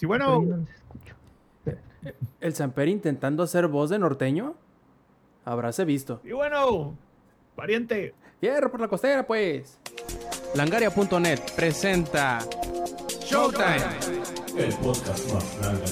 Sí, bueno. ¿El Samper intentando hacer voz de norteño? Habráse visto. Y bueno, pariente. Fierro por la costera, pues. Langaria.net presenta Showtime. El podcast más grande.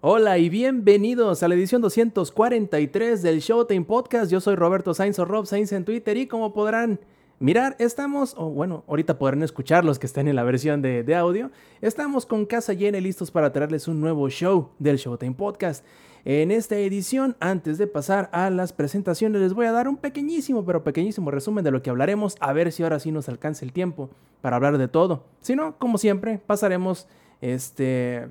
Hola y bienvenidos a la edición 243 del Showtime Podcast. Yo soy Roberto Sainz o Rob Sainz en Twitter y como podrán mirar, estamos, o bueno, ahorita podrán escuchar los que estén en la versión de, de audio, estamos con casa llena y listos para traerles un nuevo show del Showtime Podcast. En esta edición, antes de pasar a las presentaciones, les voy a dar un pequeñísimo, pero pequeñísimo resumen de lo que hablaremos, a ver si ahora sí nos alcanza el tiempo para hablar de todo. Si no, como siempre, pasaremos este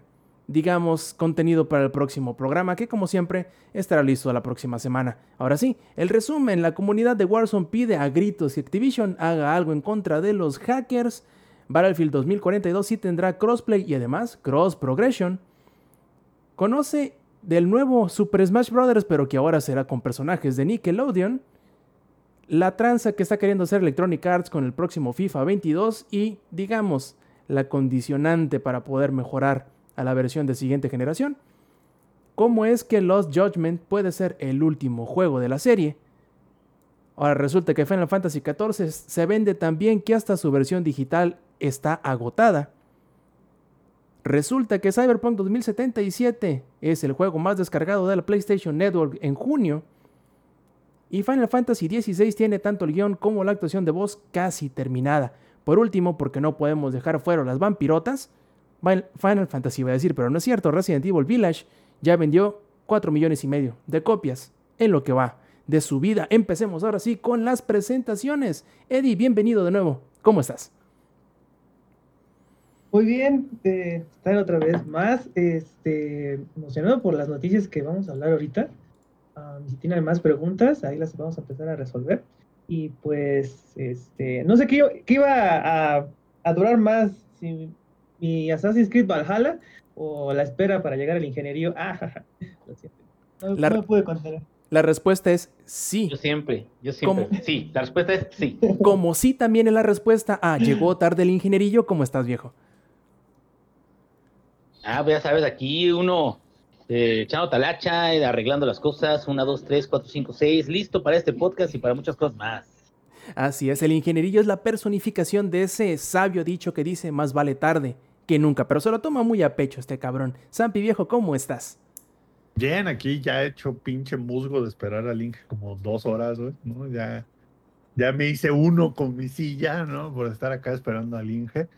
digamos, contenido para el próximo programa, que como siempre estará listo la próxima semana. Ahora sí, el resumen, la comunidad de Warzone pide a gritos que Activision haga algo en contra de los hackers. Battlefield 2042 sí tendrá crossplay y además cross progression. Conoce del nuevo Super Smash Bros., pero que ahora será con personajes de Nickelodeon. La tranza que está queriendo hacer Electronic Arts con el próximo FIFA 22 y, digamos, la condicionante para poder mejorar a la versión de siguiente generación. ¿Cómo es que Lost Judgment puede ser el último juego de la serie? Ahora resulta que Final Fantasy XIV se vende tan bien que hasta su versión digital está agotada. Resulta que Cyberpunk 2077 es el juego más descargado de la PlayStation Network en junio. Y Final Fantasy XVI tiene tanto el guion como la actuación de voz casi terminada. Por último, porque no podemos dejar fuera las vampirotas, Final Fantasy va a decir, pero no es cierto, Resident Evil Village ya vendió 4 millones y medio de copias en lo que va de su vida. Empecemos ahora sí con las presentaciones. Eddie, bienvenido de nuevo. ¿Cómo estás? Muy bien, eh, otra vez más este, emocionado por las noticias que vamos a hablar ahorita. Um, si tienen más preguntas, ahí las vamos a empezar a resolver. Y pues, este, no sé qué, qué iba a, a, durar más, si mi Assassin's Creed Valhalla o la espera para llegar al ingeniería. Ah, lo siento. No, La- no pude contener. La respuesta es sí. Yo siempre, yo siempre. ¿Cómo? Sí, la respuesta es sí. Como sí también es la respuesta a llegó tarde el ingenierillo, ¿cómo estás, viejo? Ah, pues ya sabes, aquí uno eh, echando talacha, eh, arreglando las cosas. Una, dos, tres, cuatro, cinco, seis. Listo para este podcast y para muchas cosas más. Así es, el ingenierillo es la personificación de ese sabio dicho que dice más vale tarde que nunca, pero se lo toma muy a pecho este cabrón. Zampi viejo, ¿cómo estás? Bien, aquí ya he hecho pinche musgo de esperar al Inge como dos horas, ¿no? Ya, ya me hice uno con mi silla, ¿no? Por estar acá esperando al Inge.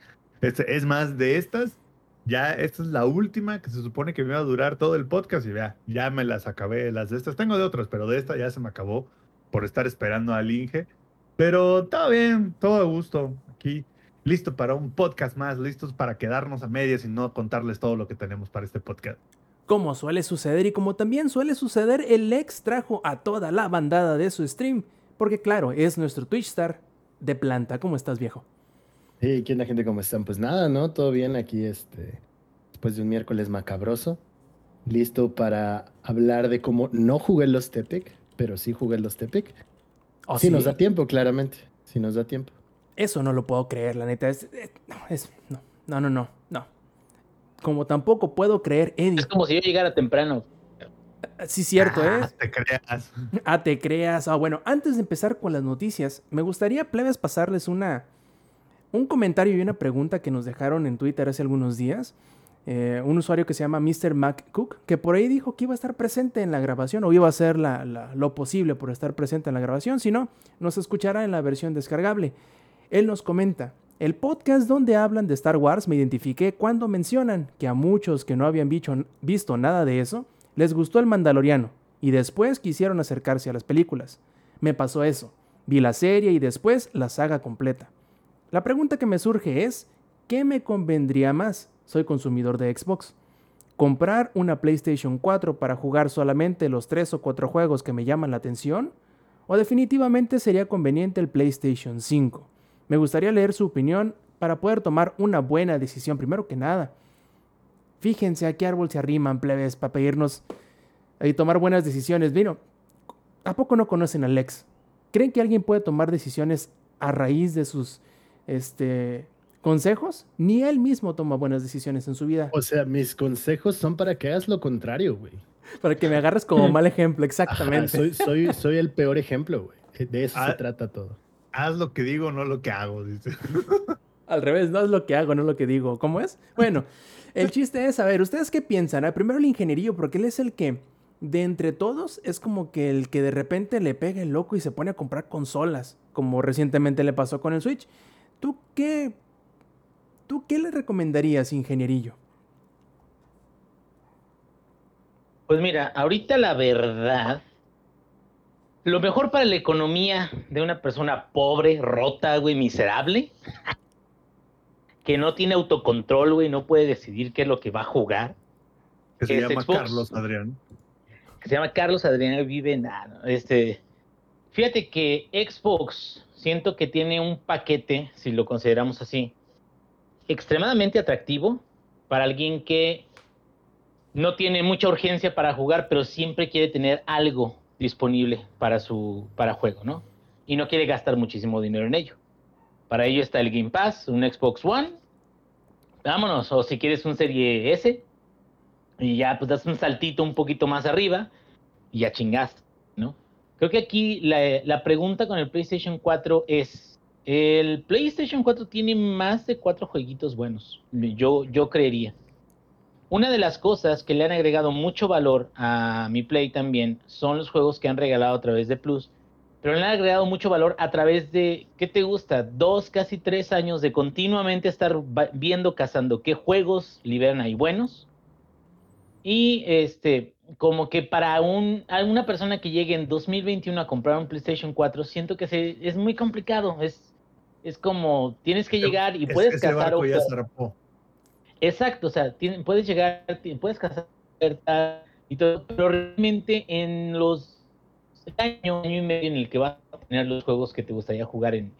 Este, es más, de estas, ya esta es la última que se supone que me iba a durar todo el podcast y ya, ya me las acabé, las de estas. Tengo de otras, pero de esta ya se me acabó por estar esperando al Inge. Pero todo bien, todo a gusto. Aquí, listo para un podcast más, listos para quedarnos a medias y no contarles todo lo que tenemos para este podcast. Como suele suceder y como también suele suceder, el ex trajo a toda la bandada de su stream, porque claro, es nuestro Twitch star de planta. ¿Cómo estás, viejo? Hey, ¿qué onda, gente? ¿Cómo están? Pues nada, ¿no? Todo bien aquí, este, después de un miércoles macabroso. Listo para hablar de cómo no jugué los Tepic, pero sí jugué los Tepic. Oh, si sí, nos da tiempo, claramente. Si nos da tiempo. Eso no lo puedo creer, la neta. Es, no, es, no, no, no, no, no. Como tampoco puedo creer, Eddie. Es como si yo llegara temprano. Sí, cierto, Ah, ¿eh? te creas. Ah, te creas. Ah, bueno, antes de empezar con las noticias, me gustaría, plebes, pasarles una, un comentario y una pregunta que nos dejaron en Twitter hace algunos días. Eh, un usuario que se llama Mr. McCook, que por ahí dijo que iba a estar presente en la grabación o iba a hacer la- la- lo posible por estar presente en la grabación, si no, nos escuchará en la versión descargable. Él nos comenta, el podcast donde hablan de Star Wars me identifiqué cuando mencionan que a muchos que no habían visto nada de eso, les gustó el Mandaloriano y después quisieron acercarse a las películas. Me pasó eso, vi la serie y después la saga completa. La pregunta que me surge es, ¿qué me convendría más? Soy consumidor de Xbox. ¿Comprar una PlayStation 4 para jugar solamente los 3 o 4 juegos que me llaman la atención? ¿O definitivamente sería conveniente el PlayStation 5? Me gustaría leer su opinión para poder tomar una buena decisión primero que nada. Fíjense a qué árbol se arriman, plebes, para pedirnos y tomar buenas decisiones. Vino, ¿a poco no conocen a Lex? ¿Creen que alguien puede tomar decisiones a raíz de sus este, consejos, ni él mismo toma buenas decisiones en su vida. O sea, mis consejos son para que hagas lo contrario, güey. Para que me agarres como mal ejemplo, Ajá, exactamente. soy, soy, soy el peor ejemplo, güey. De eso Ah. se trata todo. Haz lo que digo, no lo que hago, dice. Al revés, no es lo que hago, no lo que digo. ¿Cómo es? Bueno, el chiste es, a ver, ¿ustedes qué piensan? Ah, Primero el ingenierillo, porque él es el que, de entre todos, es como que el que de repente le pega el loco y se pone a comprar consolas, como recientemente le pasó con el Switch. ¿Tú qué, tú qué le recomendarías, ingenierillo? Pues mira, ahorita la verdad, lo mejor para la economía de una persona pobre, rota, güey, miserable, que no tiene autocontrol, güey, no puede decidir qué es lo que va a jugar, Que se ¿Qué es llama Xbox? Carlos Adrián. que se llama Carlos Adrián vive en ah, este fíjate que Xbox siento que tiene un paquete si lo consideramos así extremadamente atractivo para alguien que no tiene mucha urgencia para jugar pero siempre quiere tener algo disponible para su para juego no y no quiere gastar muchísimo dinero en ello para ello está el Game Pass un Xbox One vámonos o si quieres un Serie S y ya pues das un saltito un poquito más arriba y ya chingaste, ¿no? Creo que aquí la, la pregunta con el PlayStation 4 es, el PlayStation 4 tiene más de cuatro jueguitos buenos, yo, yo creería. Una de las cosas que le han agregado mucho valor a mi Play también son los juegos que han regalado a través de Plus, pero le han agregado mucho valor a través de, ¿qué te gusta? Dos, casi tres años de continuamente estar viendo, cazando qué juegos liberan ahí buenos. Y este, como que para un, una persona que llegue en 2021 a comprar un PlayStation 4, siento que se, es muy complicado. Es, es como, tienes que llegar y Es- puedes ese cazar barco ya zarpó. Exacto, o sea, puedes llegar, puedes ofertas y todo, pero realmente en los año, año y medio en el que vas a tener los juegos que te gustaría jugar en,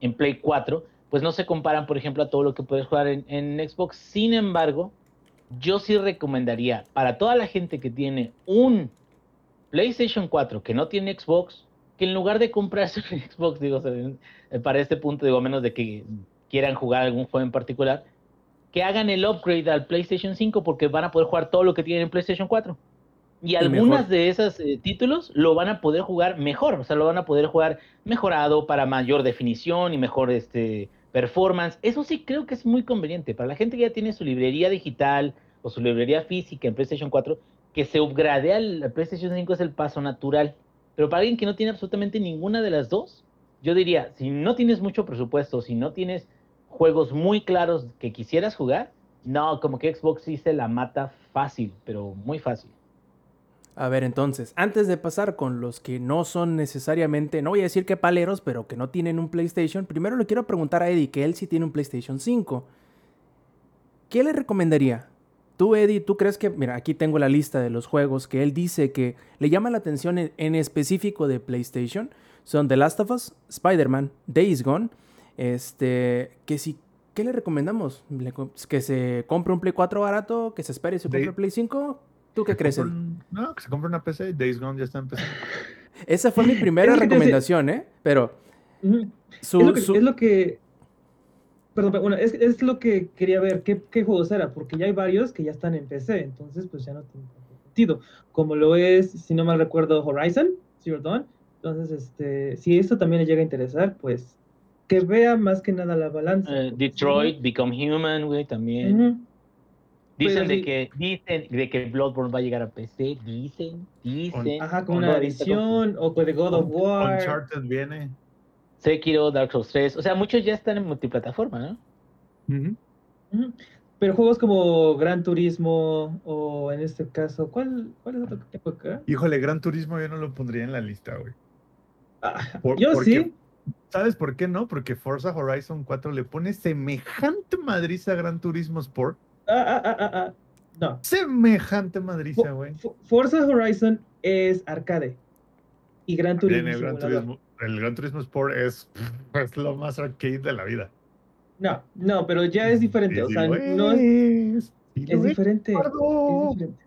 en, Play 4, pues no se comparan, por ejemplo, a todo lo que puedes jugar en, en Xbox. Sin embargo, yo sí recomendaría para toda la gente que tiene un PlayStation 4 que no tiene Xbox, que en lugar de comprarse un Xbox, digo, en- para este punto, digo, a menos de que quieran jugar algún juego en particular, que hagan el upgrade al PlayStation 5 porque van a poder jugar todo lo que tienen en PlayStation 4. Y algunas mejor. de esos eh, títulos lo van a poder jugar mejor, o sea, lo van a poder jugar mejorado para mayor definición y mejor este, performance. Eso sí creo que es muy conveniente para la gente que ya tiene su librería digital o su librería física en PlayStation 4, que se upgrade al PlayStation 5 es el paso natural. Pero para alguien que no tiene absolutamente ninguna de las dos, yo diría, si no tienes mucho presupuesto, si no tienes juegos muy claros que quisieras jugar, no, como que Xbox sí se la mata fácil, pero muy fácil. A ver, entonces, antes de pasar con los que no son necesariamente, no voy a decir que paleros, pero que no tienen un PlayStation, primero le quiero preguntar a Eddie, que él sí tiene un PlayStation 5. ¿Qué le recomendaría? Tú, Eddie, ¿tú crees que, mira, aquí tengo la lista de los juegos que él dice que le llama la atención en, en específico de PlayStation? Son The Last of Us, Spider-Man, Days Gone, este, que si, ¿qué le recomendamos? ¿Le co- ¿Que se compre un Play 4 barato? ¿Que se espere y se compre Day- un Play 5? ¿Tú qué crees, un- No, que se compre una PC. Days Gone ya está en PC. Esa fue mi primera recomendación, ¿eh? Pero su, es, lo que, su- es lo que- Perdón, pero bueno, es, es lo que quería ver, ¿qué, qué juegos era? Porque ya hay varios que ya están en PC, entonces pues ya no tiene sentido. Como lo es, si no mal recuerdo, Horizon, Zero Dawn. Entonces, este, si esto también le llega a interesar, pues que vea más que nada la balanza. Eh, Detroit, Become Human, güey, también. Dicen Pero de sí. que dicen de que Bloodborne va a llegar a PC, dicen, dicen. Ajá, con una con edición, o con de God of War. Uncharted viene. Sekiro, Dark Souls 3, o sea, muchos ya están en multiplataforma, ¿no? Pero juegos como Gran Turismo, o en este caso, ¿cuál, cuál es otro que tengo acá? Híjole, Gran Turismo yo no lo pondría en la lista, güey. Ah, Por- yo porque- sí. ¿Sabes por qué no? Porque Forza Horizon 4 le pone semejante madriza a Gran Turismo Sport. Ah, ah, ah, ah, ah. No. Semejante madriza, güey. Fo- Forza Horizon es arcade. Y Gran Turismo. El, Gran. Turismo, el Gran Turismo Sport es, es lo más arcade de la vida. No, no, pero ya es diferente. O sea, no es, es, sí es lo diferente. Es diferente.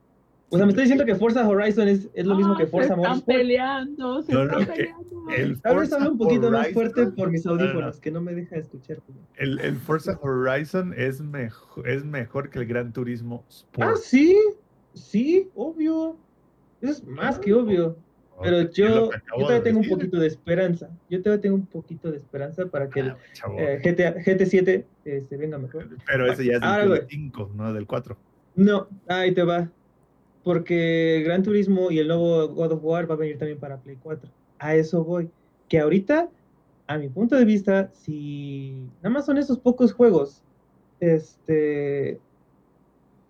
O sea, me está diciendo que Forza Horizon es, es lo mismo que Forza Ah, se están Motorsport. peleando, se No, están no, que peleando. El Tal vez Forza hablo un poquito más Horizon- fuerte por mis No, no, no. audífonos, que no me deja escuchar. El, el Forza Horizon es, mejor es mejor que el Gran Turismo Sport. Ah, sí, sí, obvio. Es más que obvio. Pero yo, yo todavía tengo un poquito de esperanza. Yo todavía tengo un poquito de esperanza para que el Ah, chavo. eh, GTA, GT7 este, venga mejor. Pero ese ya es del güey. 5, no del 4. No, ahí te va. Porque Gran Turismo y el nuevo God of War va a venir también para Play 4. A eso voy. Que ahorita, a mi punto de vista, si nada más son esos pocos juegos, este,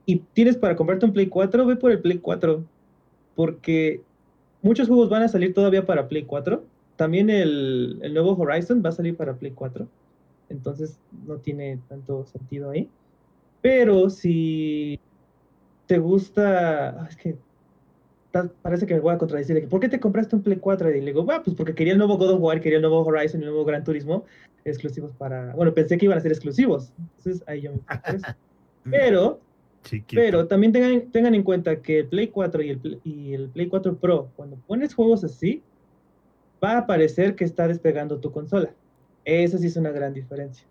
y tienes para comprarte un Play 4, ve por el Play 4. Porque muchos juegos van a salir todavía para Play 4. También el, el nuevo Horizon va a salir para Play 4. Entonces no tiene tanto sentido ahí. Pero si te gusta. Es que parece que me voy a contradecir. ¿Por qué te compraste un Play 4? Y le digo, "Ah, pues porque quería el nuevo God of War, quería el nuevo Horizon y el nuevo Gran Turismo exclusivos para. Bueno, pensé que iban a ser exclusivos. Entonces ahí yo me eso. Pero, Chiquito. pero también tengan, tengan en cuenta que el Play 4 y el, Play- y el Play 4 Pro, cuando pones juegos así, va a parecer que está despegando tu consola. Eso sí es una gran diferencia.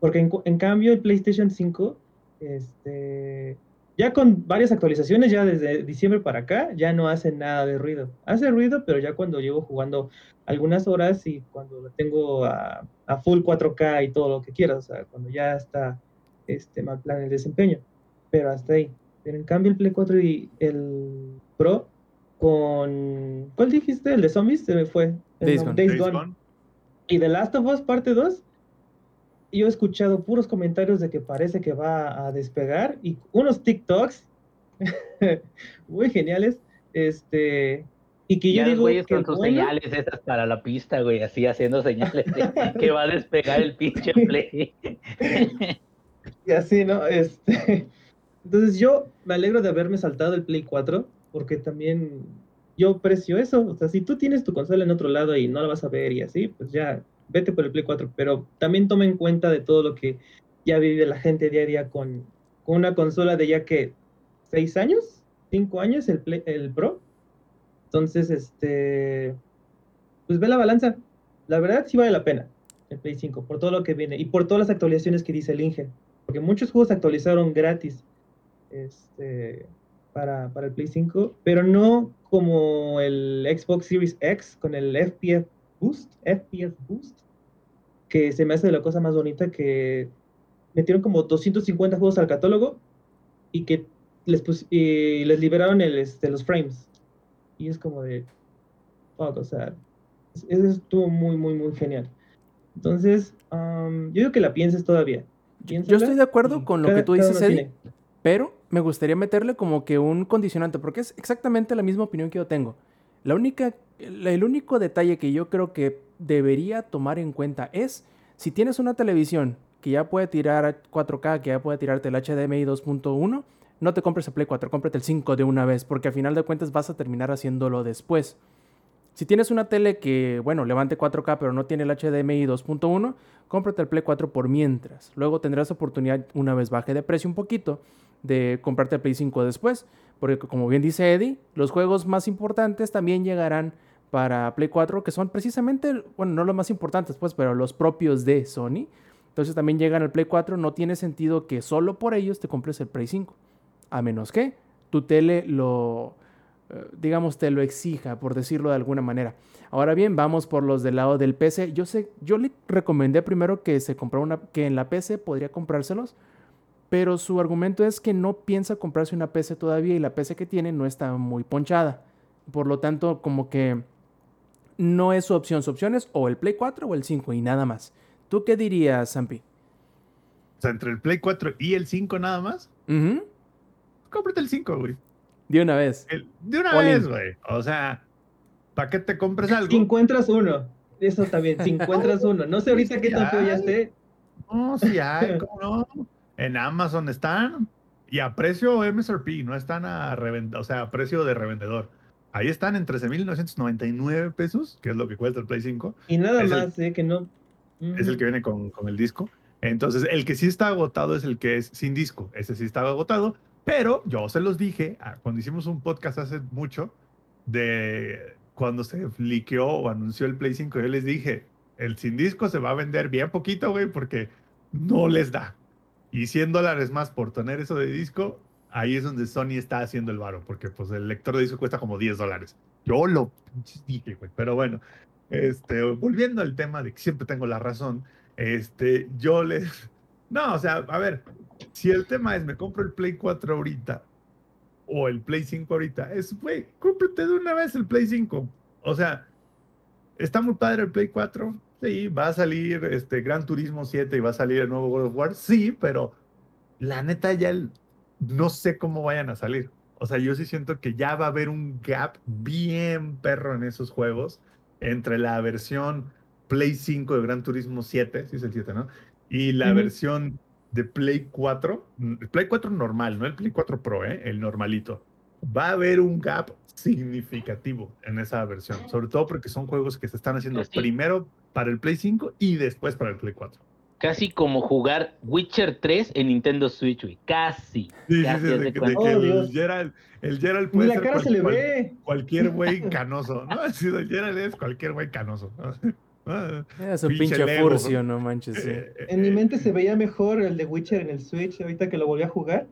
Porque en, en cambio el PlayStation 5, este, ya con varias actualizaciones, ya desde diciembre para acá, ya no hace nada de ruido. Hace ruido, pero ya cuando llevo jugando algunas horas y cuando lo tengo a, a full 4K y todo lo que quieras, o sea, cuando ya está este, mal plan el desempeño. Pero hasta ahí. Pero en cambio el Play 4 y el Pro con... ¿Cuál dijiste? El de zombies se me fue. Days nom- Gone. Days Days Gone. Gone. Y The Last of Us parte 2, yo he escuchado puros comentarios de que parece que va a despegar y unos TikToks muy geniales. Este, y que yo Ya los digo güeyes que con sus bueno, señales esas para la pista, güey, así haciendo señales de que va a despegar el pinche play. y así, ¿no? Este, entonces yo me alegro de haberme saltado el Play 4 porque también yo aprecio eso. O sea, si tú tienes tu consola en otro lado y no la vas a ver y así, pues ya vete por el Play 4. Pero también toma en cuenta de todo lo que ya vive la gente día a día con, con una consola de ya que seis años, cinco años, el, Play- el Pro. Entonces, este, pues ve la balanza. La verdad sí vale la pena el Play 5 por todo lo que viene y por todas las actualizaciones que dice el Inge. Porque muchos juegos se actualizaron gratis este, para, para el Play 5, pero no como el Xbox Series X con el FPS Boost, FPS Boost, que se me hace la cosa más bonita que metieron como 250 juegos al catálogo y que les, y les liberaron el, este, los frames. Y es como de, fuck, o sea, es- eso estuvo muy, muy, muy genial. Entonces, um, yo digo que la pienses todavía. Yo estoy de acuerdo con lo cada- que tú dices, Eddie, pero me gustaría meterle como que un condicionante, porque es exactamente la misma opinión que yo tengo. La única, el, único detalle que yo creo que debería tomar en cuenta es si tienes una televisión que ya puede tirar 4K, que ya puede tirarte el HDMI 2.1, no te compres el Play 4, cómprate el 5 de una vez, porque a final de cuentas vas a terminar haciéndolo después. Si tienes una tele que, bueno, levante 4K pero no tiene el HDMI 2.1, cómprate el Play 4 por mientras. Luego tendrás oportunidad, una vez baje de precio un poquito, de comprarte el Play 5 después. Porque como bien dice Eddie, los juegos más importantes también llegarán para Play 4, que son precisamente, bueno, no los más importantes, pues, pero los propios de Sony. Entonces también llegan al Play 4. No tiene sentido que solo por ellos te compres el Play 5. A menos que tu tele lo, eh, digamos, te lo exija, por decirlo de alguna manera. Ahora bien, vamos por los del lado del PC. Yo sé, yo le recomendé primero que se comprara una, que en la PC podría comprárselos, pero su argumento es que no piensa comprarse una PC todavía y la PC que tiene no está muy ponchada. Por lo tanto, como que no es su opción. Su opción es o el Play 4 o el 5 y nada más. ¿Tú qué dirías, Zampi? O sea, entre el Play 4 y el 5 nada más, Ujú, cómprate el 5, güey. De una vez. El- de una All vez, güey. O sea, ¿para qué te compres algo? Si encuentras uno, eso también, si encuentras uno. No sé ahorita qué tan feo ya esté. No, sí hay, ¿cómo no? En Amazon están y a precio MSRP, no están a reventa, o sea, a precio de revendedor. Ahí están en 13.999 pesos, que es lo que cuesta el Play 5. Y nada Es el- más, eh, que no. Es el que viene con, con el disco. Entonces, el que sí está agotado es el que es sin disco. Ese sí estaba agotado, Pero yo se los dije ah, cuando hicimos un podcast hace mucho de cuando se liqueó o anunció el Play 5, yo les dije, el sin disco se va a vender bien poquito, güey, porque no les da. Y 100 dólares más por tener eso de disco, ahí es donde Sony está haciendo el varo, porque pues el lector de disco cuesta como 10 dólares. Yo lo dije, güey, pero bueno, este, volviendo al tema de que siempre tengo la razón, este, yo les... No, o sea, a ver, si el tema es me compro el Play 4 ahorita o el Play 5 ahorita, es, güey, cómprate de una vez el Play 5. O sea, está muy padre el Play 4. Sí, va a salir este Gran Turismo 7 y va a salir el nuevo God of War. Sí, pero la neta ya el- no sé cómo vayan a salir. O sea, yo sí siento que ya va a haber un gap bien perro en esos juegos entre la versión Play 5 de Gran Turismo 7, sí es el 7, ¿no? Y la Ujú. versión de Play 4, mm, el Play 4 normal, no el Play 4 Pro, ¿eh? el normalito. Va a haber un gap significativo en esa versión, sobre todo porque son juegos que se están haciendo sí. primero para el Play 5 y después para el Play 4. Casi como jugar Witcher 3 en Nintendo Switch, güey. Casi. Sí, sí, Casi sí, de, de que- de que Oh, el Dios. Geralt, el Geralt Ni puede la ser cara cual- se le cual- ve. cualquier güey canoso, ¿no? Así el Geralt es cualquier güey canoso. ¿no? Ah, Es un Pinche pinche furcio, no manches. sí. eh, eh, En mi eh, mente se veía mejor el de Witcher en el Switch, ahorita que lo volví a jugar.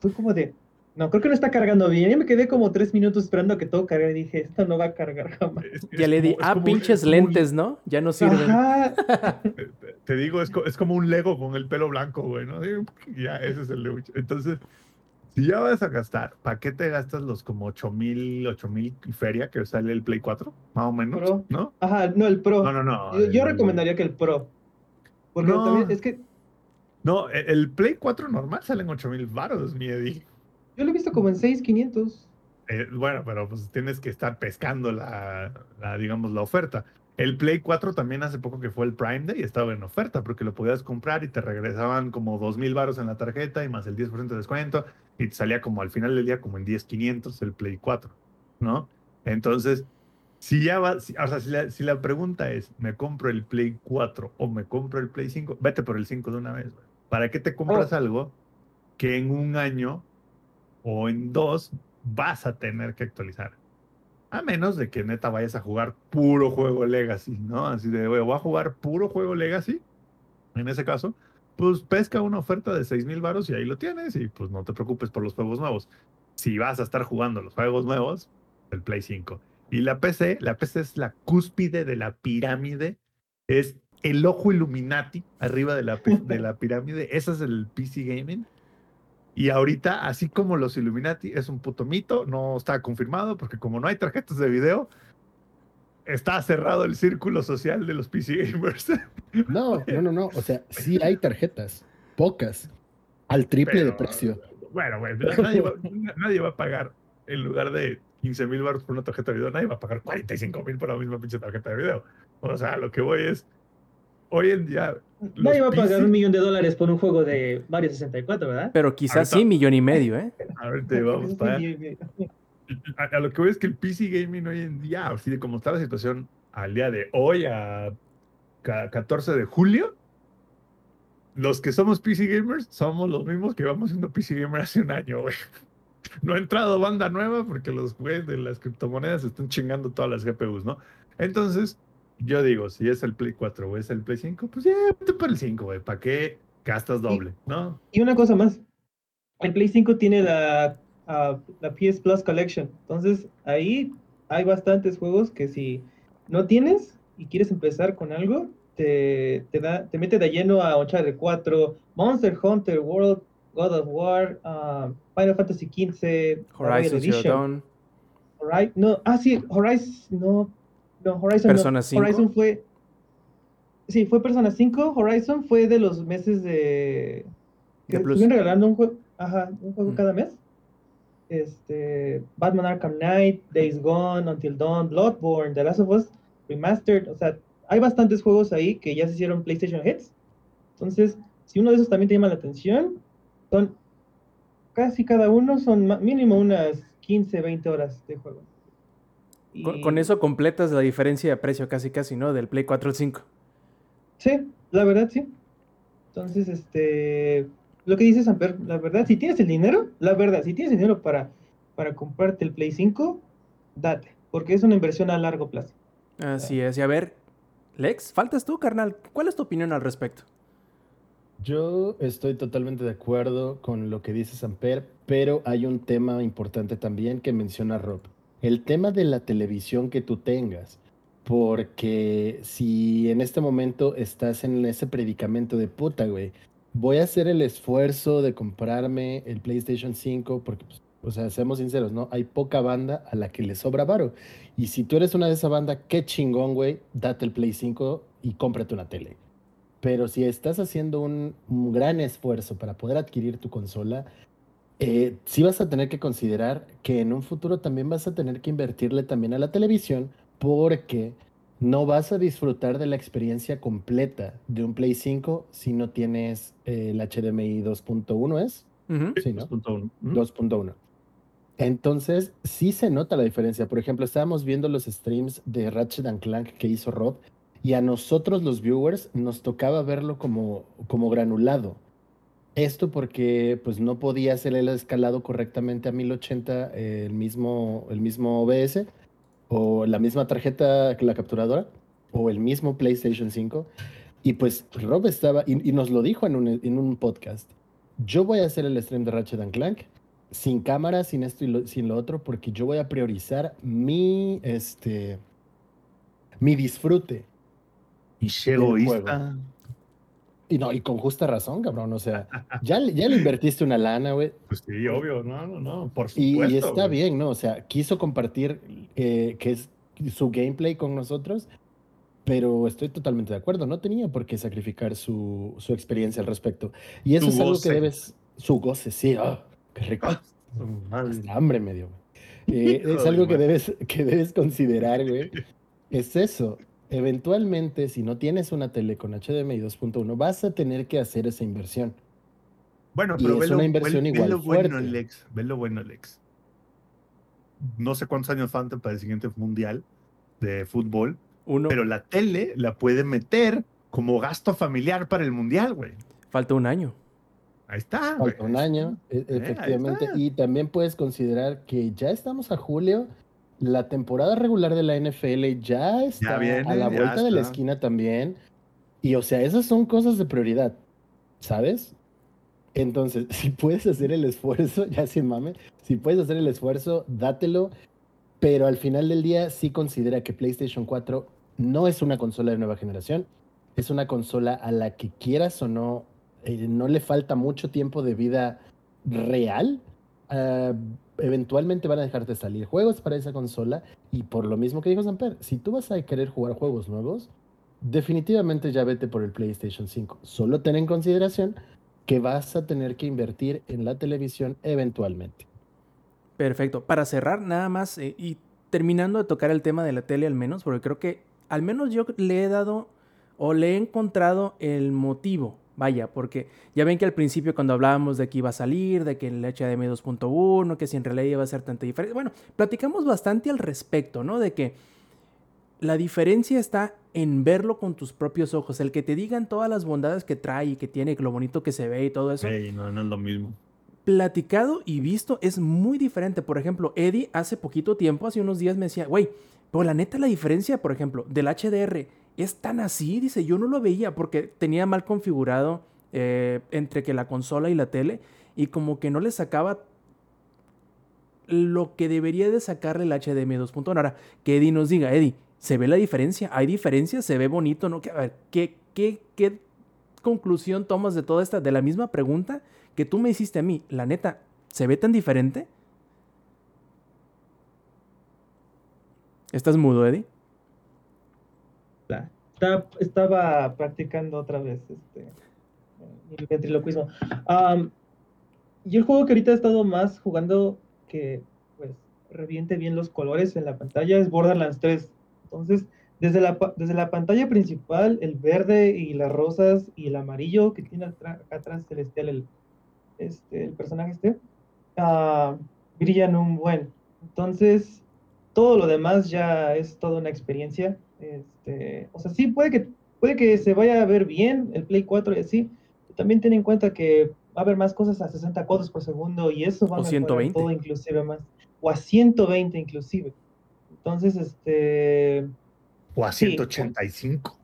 Fue como de, no, creo que no está cargando bien. Yo me quedé como tres minutos esperando a que todo cargara y dije, esto no va a cargar jamás. es- Ya es le di, ah, como pinches como lentes, ¿no? Ya no sirven. Ajá. te- Te digo, es, es como un Lego con el pelo blanco, güey, Ya, ese es el de Witcher. Entonces, si ya vas a gastar, ¿para qué te gastas los como 8 mil, 8 mil y feria que sale el Play 4? Más o menos, Pro. ¿no? Ajá, no, el Pro. No, no, no. yo, yo el- recomendaría que el Pro. Porque No. también es que No, e- el Play 4 normal salen 8 mil baros, mi Eddie. Yo lo he visto como en 6,500. Eh, bueno, pero pues tienes que estar pescando la, la, digamos, la oferta. El Play 4 también hace poco que fue el Prime Day y estaba en oferta porque lo podías comprar y te regresaban como 2 mil baros en la tarjeta y más el 10% de descuento y te salía como al final del día como en 10,500 el Play 4, ¿no? Entonces, si ya va, si- o sea, si la, si la pregunta es, ¿me compro el Play 4 o me compro el Play 5? Vete por el 5 de una vez, güey. ¿Para qué te compras Oh. algo que en un año o en dos vas a tener que actualizar? A menos de que neta vayas a jugar puro juego Legacy, ¿no? Así de, voy a jugar puro juego Legacy. En ese caso, pues pesca una oferta de 6 mil baros y ahí lo tienes y pues no te preocupes por los juegos nuevos. Si vas a estar jugando los juegos nuevos, el Play 5. Y la PC, la PC es la cúspide de la pirámide, es el ojo Illuminati arriba de la, de la pirámide, ese es el PC Gaming. Y ahorita, así como los Illuminati, es un puto mito, no está confirmado, porque como no hay tarjetas de video, está cerrado el círculo social de los PC gamers. No, no, no, no. O sea, sí hay tarjetas, pocas, al triple de precio. Bueno, güey, nadie va, nadie va a pagar, en lugar de 15 mil baros por una tarjeta de video, nadie va a pagar 45 mil por la misma pinche tarjeta de video. O sea, lo que voy es, hoy en día... Nadie va a pagar un millón de dólares por un juego de Mario 64, ¿verdad? Pero quizás Ahorita- sí, millón y medio, ¿eh? A ver, te vamos para allá. a, a lo que voy es que el PC gaming hoy en día, así de como está la situación al día de hoy, a ca- 14 de julio, los que somos PC gamers somos los mismos que vamos siendo PC gamer hace un año, güey. No ha entrado banda nueva porque los güeyes de las criptomonedas están chingando todas las GPUs, ¿no? Entonces, yo digo, si es el Play 4 o es el Play 5, pues ya, vete por el 5, güey. ¿Para qué gastas doble, no? Y una cosa más. El Play 5 tiene la, ah, la PS Plus Collection. Entonces, ahí hay bastantes juegos que si no tienes y quieres empezar con algo, te, te, da, te mete de lleno a Uncharted 4, Monster Hunter World, God of War, ah, Final Fantasy XV, Horizon Zero Edition. Dawn. Hori- no, ah, sí, Horizon, no, no, Horizon no. Persona 5. Horizon fue, sí, fue Persona 5, Horizon fue de los meses de, que De Plus. estuvieron regalando un juego, ajá, un juego Mm. cada mes. Este, Batman Arkham Knight, Days Gone, Until Dawn, Bloodborne, The Last of Us Remastered, o sea, hay bastantes juegos ahí que ya se hicieron PlayStation Hits. Entonces, si uno de esos también te llama la atención, son casi cada uno son mínimo unas 15, 20 horas de juego. Con, eso completas la diferencia de precio casi casi, ¿no? Del Play 4 al 5. Sí, la verdad sí. Entonces, este, lo que dice Samper, la verdad, si tienes el dinero, la verdad, si tienes dinero para, para comprarte el Play 5, date, porque es una inversión a largo plazo. Así es. Y a ver, Lex, faltas tú, carnal. ¿Cuál es tu opinión al respecto? Yo estoy totalmente de acuerdo con lo que dice Samper, pero hay un tema importante también que menciona Rob. El tema de la televisión que tú tengas. Porque si en este momento estás en ese predicamento de puta, güey, voy a hacer el esfuerzo de comprarme el PlayStation 5 porque, pues, o sea, seamos sinceros, ¿no? Hay poca banda a la que le sobra varo. Y si tú eres una de esa banda, qué chingón, güey, date el Play 5 y cómprate una tele. Pero si estás haciendo un, un gran esfuerzo para poder adquirir tu consola, eh, sí vas a tener que considerar que en un futuro también vas a tener que invertirle también a la televisión porque no vas a disfrutar de la experiencia completa de un Play 5 si no tienes eh, el HDMI 2.1, ¿es? Ujú. Sí, ¿no? 2.1. ¿Mm? 2.1. Entonces, sí se nota la diferencia. Por ejemplo, estábamos viendo los streams de Ratchet and Clank que hizo Rob y a nosotros los viewers nos tocaba verlo como, como granulado. Esto porque pues no podía hacer el escalado correctamente a 1080 eh, el mismo, el mismo OBS o la misma tarjeta, la capturadora o el mismo PlayStation 5. Y pues Rob estaba, y, y nos lo dijo en un, en un podcast, yo voy a hacer el stream de Ratchet and Clank sin cámara, sin esto y lo- sin lo otro, porque yo voy a priorizar mi, este, mi disfrute. Y egoísta. Y no, y con justa razón, cabrón. O sea, ya, ya le invertiste una lana, güey. Pues sí, obvio, no, no, no, por Y, supuesto. y está güey. bien, ¿no? O sea, quiso compartir eh, que es su gameplay con nosotros, pero estoy totalmente de acuerdo. No tenía por qué sacrificar su, su experiencia al respecto. Y eso Su es algo goce. que debes. Su goce, sí. ah, qué rico. Ah. Hasta hambre me dio, güey. Eh, es algo que debes, que debes considerar, güey. Es eso. Eventualmente, si no tienes una tele con HDMI 2.1, vas a tener que hacer esa inversión. Bueno, Y pero es ve lo, una inversión ve- ve igual lo bueno, fuerte. Lex. Ve lo bueno, Lex. No sé cuántos años faltan para el siguiente mundial de fútbol, Uno. pero la tele la puede meter como gasto familiar para el mundial, güey. Falta un año. Ahí está. güey. Falta un año, e- Eh, efectivamente. Y también puedes considerar que ya estamos a julio. La temporada regular de la NFL ya está viene, a la ya vuelta de la esquina también. Y o sea, esas son cosas de prioridad, ¿sabes? Entonces, si puedes hacer el esfuerzo, ya sin mame, si puedes hacer el esfuerzo, dátelo. Pero al final del día sí considera que PlayStation 4 no es una consola de nueva generación. Es una consola a la que quieras o no, eh, no le falta mucho tiempo de vida real. Ah, eventualmente van a dejarte salir juegos para esa consola. Y por lo mismo que dijo Samper, si tú vas a querer jugar juegos nuevos, definitivamente ya vete por el PlayStation 5. Solo ten en consideración que vas a tener que invertir en la televisión eventualmente. Perfecto. Para cerrar, nada más, eh, y terminando de tocar el tema de la tele al menos, porque creo que al menos yo le he dado o le he encontrado el motivo. Vaya, porque ya ven que al principio cuando hablábamos de que iba a salir, de que el HDMI 2.1, que si en realidad iba a ser tanta diferencia. Bueno, platicamos bastante al respecto, ¿no? De que la diferencia está en verlo con tus propios ojos. El que te digan todas las bondades que trae y que tiene, lo bonito que se ve y todo eso Ey, no, no es lo mismo. platicado y visto es muy diferente. Por ejemplo, Eddie hace poquito tiempo, hace unos días me decía, güey, pero la neta la diferencia, por ejemplo, del HDR es tan así, dice, yo no lo veía porque tenía mal configurado eh, entre que la consola y la tele y como que no le sacaba lo que debería de sacarle el HDMI 2.1. Ahora, que Eddie nos diga, Eddie, ¿se ve la diferencia? ¿Hay diferencia? ¿Se ve bonito? ¿No? A ver, ¿qué, qué, qué conclusión tomas de toda esta, de la misma pregunta que tú me hiciste a mí? La neta, ¿se ve tan diferente? ¿Estás mudo, Eddie? Está- estaba practicando otra vez este, el ventriloquismo. Am, y el juego que ahorita he estado más jugando que pues reviente bien los colores en la pantalla es Borderlands 3. Entonces, desde la, desde la pantalla principal, el verde y las rosas y el amarillo que tiene acá atrás celestial el, este, el personaje este, ah, brillan un buen. Entonces, todo lo demás ya es toda una experiencia. Este, o sea, sí, puede que, puede que se vaya a ver bien el Play 4 y así. pero También ten en cuenta que va a haber más cosas a 60 cuadros por segundo y eso va a O mejorar 120. todo inclusive más. O a 120 inclusive. Entonces, este, O a Sí. 185.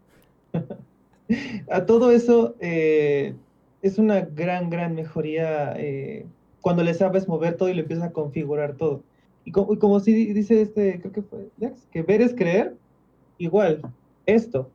a todo eso eh, es una gran, gran mejoría eh, cuando le sabes mover todo y le empiezas a configurar todo. Y como, y como si dice este, creo que fue Lex, que ver es creer, igual, esto,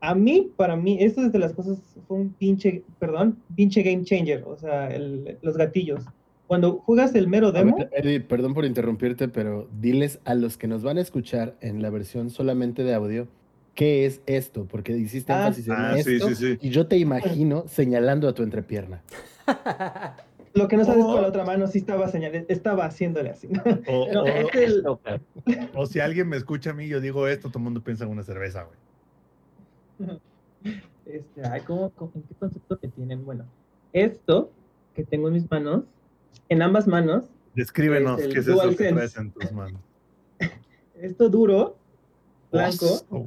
a mí, para mí, esto es de las cosas, fue un pinche, perdón, pinche game changer, o sea, el- los gatillos. Cuando juegas el mero demo, ver, Eddie, perdón por interrumpirte, pero diles a los que nos van a escuchar en la versión solamente de audio, ¿qué es esto? Porque hiciste Ah. énfasis en Ah, sí, sí, sí. y yo te imagino señalando a tu entrepierna. lo que no sabes Oh. con la otra mano sí estaba señalando, estaba haciéndole así. O, No, o- es el- Esto, claro. o si alguien me escucha a mí, yo digo esto, todo el mundo piensa en una cerveza, güey. Este, ay, ¿cómo, cómo- en qué concepto que tienen? Bueno, esto que tengo en mis manos, en ambas manos, Descríbenos Es qué es eso que traes en tus manos. esto duro, blanco, Oh,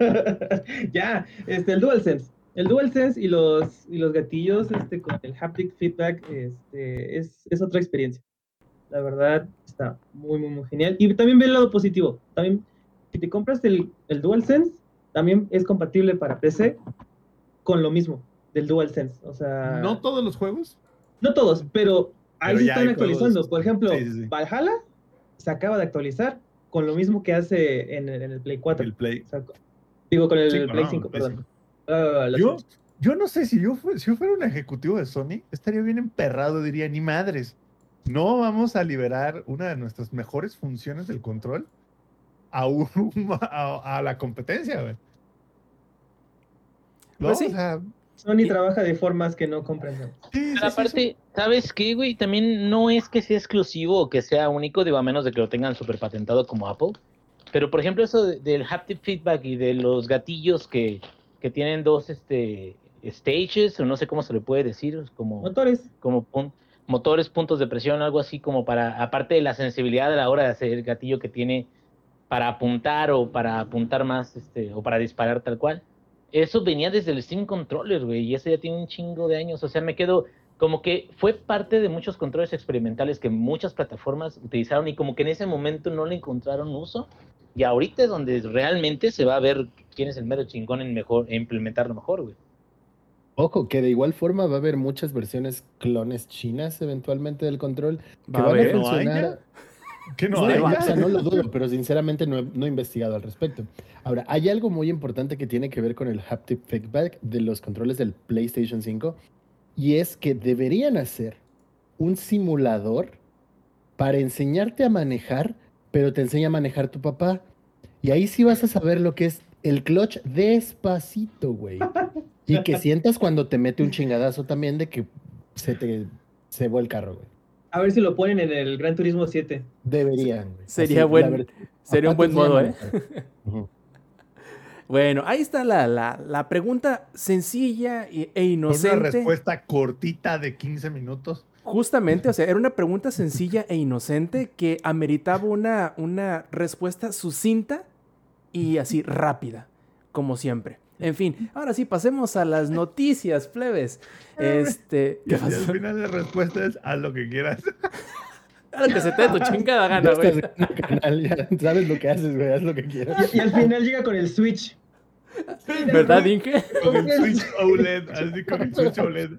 ya, este, el DualSense. El DualSense y los, y los gatillos este, con el haptic feedback este, es, es otra experiencia. La verdad, está muy, muy, muy genial. Y también ve el lado positivo. También, si te compras el, el DualSense, también es compatible para PC con lo mismo del DualSense. O sea, No todos los juegos. No todos, pero ahí ya están actualizando. juegos. Por ejemplo, Sí, sí, sí. Valhalla se acaba de actualizar con lo mismo que hace en, el- en el Play 4. El Play. O sea, digo, con el Sí, Play no, 5, Play perdón. Ah, Yo, yo no sé si yo, fue- si yo fuera un ejecutivo de Sony, estaría bien emperrado, diría, ni madres. No vamos a liberar una de nuestras mejores funciones del control a, un- a, a la competencia, güey. ¿No? Pues sí. O sea, Sony trabaja de formas que no comprendemos. sí, sí, Pero sí, aparte, ¿sabes qué, güey? También no es que sea exclusivo o que sea único, digo, a menos de que lo tengan súper patentado como Apple. Pero, por ejemplo, eso de- del haptic feedback y de los gatillos que, que tienen dos este, stages, o no sé cómo se le puede decir, como, Motores. como pun- motores, puntos de presión, algo así como para, aparte de la sensibilidad a la hora de hacer el gatillo que tiene para apuntar o para apuntar más, este, o para disparar tal cual. Eso venía desde el Steam Controller, güey, y eso ya tiene un chingo de años. O sea, me quedo como que fue parte de muchos controles experimentales que muchas plataformas utilizaron y como que en ese momento no le encontraron uso. Y ahorita es donde realmente se va a ver quién es el mero chingón en mejor, en implementarlo mejor, güey. Ojo, que de igual forma va a haber muchas versiones clones chinas eventualmente del control que Va a van a haber. ¿No hay funcionar. que no No, hay. o sea, no lo dudo, pero sinceramente no he, no he investigado al respecto. Ahora, hay algo muy importante que tiene que ver con el haptic feedback de los controles del PlayStation 5 y es que deberían hacer un simulador para enseñarte a manejar, pero te enseña a manejar tu papá. Y ahí sí vas a saber lo que es el clutch despacito, güey. Y que sientas cuando te mete un chingadazo también de que se te se el carro, güey. A ver si lo ponen en el Gran Turismo 7. Deberían, güey. Sería buen- Sería un buen modo, ¿eh? Bueno, ahí está la, la, la pregunta sencilla e Con una inocente. respuesta cortita de 15 minutos. Justamente, o sea, era una pregunta sencilla e inocente que ameritaba una, una respuesta sucinta y así rápida, como siempre. En fin, ahora sí, pasemos a las noticias, plebes. Este, Y, ¿qué y al pasó? final la respuesta es haz lo que quieras. Haz lo que se te dé tu chingada gana, güey. sabes lo que haces, güey, haz lo que quieras. Y, y al final llega con el Switch. ¿Verdad, Inge? Con el Switch OLED, así con el Switch OLED.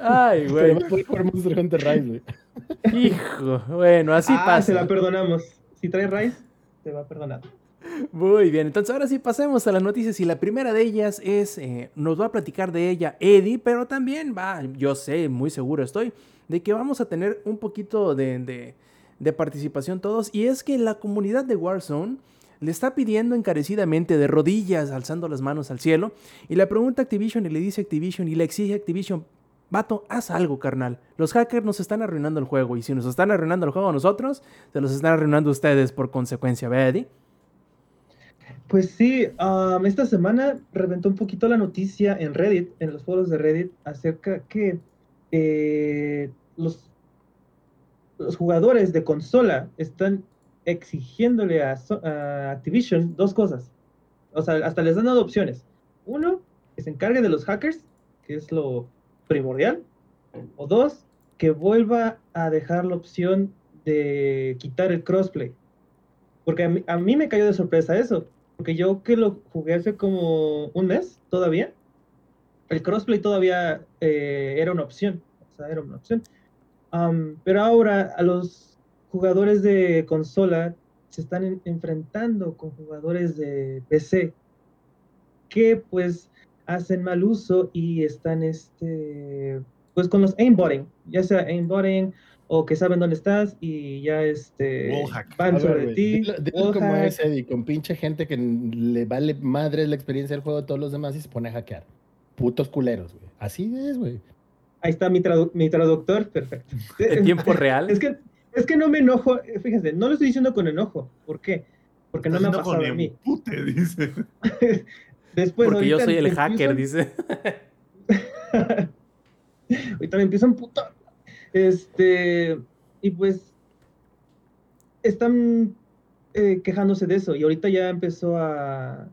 Ay, güey. Monster Hunter Rise, güey. Hijo, bueno, así ah, pasa. se la perdonamos. Si trae Rice, te va a perdonar. Muy bien, entonces ahora sí pasemos a las noticias y la primera de ellas es, eh, nos va a platicar de ella Eddie, pero también va, yo sé, muy seguro estoy, de que vamos a tener un poquito de, de- de participación todos y es que la comunidad de Warzone le está pidiendo encarecidamente de rodillas, alzando las manos al cielo y le pregunta a Activision y le dice Activision y le exige Activision, vato, haz algo, carnal. Los hackers nos están arruinando el juego y si nos están arruinando el juego a nosotros, se los están arruinando ustedes por consecuencia, ¿ve, Eddie? Pues sí, esta semana reventó un poquito la noticia en Reddit, en los foros de Reddit, acerca que eh, los, los jugadores de consola están exigiéndole a, Activision dos cosas. O sea, hasta les han dado opciones. Uno, que se encargue de los hackers, que es lo, primordial. O dos, que vuelva a dejar la opción de quitar el crossplay. Porque a mí, me cayó de sorpresa eso. Porque yo que lo jugué hace como un mes todavía, el crossplay todavía eh, era una opción. O sea, era una opción. Pero ahora a los jugadores de consola se están en- enfrentando con jugadores de PC que pues hacen mal uso y están este pues con los aimbotting, ya sea aimbotting o que saben dónde estás y ya este Wallhack. van ver, sobre ti. dilo- dilo como es Eddie, con pinche gente que le vale madre la experiencia del juego a todos los demás y se pone a hackear. Putos culeros, güey. Así es, güey. Ahí está mi, tradu- mi traductor, perfecto. En tiempo real. Es que es que no me enojo, eh, fíjense, no lo estoy diciendo con enojo. ¿Por qué? Porque no me ha pasado a mí. con empute, dice. Después, Porque yo soy el empiezo- hacker, dice. Ahorita me empiezo a emputar. Este, y pues están eh, quejándose de eso. Y ahorita ya empezó a,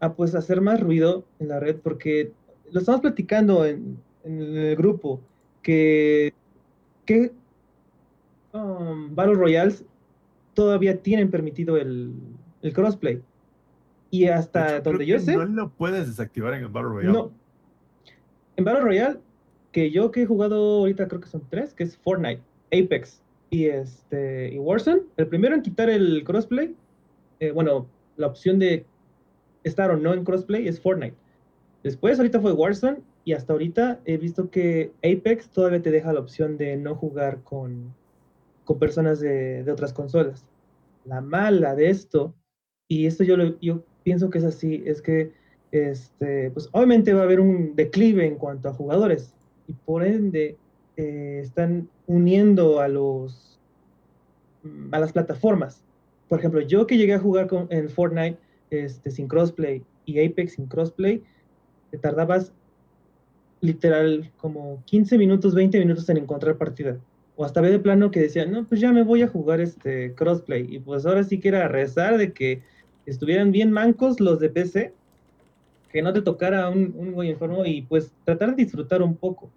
a pues hacer más ruido en la red porque lo estamos platicando en, en el grupo que, que um, Battle Royales todavía tienen permitido el, el crossplay. Y hasta hecho, donde yo sé. No lo puedes desactivar en el Battle Royale. No. En Battle Royale, que yo que he jugado ahorita creo que son tres, que es Fortnite, Apex y este y Warzone. El primero en quitar el crossplay, eh, bueno, la opción de estar o no en crossplay es Fortnite. Después ahorita fue Warzone y hasta ahorita he visto que Apex todavía te deja la opción de no jugar con, con personas de, otras consolas. La mala de esto, y esto yo, lo- yo pienso que es así, es que este, pues obviamente va a haber un declive en cuanto a jugadores y por ende eh, están uniendo a los mm, a las plataformas. Por ejemplo, yo que llegué a jugar con, en Fortnite este, sin crossplay y Apex sin crossplay, te tardabas literal como 15 minutos, 20 minutos en encontrar partida. O hasta ver de plano que decían, no, pues ya me voy a jugar este crossplay. Y pues ahora sí que era rezar de que estuvieran bien mancos los de PC, que no te tocara un, un güey enfermo y pues tratar de disfrutar un poco.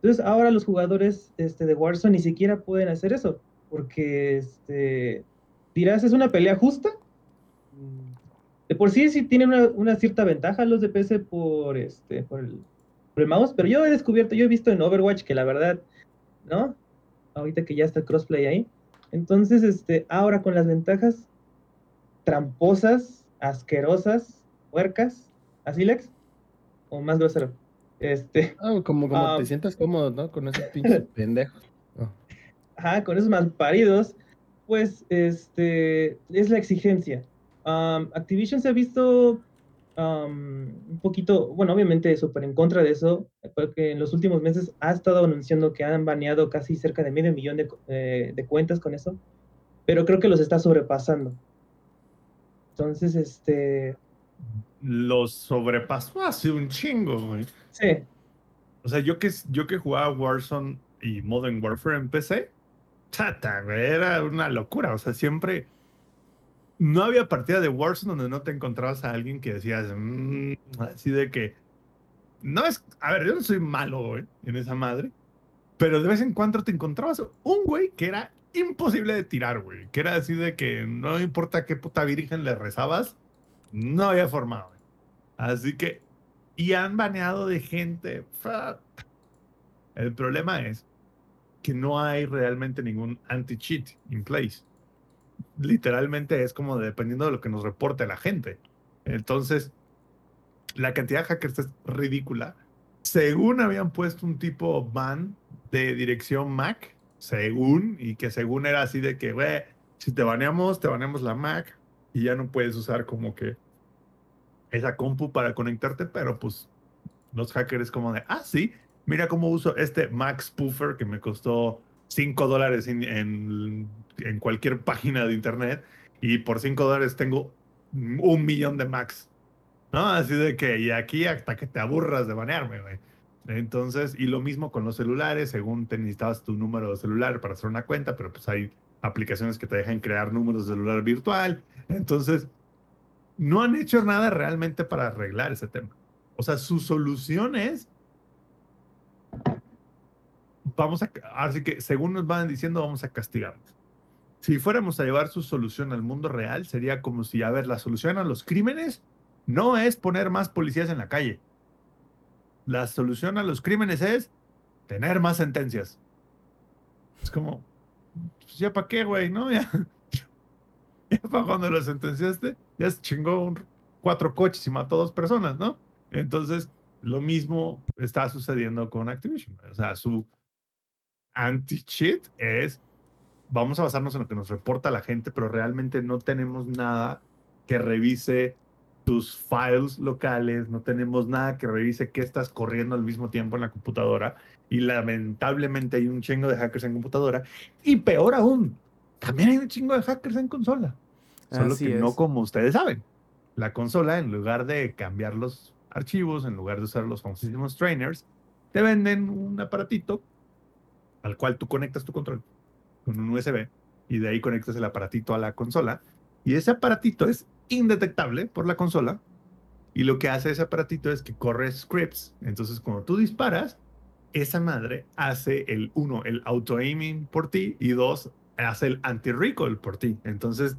Entonces ahora los jugadores este, de Warzone ni siquiera pueden hacer eso, porque este, dirás, ¿es una pelea justa? De por sí sí tienen una, una cierta ventaja los de PC por, este, por, el, por el mouse, pero yo he descubierto, yo he visto en Overwatch que la verdad, ¿no? Ahorita que ya está el crossplay ahí. Entonces, este, ahora con las ventajas tramposas, asquerosas, puercas, ¿así Lex? O más grosero. Este, Ah, como como Ah. te sientas cómodo, ¿no? Con esos pinches pendejos. Oh. ajá, con esos malparidos, pues este es la exigencia. Um, Activision se ha visto um, un poquito, bueno, obviamente súper en contra de eso, porque en los últimos meses ha estado anunciando que han baneado casi cerca de medio millón de, eh, de cuentas con eso, pero creo que los está sobrepasando. Entonces, este, Los sobrepasó hace un chingo, güey. sí, O sea, yo que, yo que jugaba Warzone y Modern Warfare en PC, chata, güey, era una locura. O sea, siempre. No había partida de Warzone donde no te encontrabas a alguien que decías, "Mm", así de que. No es. A ver, yo no soy malo, güey, en esa madre. Pero de vez en cuando te encontrabas un güey que era imposible de tirar, güey. Que era así de que no importa qué puta virgen le rezabas, no había forma, güey. Así que. Y han baneado de gente. El problema es que no hay realmente ningún anti-cheat in place. Literalmente es como dependiendo de lo que nos reporte la gente. Entonces, la cantidad de hackers es ridícula. Según habían puesto un tipo ban de dirección Mac, según, y que según era así de que, güey, si te baneamos, te baneamos la Mac y ya no puedes usar como que esa compu para conectarte, pero pues los hackers como de, ah, sí, mira cómo uso este Mac Spoofer que me costó 5 dólares en, cualquier página de internet y por 5 dólares tengo un millón de Macs. ¿No? Así de que, y aquí hasta que te aburras de banearme, güey. Entonces, y lo mismo con los celulares, según te necesitabas tu número de celular para hacer una cuenta, pero pues hay aplicaciones que te dejan crear números de celular virtual. Entonces, no han hecho nada realmente para arreglar ese tema. O sea, su solución es vamos a, así que según nos van diciendo, vamos a castigarnos. Si fuéramos a llevar su solución al mundo real, sería como si, a ver, la solución a los crímenes no es poner más policías en la calle. La solución a los crímenes es tener más sentencias. Es como, pues ya para qué, güey, ¿no? Ya, ya para cuando lo sentenciaste, ya se chingó un- cuatro coches y mató dos personas, ¿no? Entonces, lo mismo está sucediendo con Activision. O sea, su anti-cheat es, vamos a basarnos en lo que nos reporta la gente, pero realmente no tenemos nada que revise tus files locales, no tenemos nada que revise qué estás corriendo al mismo tiempo en la computadora. Y lamentablemente hay un chingo de hackers en computadora. Y peor aún, también hay un chingo de hackers en consola. Solo Así que es. no como ustedes saben. La consola, en lugar de cambiar los archivos, en lugar de usar los famosísimos trainers, te venden un aparatito al cual tú conectas tu control con un USB y de ahí conectas el aparatito a la consola. Y ese aparatito es indetectable por la consola. Y lo que hace ese aparatito es que corre scripts. Entonces, cuando tú disparas, esa madre hace el uno, el auto-aiming por ti y dos, hace el anti-recoil por ti. Entonces,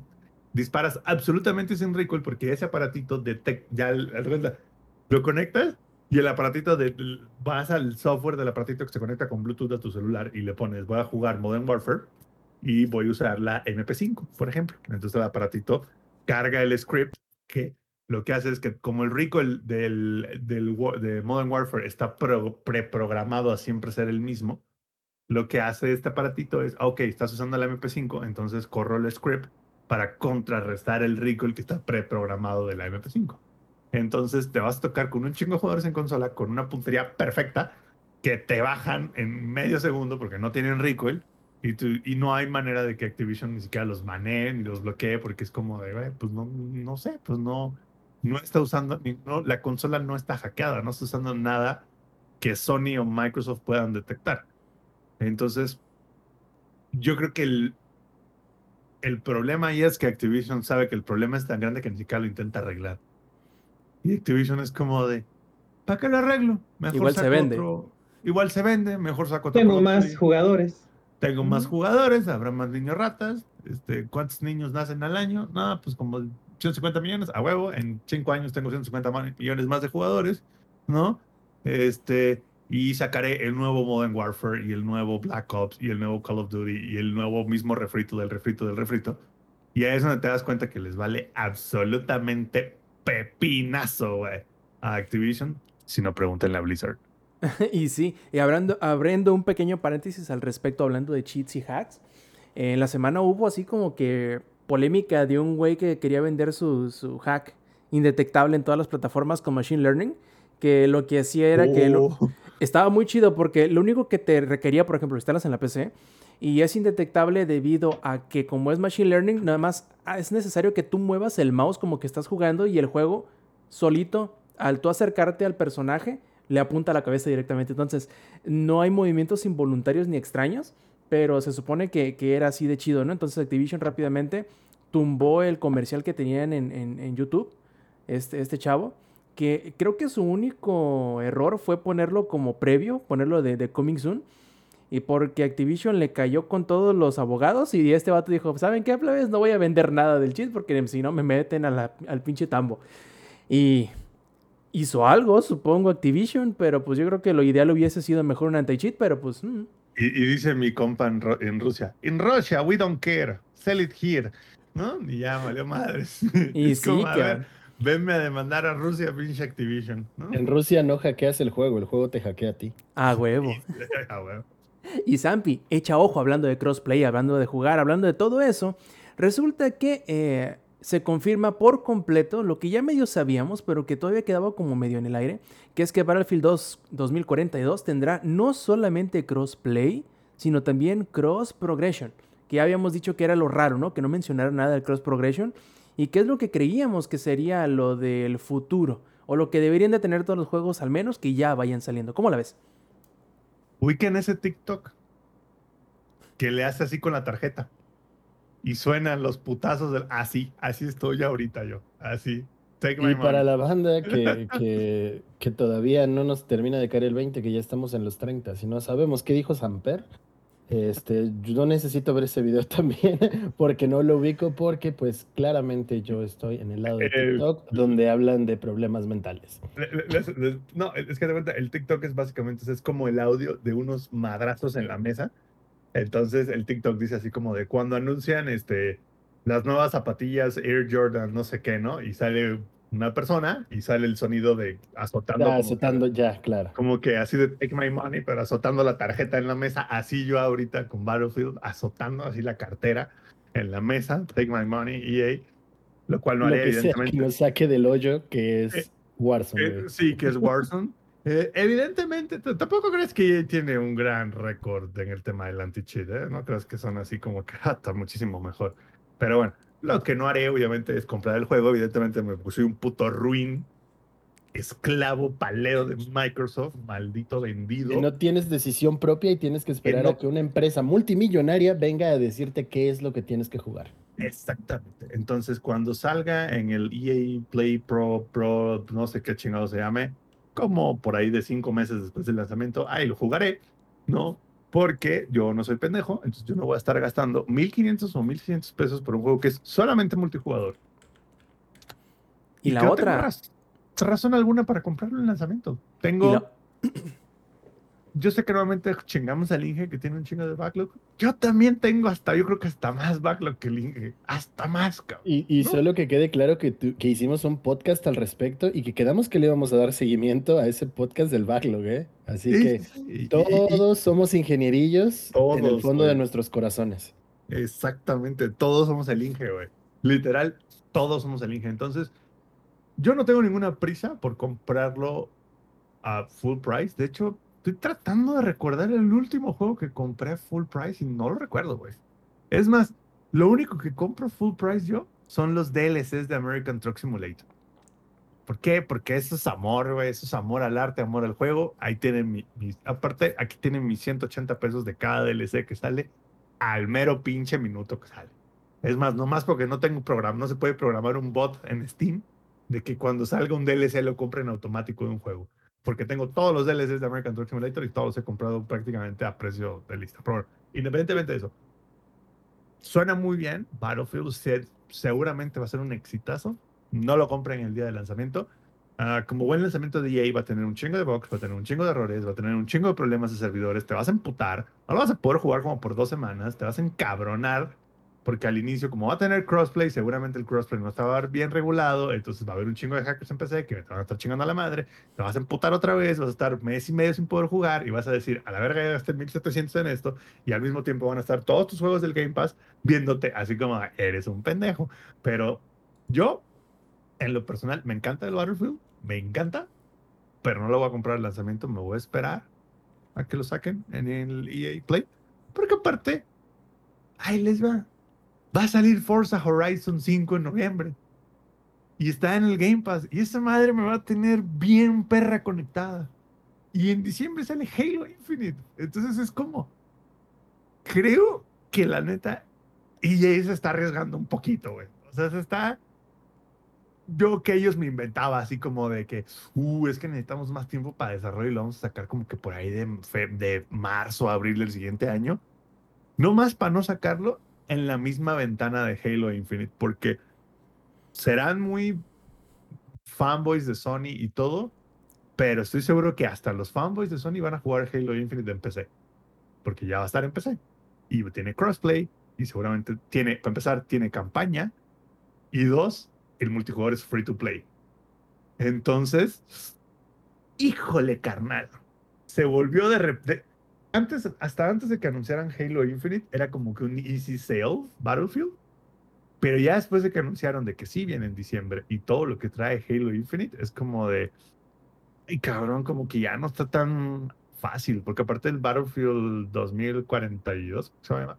disparas absolutamente sin recoil porque ese aparatito detecta, ya el- lo conectas y el aparatito de, vas al software del aparatito que se conecta con Bluetooth a tu celular y le pones, voy a jugar Modern Warfare y voy a usar la MP5, por ejemplo. Entonces el aparatito carga el script que lo que hace es que como el recoil del, del, de Modern Warfare está pro- preprogramado a siempre ser el mismo, lo que hace este aparatito es, ah, ok, estás usando la MP5, entonces corro el script para contrarrestar el recoil que está preprogramado de la MP5. Entonces te vas a tocar con un chingo de jugadores en consola con una puntería perfecta que te bajan en medio segundo porque no tienen recoil y, no hay manera de que Activision ni siquiera los manee ni los bloquee porque es como de, "Güey, pues no, no sé, pues no, no está usando, no, la consola no está hackeada, no está usando nada que Sony o Microsoft puedan detectar. Entonces, yo creo que el, el problema ahí es que Activision sabe que el problema es tan grande que ni siquiera lo intenta arreglar. Y Activision es como de, ¿para qué lo arreglo? Mejor Igual se saco vende. otro- igual se vende, mejor saco otro Tengo más jugadores. tengo más Ujú. jugadores, habrá más niños ratas. Este, ¿Cuántos niños nacen al año? No, pues como 150 millones, a huevo. En 5 años tengo 150 ma- millones más de jugadores, ¿no? Este, y sacaré el nuevo Modern Warfare y el nuevo Black Ops y el nuevo Call of Duty y el nuevo mismo refrito del refrito del refrito. Y ahí es donde te das cuenta que les vale absolutamente pepinazo, güey, a Activision. Si no, pregúntenle a Blizzard. y sí, y abriendo, abriendo un pequeño paréntesis al respecto, hablando de cheats y hacks, eh, en la semana hubo así como que polémica de un güey que quería vender su, su hack indetectable en todas las plataformas con Machine Learning, que lo que hacía era que lo- Oh. estaba muy chido porque lo único que te requería, por ejemplo, instalas en la PC y es indetectable debido a que como es Machine Learning, nada más ah, es necesario que tú muevas el mouse como que estás jugando y el juego solito, al tú acercarte al personaje, le apunta a la cabeza directamente. Entonces, no hay movimientos involuntarios ni extraños, pero se supone que, que era así de chido, ¿no? Entonces Activision rápidamente tumbó el comercial que tenían en, en- YouTube, este, este chavo, que creo que su único error fue ponerlo como previo, ponerlo de, de Coming Soon, y porque Activision le cayó con todos los abogados y este vato dijo, ¿saben qué, plebes? No voy a vender nada del cheat porque si no me meten a la- al pinche tambo. Y hizo algo, supongo, Activision, pero pues yo creo que lo ideal hubiese sido mejor un anti-cheat, pero pues... mm. Y, y dice mi compa en, en Rusia, in Russia we don't care, sell it here, ¿no? Y ya valió madres. Y Es sí, como, a ver, venme a demandar a Rusia, pinche Activision, ¿no? En Rusia no hackeas el juego, el juego te hackea a ti. A huevo. Ah, bueno. Y Zampi, echa ojo hablando de crossplay, hablando de jugar, hablando de todo eso. Resulta que eh, se confirma por completo lo que ya medio sabíamos, pero que todavía quedaba como medio en el aire, que es que Battlefield 2 2042 tendrá no solamente crossplay, sino también cross progression, que ya habíamos dicho que era lo raro, ¿no? Que no mencionaron nada del cross progression y que es lo que creíamos que sería lo del futuro o lo que deberían de tener todos los juegos al menos que ya vayan saliendo. ¿Cómo la ves? Ubiquen ese TikTok que le hace así con la tarjeta y suenan los putazos del así, así estoy ahorita yo, así. Take my Y para la banda que, que, que todavía no nos termina de caer el 20, que ya estamos en los 30, si no sabemos qué dijo Samper, este, yo no necesito ver ese video también, porque no lo ubico, porque pues claramente yo estoy en el lado de Eh, TikTok, donde hablan de problemas mentales. Le- le- les- les- no, es que de cuenta, el TikTok es básicamente es como el audio de unos madrazos en la mesa. Entonces el TikTok dice así como de cuando anuncian este las nuevas zapatillas Air Jordan, no sé qué, ¿no? Y sale una persona y sale el sonido de azotando. Ya, que- azotando, ya, claro. Como que así de take my money, pero azotando la tarjeta en la mesa. Así yo ahorita con Battlefield, azotando así la cartera en la mesa. Take my money, EA. Lo cual no Lo haré, que sea que evidentemente. nos saque del hoyo, que Eh, es Warzone. Eh, sí, que es Warzone. Eh, evidentemente, tampoco crees que EA tiene un gran récord en el tema del anti-cheat, ¿eh? No crees que son así como que ah, está muchísimo mejor. Pero bueno, lo que no haré, obviamente, es comprar el juego. Evidentemente, me puse un puto ruin, esclavo, paleo de Microsoft, maldito vendido. Que no tienes decisión propia y tienes que esperar no- a que una empresa multimillonaria venga a decirte qué es lo que tienes que jugar. Exactamente. Entonces, cuando salga en el EA Play Pro, Pro, no sé qué chingado se llame, como por ahí de cinco meses después del lanzamiento, ahí lo jugaré, ¿no? Porque yo no soy pendejo, entonces yo no voy a estar gastando 1500 o 1600 pesos por un juego que es solamente multijugador. Y la tengo otra. raz- razón alguna para comprarlo en lanzamiento. Tengo, la- yo sé que normalmente chingamos al Inge que tiene un chingo de backlog. Yo también tengo hasta, yo creo que hasta más backlog que el Inge. Hasta más, cabrón. Y, y No. solo que quede claro que, que hicimos un podcast al respecto y que quedamos que le íbamos a dar seguimiento a ese podcast del backlog, ¿eh? Así Sí, que sí, y- y- todos somos ingenierillos en el fondo de nuestros corazones. Exactamente, todos somos el Inge, güey. Literal, todos somos el Inge. Entonces, yo no tengo ninguna prisa por comprarlo a full price. De hecho, estoy tratando de recordar el último juego que compré full price y no lo recuerdo, güey. Es más, lo único que compro full price yo son los DLCs de American Truck Simulator. ¿Por qué? Porque eso es amor, güey. Eso es amor al arte, amor al juego. Ahí tienen mi, mis- aparte, aquí tienen mis 180 pesos de cada DLC que sale al mero pinche minuto que sale. Es más, nomás porque no tengo programa, no se puede programar un bot en Steam de que cuando salga un DLC lo compre en automático de un juego. Porque tengo todos los DLCs de American Truck Simulator y todos los he comprado prácticamente a precio de lista. Pero independientemente de eso, suena muy bien. Battlefield se- seguramente va a ser un exitazo. No lo compren el día de lanzamiento. Ah, como buen lanzamiento de EA va a tener un chingo de bugs, va a tener un chingo de errores, va a tener un chingo de problemas de servidores, te vas a emputar, no lo vas a poder jugar como por dos semanas, te vas a encabronar, porque al inicio, como va a tener crossplay, seguramente el crossplay no estaba bien regulado, entonces va a haber un chingo de hackers en PC que te van a estar chingando a la madre, te vas a emputar otra vez, vas a estar mes y medio sin poder jugar y vas a decir, a la verga ya gasté 1700 en esto, y al mismo tiempo van a estar todos tus juegos del Game Pass viéndote así como, eres un pendejo. Pero yo, en lo personal, me encanta el Battlefield, me encanta, pero no lo voy a comprar al lanzamiento, me voy a esperar a que lo saquen en el EA Play, porque aparte, ahí les va. Va a salir Forza Horizon 5 en noviembre. Y está en el Game Pass. Y esa madre me va a tener bien perra conectada. Y en diciembre sale Halo Infinite. Entonces es como. Creo que la neta. EA se está arriesgando un poquito, güey. O sea, se está. Yo que ellos me inventaba así como de que, uh, es que necesitamos más tiempo para desarrollo y lo vamos a sacar como que por ahí de, de marzo, abril del siguiente año. No más para no sacarlo en la misma ventana de Halo Infinite, porque serán muy fanboys de Sony y todo, pero estoy seguro que hasta los fanboys de Sony van a jugar Halo Infinite en PC, porque ya va a estar en PC y tiene crossplay y seguramente tiene, para empezar, tiene campaña y dos, el multijugador es free to play. Entonces, híjole, carnal, se volvió de, rep- de- antes, hasta antes de que anunciaran Halo Infinite, era como que un easy sale Battlefield. Pero ya después de que anunciaron de que sí viene en diciembre y todo lo que trae Halo Infinite, es como de. Y cabrón, como que ya no está tan fácil, porque aparte el Battlefield 2042, ¿se llama?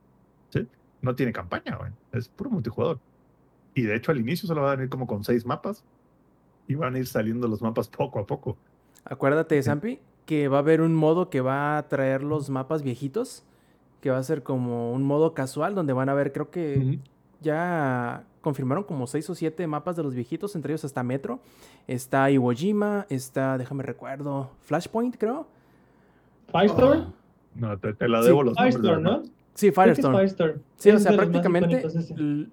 ¿Sí? No tiene campaña, güey. Es puro multijugador. Y de hecho al inicio solo van a ir como con seis mapas y van a ir saliendo los mapas poco a poco. Acuérdate, Zampi, que va a haber un modo que va a traer los mapas viejitos, que va a ser como un modo casual, donde van a ver, creo que ya confirmaron como 6 o 7 mapas de los viejitos, entre ellos está Metro, está Iwo Jima, está, déjame recuerdo, Flashpoint creo. Firestorm. No, te, te la Sí, debo los nombres. Firestorm, ¿no? Sí, Firestorm. Firestorm. Sí, o Es sea, los más prácticamente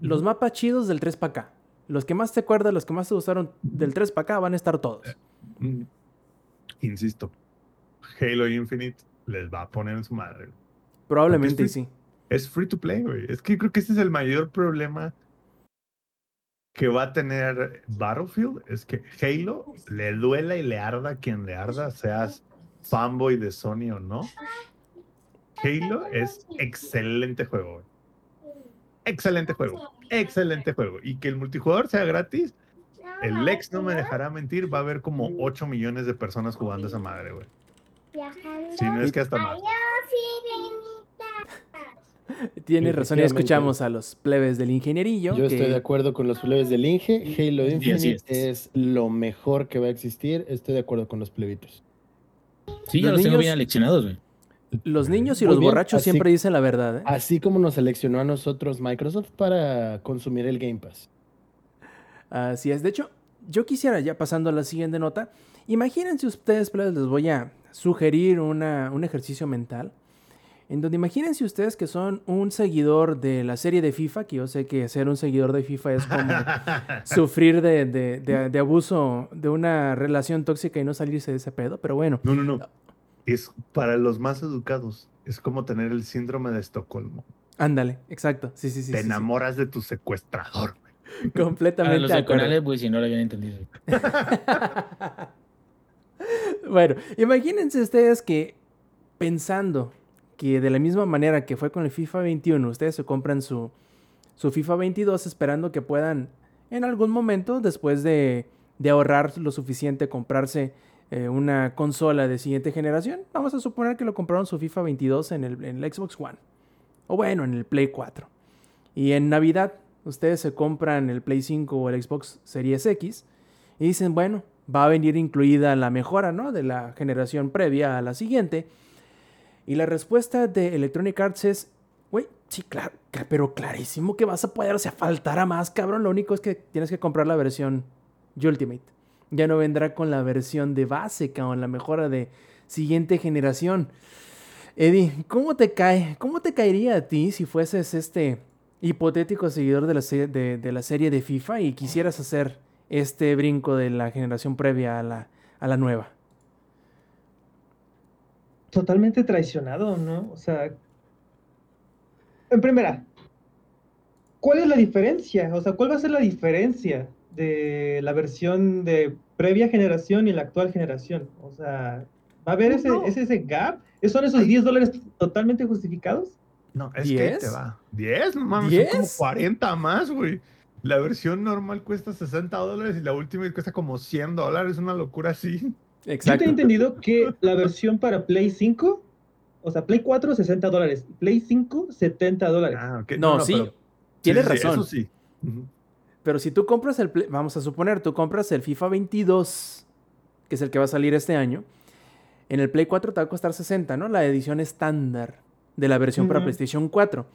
los mapas chidos del 3 para acá. Los que más te acuerdas, los que más te gustaron del 3 para acá van a estar todos. Mm. Insisto, Halo Infinite les va a poner en su madre. Probablemente sí. Es free to play, güey. Es que creo que ese es el mayor problema que va a tener Battlefield. Es que Halo le duela y le arda a quien le arda, seas fanboy de Sony o no. Halo es excelente juego, güey. Excelente juego. Excelente juego. Y que el multijugador sea gratis, el Lex no me dejará mentir, va a haber como 8 millones de personas jugando esa madre, güey. Si no es que hasta más. Tiene razón, ya escuchamos a los plebes del ingenierillo. Yo estoy de acuerdo con los plebes del Inge. Halo Infinite es. es lo mejor que va a existir. Estoy de acuerdo con los plebitos. Sí, ya Los los tengo niños- bien aleccionados, güey. Los niños y Muy los bien, borrachos así- siempre dicen la verdad. ¿eh? Así como nos seleccionó a nosotros Microsoft para consumir el Game Pass. Así es. De hecho, yo quisiera, ya pasando a la siguiente nota, imagínense ustedes, plebes, les voy a sugerir una- un ejercicio mental. En donde imagínense ustedes que son un seguidor de la serie de FIFA, que yo sé que ser un seguidor de FIFA es como sufrir de, de- de- de abuso, de una relación tóxica y no salirse de ese pedo, pero bueno, No, no, no. Es para los más educados. Es como tener el síndrome de Estocolmo. ándale, exacto, sí, sí, sí. Te sí, sí. enamoras de tu secuestrador. Completamente los de de acuerdo. Conalep, pues si no lo habían entendido. bueno, imagínense ustedes que pensando que de la misma manera que fue con el FIFA 21, ustedes se compran su, su FIFA 22 esperando que puedan en algún momento, después de, de ahorrar lo suficiente, comprarse eh, una consola de siguiente generación. Vamos a suponer que lo compraron su FIFA 22 en el, en el Xbox One. O bueno, en el Play 4. Y en Navidad ustedes se compran el Play 5 o el Xbox Series X y dicen, bueno, va a venir incluida la mejora, ¿no? De la generación previa a la siguiente. Y la respuesta de Electronic Arts es, güey, sí, claro, cl- pero clarísimo que vas a poder, o sea, faltará más, cabrón. Lo único es que tienes que comprar la versión Ultimate. Ya no vendrá con la versión de base, cabrón, la mejora de siguiente generación. Eddie, ¿cómo te cae? ¿Cómo te caería a ti si fueses este hipotético seguidor de la serie de FIFA y quisieras hacer este brinco de la generación previa a la, a la nueva? totalmente traicionado, ¿no? O sea, en primera, ¿cuál es la diferencia? O sea, ¿cuál va a ser la diferencia de la versión de previa generación y la actual generación? O sea, ¿va a haber ese, No. ese, ese gap? ¿Son esos 10 dólares totalmente justificados? No, es que te va. 10, no mames, ¿Diez? son como 40 más, güey. La versión normal cuesta 60 dólares y la última cuesta como 100 dólares, una locura así. Yo Exacto. tenía entendido que la versión para Play 5, o sea, Play 4, 60 dólares, Play 5, 70 dólares. Ah, ok. No, sí, pero- tienes sí, sí, razón. Eso sí. Pero si tú compras el, Play- vamos a suponer, tú compras el FIFA 22, que es el que va a salir este año, en el Play 4 te va a costar 60, ¿no? La edición estándar de la versión para. PlayStation 4.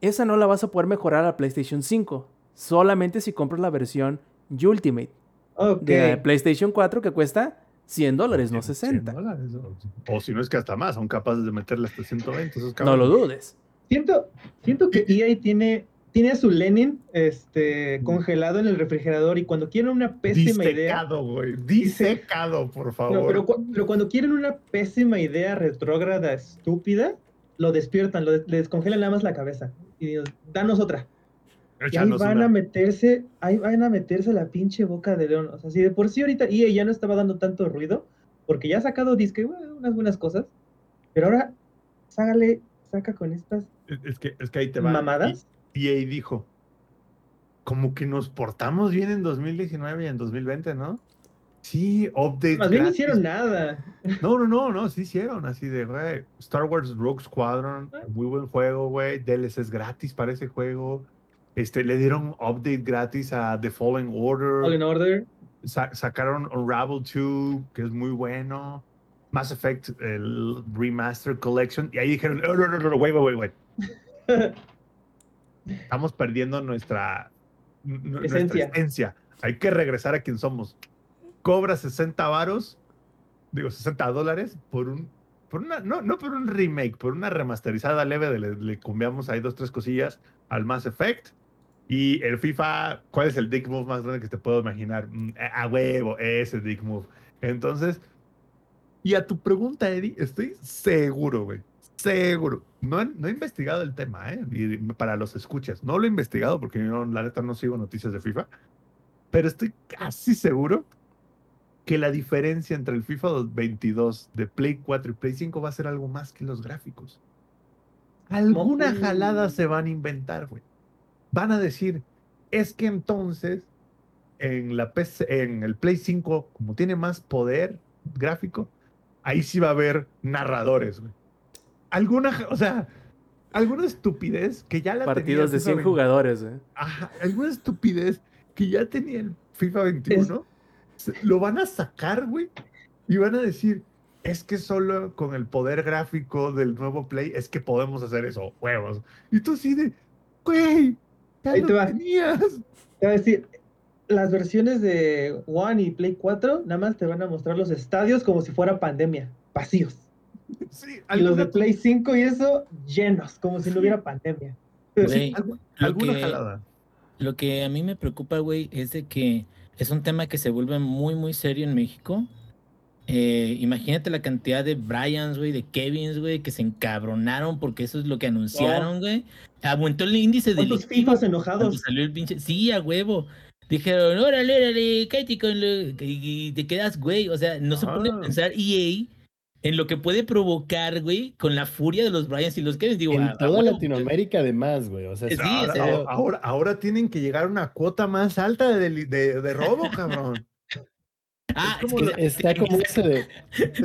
Esa no la vas a poder mejorar a PlayStation 5, solamente si compras la versión Ultimate de la PlayStation 4 que cuesta 100 dólares, no 100 60. dólares, o, o si no es que hasta más, son capaces de meterle hasta 120. Esos No lo dudes. Siento, siento que EA tiene, tiene a su Lenin este, congelado en el refrigerador y cuando quieren una pésima idea. Disecado, güey. Disecado, por favor. No, pero, cu- pero cuando quieren una pésima idea retrógrada, estúpida, lo despiertan, lo des- le descongelan nada más la cabeza. Y digo, danos otra. Y ahí van una. a meterse, ahí van a meterse la pinche boca de león. O sea, si de por sí ahorita EA ya no estaba dando tanto ruido, porque ya ha sacado disque, bueno, unas buenas cosas, pero ahora sácale, saca con estas Es- Es que, es que ahí te va. mamadas. Y, ahí dijo, como que nos portamos bien en 2019 y en 2020, ¿no? Sí, update. Más bien no hicieron nada. No, no, no, no, sí hicieron así de, güey, Star Wars Rogue Squadron, Ah. muy buen juego, güey, DLCs gratis para ese juego. Este, le dieron update gratis a The Fallen Order. All in order. Sa- sacaron Unravel 2, que es muy bueno. Mass Effect, el Remaster Collection. Y ahí dijeron, no, no, no, no, wait, wait, wait, estamos perdiendo nuestra, nu- nuestra Esencia. esencia. Hay que regresar a quien somos. Cobra 60 varos, digo 60 dólares por un, por una, no, no por un remake, por una remasterizada leve, de le, le cambiamos ahí dos, tres cosillas al Mass Effect. Y el FIFA, ¿cuál es el dick move más grande que te puedo imaginar? Mm, A huevo, ese dick move. Entonces, y a tu pregunta, Eddie, estoy seguro, güey. Seguro. No, he- no he investigado el tema, ¿eh? Y para los escuchas. No lo he investigado porque yo, la neta, no sigo noticias de FIFA. Pero estoy casi seguro que la diferencia entre el FIFA 22 de Play 4 y Play 5 va a ser algo más que los gráficos. Alguna jalada se van a inventar, güey. Van a decir, es que entonces en la PC, en el Play 5, como tiene más poder gráfico, ahí sí va a haber narradores, güey. Alguna, o sea, alguna estupidez que ya la tenía Partidos de FIFA 100 20 jugadores, ¿eh? Ajá, alguna estupidez que ya tenía el FIFA 21, se- lo van a sacar, güey, y van a decir, es que solo con el poder gráfico del nuevo Play es que podemos hacer eso, huevos. Y tú sí de, güey, Ahí lo te va. tenías. Te voy a decir, las versiones de One y Play 4 nada más te van a mostrar los estadios como si fuera pandemia, vacíos. Sí, Y los de Play 5 y eso, llenos, como si no hubiera pandemia. Güey, algu- lo alguna que- jalada. Lo que a mí me preocupa, güey, es de que es un tema que se vuelve muy, muy serio en México. Eh, imagínate la cantidad de Bryans, güey, de Kevins, güey, que se encabronaron porque eso es lo que anunciaron, güey. Aumentó el índice ¿Cuántos delictivo FIFAs cuando enojados? salió el pinche. Sí, a huevo. Dijeron, órale, órale, cállate con lo. Y y te quedas, güey. O sea, no se pone a Ah. pensar EA en lo que puede provocar, güey, con la furia de los Bryans y los Kevins. Digo, En toda Latinoamérica, además, güey. O sea, Sí, sí, o ahora, sea, ahora- ahora, ahora tienen que llegar a una cuota más alta de, de, de robo, cabrón. Ah, Es es que está como ese de.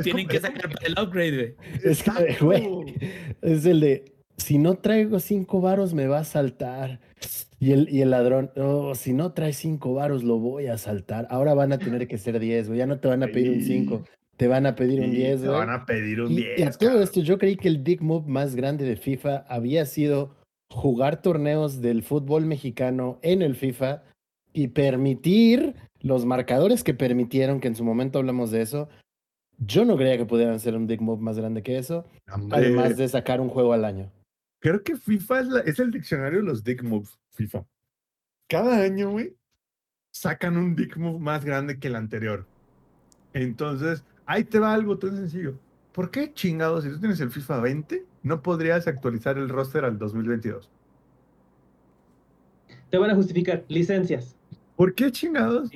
tienen que sacar para el upgrade, güey. Es que, Exacto. güey, es el de. Si no traigo cinco varos, me va a saltar. Y el, y el ladrón, oh, si no traes cinco varos, lo voy a saltar. Ahora van a tener que ser 10, güey. Ya no te van a pedir un. 5, te van a pedir un Sí, 10, te van a pedir un Y, 10. y a todo esto, yo creí que el big move más grande de FIFA había sido jugar torneos del fútbol mexicano en el FIFA y permitir los marcadores que permitieron, que en su momento hablamos de eso. Yo no creía que pudieran ser un big move más grande que eso, Hombre, además de sacar un juego al año. Creo que FIFA es, la- es el diccionario de los dick moves, FIFA. Cada año, güey, sacan un dick move más grande que el anterior. Entonces, ahí te va algo tan sencillo. ¿Por qué chingados, si tú tienes el FIFA 20, no podrías actualizar el roster al 2022? Te van a justificar licencias. ¿Por qué chingados?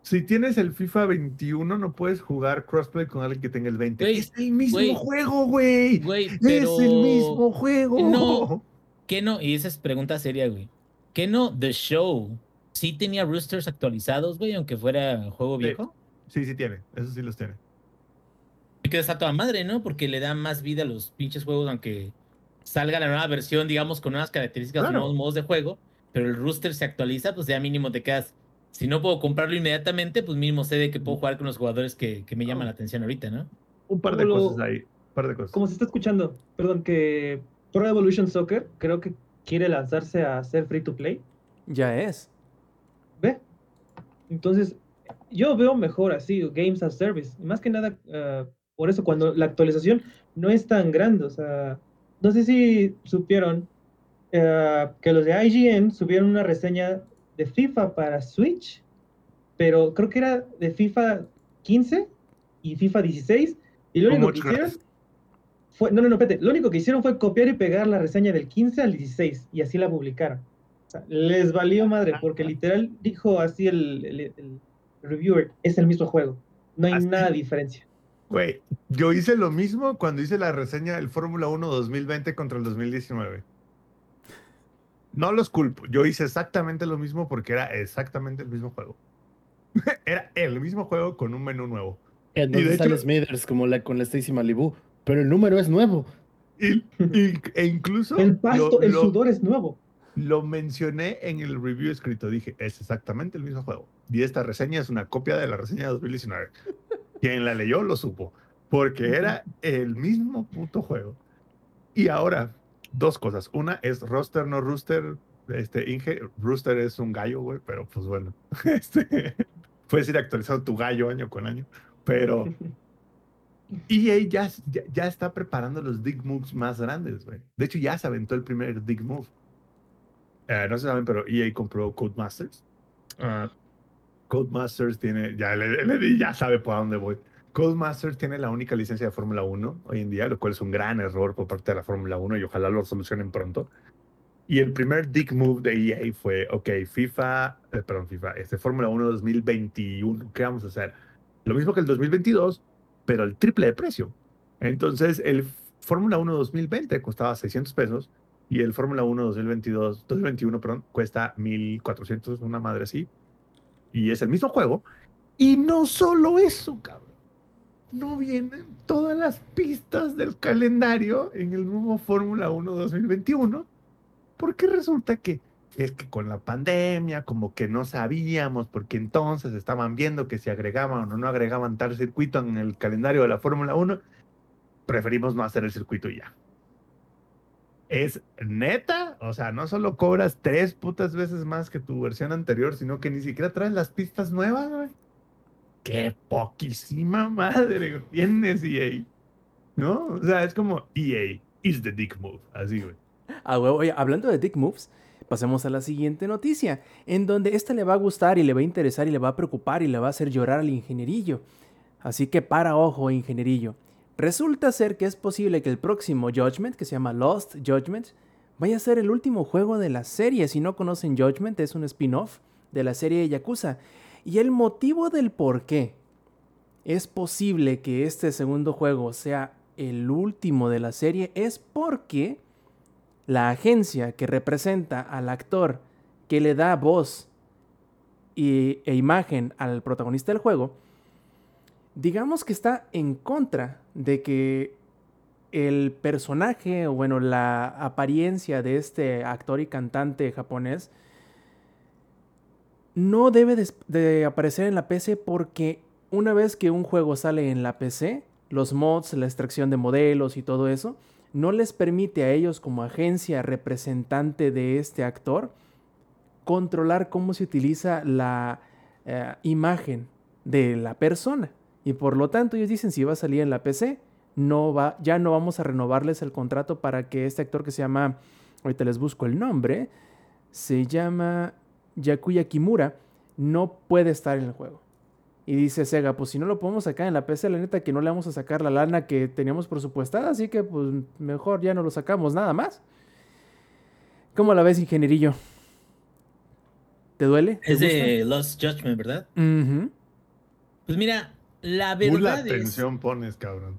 Si tienes el FIFA 21, no puedes jugar crossplay con alguien que tenga el 20. Güey, es el mismo juego, güey. Pero. Es el mismo juego. No. ¿Qué no? Y esa es pregunta seria, güey. ¿Qué no? The Show. Sí tenía roosters actualizados, güey, aunque fuera juego viejo. Sí, sí tiene. Eso sí los tiene. Y que está toda madre, ¿no? Porque le da más vida a los pinches juegos, aunque salga la nueva versión, digamos, con nuevas características, Claro. nuevos modos de juego. Pero el rooster se actualiza, pues ya mínimo te quedas. Si no puedo comprarlo inmediatamente, pues mínimo sé de que puedo jugar con los jugadores que, que me llaman Oh. la atención ahorita, ¿no? Un par de ¿Cómo lo- cosas ahí. Un par de cosas. como se está escuchando, perdón, que Pro Evolution Soccer creo que quiere lanzarse a ser free to play. Ya es. ¿Ve? Entonces, yo veo mejor así, Games as Service. Más que nada, ah, por eso, cuando la actualización no es tan grande. O sea, no sé si supieron ah, que los de IGN subieron una reseña de FIFA para Switch, pero creo que era de FIFA 15 y FIFA 16. Y lo único que hicieron fue, no, no, no, espérate, lo único que hicieron fue copiar y pegar la reseña del 15 al 16 y así la publicaron. O sea, les valió madre, porque literal dijo así el, el- el reviewer, es el mismo juego, no hay Así. nada de diferencia. Güey, yo hice lo mismo cuando hice la reseña del Fórmula 1 2020 contra el 2019. No los culpo. Yo hice exactamente lo mismo porque era exactamente el mismo juego. era el mismo juego con un menú nuevo. En Y de hecho- Smithers como la, con la Stacy Malibu, pero el número es nuevo. Y, y- e incluso El pasto, lo, el lo- sudor es nuevo. lo mencioné en el review escrito. Dije, es exactamente el mismo juego. Y esta reseña es una copia de la reseña de 2019. Quien la leyó lo supo. Porque era el mismo puto juego. Y ahora, dos cosas. Una es roster, no rooster. Este, Inge, rooster es un gallo, güey, pero pues bueno. Este, puedes ir actualizando tu gallo año con año. Pero EA ya, ya, ya está preparando los Dig Moves más grandes, güey. De hecho, ya se aventó el primer Dig Move. Eh, no se saben, pero EA compró Codemasters. Ah, Codemasters tiene, ya le, le ya sabe por dónde voy. Codemasters tiene la única licencia de Fórmula 1 hoy en día, lo cual es un gran error por parte de la Fórmula 1 y ojalá lo solucionen pronto. Y el primer Dig Move de EA fue, ok, FIFA, eh, perdón, FIFA, este Fórmula 1 2021, ¿qué vamos a hacer? Lo mismo que el 2022, pero el triple de precio. Entonces, el Fórmula 1 2020 costaba 600 pesos y el Fórmula 1 2022, 2021, perdón, cuesta 1400, una madre así. Y es el mismo juego. Y no solo eso, cabrón. No vienen todas las pistas del calendario en el nuevo Fórmula 1 2021. Porque resulta que es que con la pandemia, como que no sabíamos, porque entonces estaban viendo que si agregaban o no agregaban tal circuito en el calendario de la Fórmula 1, preferimos no hacer el circuito ya. Es neta, o sea, no solo cobras tres putas veces más que tu versión anterior, sino que ni siquiera traes las pistas nuevas, güey. Qué poquísima madre tienes EA. ¿No? O sea, es como EA is the dick move, así, güey. Ah, güey, oye, hablando de Dick Moves, pasemos a la siguiente noticia, en donde esta le va a gustar y le va a interesar y le va a preocupar y le va a hacer llorar al ingenierillo. Así que para ojo, ingenierillo. Resulta ser que es posible que el próximo Judgment, que se llama Lost Judgment, vaya a ser el último juego de la serie. Si no conocen Judgment, es un spin-off de la serie Yakuza. Y el motivo del por qué es posible que este segundo juego sea el último de la serie es porque la agencia que representa al actor que le da voz y, e imagen al protagonista del juego, digamos que está en contra de que el personaje, o bueno, la apariencia de este actor y cantante japonés no debe de, aparecer en la PC porque una vez que un juego sale en la PC, los mods, la extracción de modelos y todo eso, no les permite a ellos como agencia representante de este actor controlar cómo se utiliza la eh, imagen de la persona. Y por lo tanto ellos dicen si va a salir en la PC, no va, ya no vamos a renovarles el contrato para que este actor que se llama, ahorita les busco el nombre, se llama Yakuya Kimura, no puede estar en el juego. Y dice Sega, pues si no lo podemos sacar en la PC, la neta que no le vamos a sacar la lana que teníamos presupuestada, así que pues mejor ya no lo sacamos nada más. ¿Cómo la ves, ingenierillo? ¿Te duele? ¿Te Es de Lost Judgment, ¿verdad? Pues mira, la verdad es... atención pones, cabrón.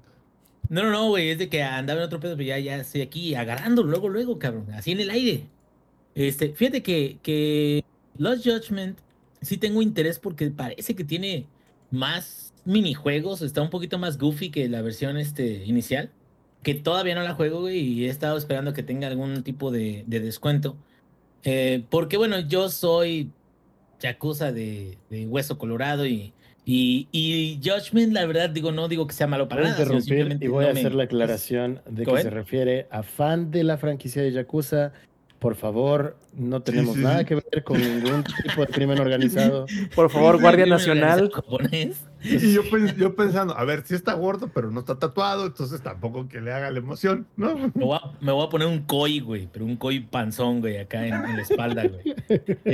No, no, no, güey, es de que andaba en otro pedo, pero ya, ya estoy aquí agarrando luego, luego, cabrón, así en el aire. Este, fíjate que, que Lost Judgment sí tengo interés porque parece que tiene más minijuegos, está un poquito más goofy que la versión este, inicial, que todavía no la juego, güey, y he estado esperando que tenga algún tipo de, de descuento. Eh, porque, bueno, yo soy Yakuza de, de hueso colorado y, y, y Judgment, la verdad, digo, no digo que sea malo para Voy a nada. interrumpir y voy a no me- hacer la aclaración de ¿Cómo que se refiere a fan de la franquicia de Yakuza. Por favor, no tenemos sí, nada sí. que ver con ningún tipo de crimen organizado. Por favor, Guardia Nacional. Y yo, pens- yo pensando, a ver, si está gordo, pero no está tatuado, entonces tampoco que le haga la emoción, ¿no? Me voy, a, me voy a poner un koi, güey, pero un koi panzón, güey, acá en, en la espalda, güey.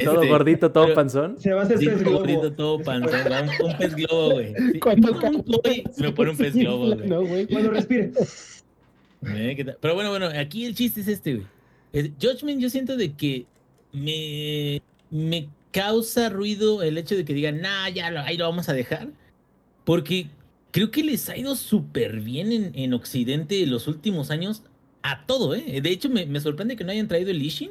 Todo Este, gordito, todo pero- panzón. Se va a hacer Sí, pez globo. gordito, todo panzón, güey, un, un pez globo, güey. Sí, Cuando un koi, se me pone un pez globo, güey. No, güey. Cuando respire. Eh, ¿qué tal? Pero bueno, bueno, aquí el chiste es este, güey. Judgment, yo siento de que me, me causa ruido el hecho de que digan, nah, ya lo, ahí lo vamos a dejar. Porque creo que les ha ido súper bien en, en Occidente los últimos años a todo, ¿eh? De hecho, me, me sorprende que no hayan traído el Ishin.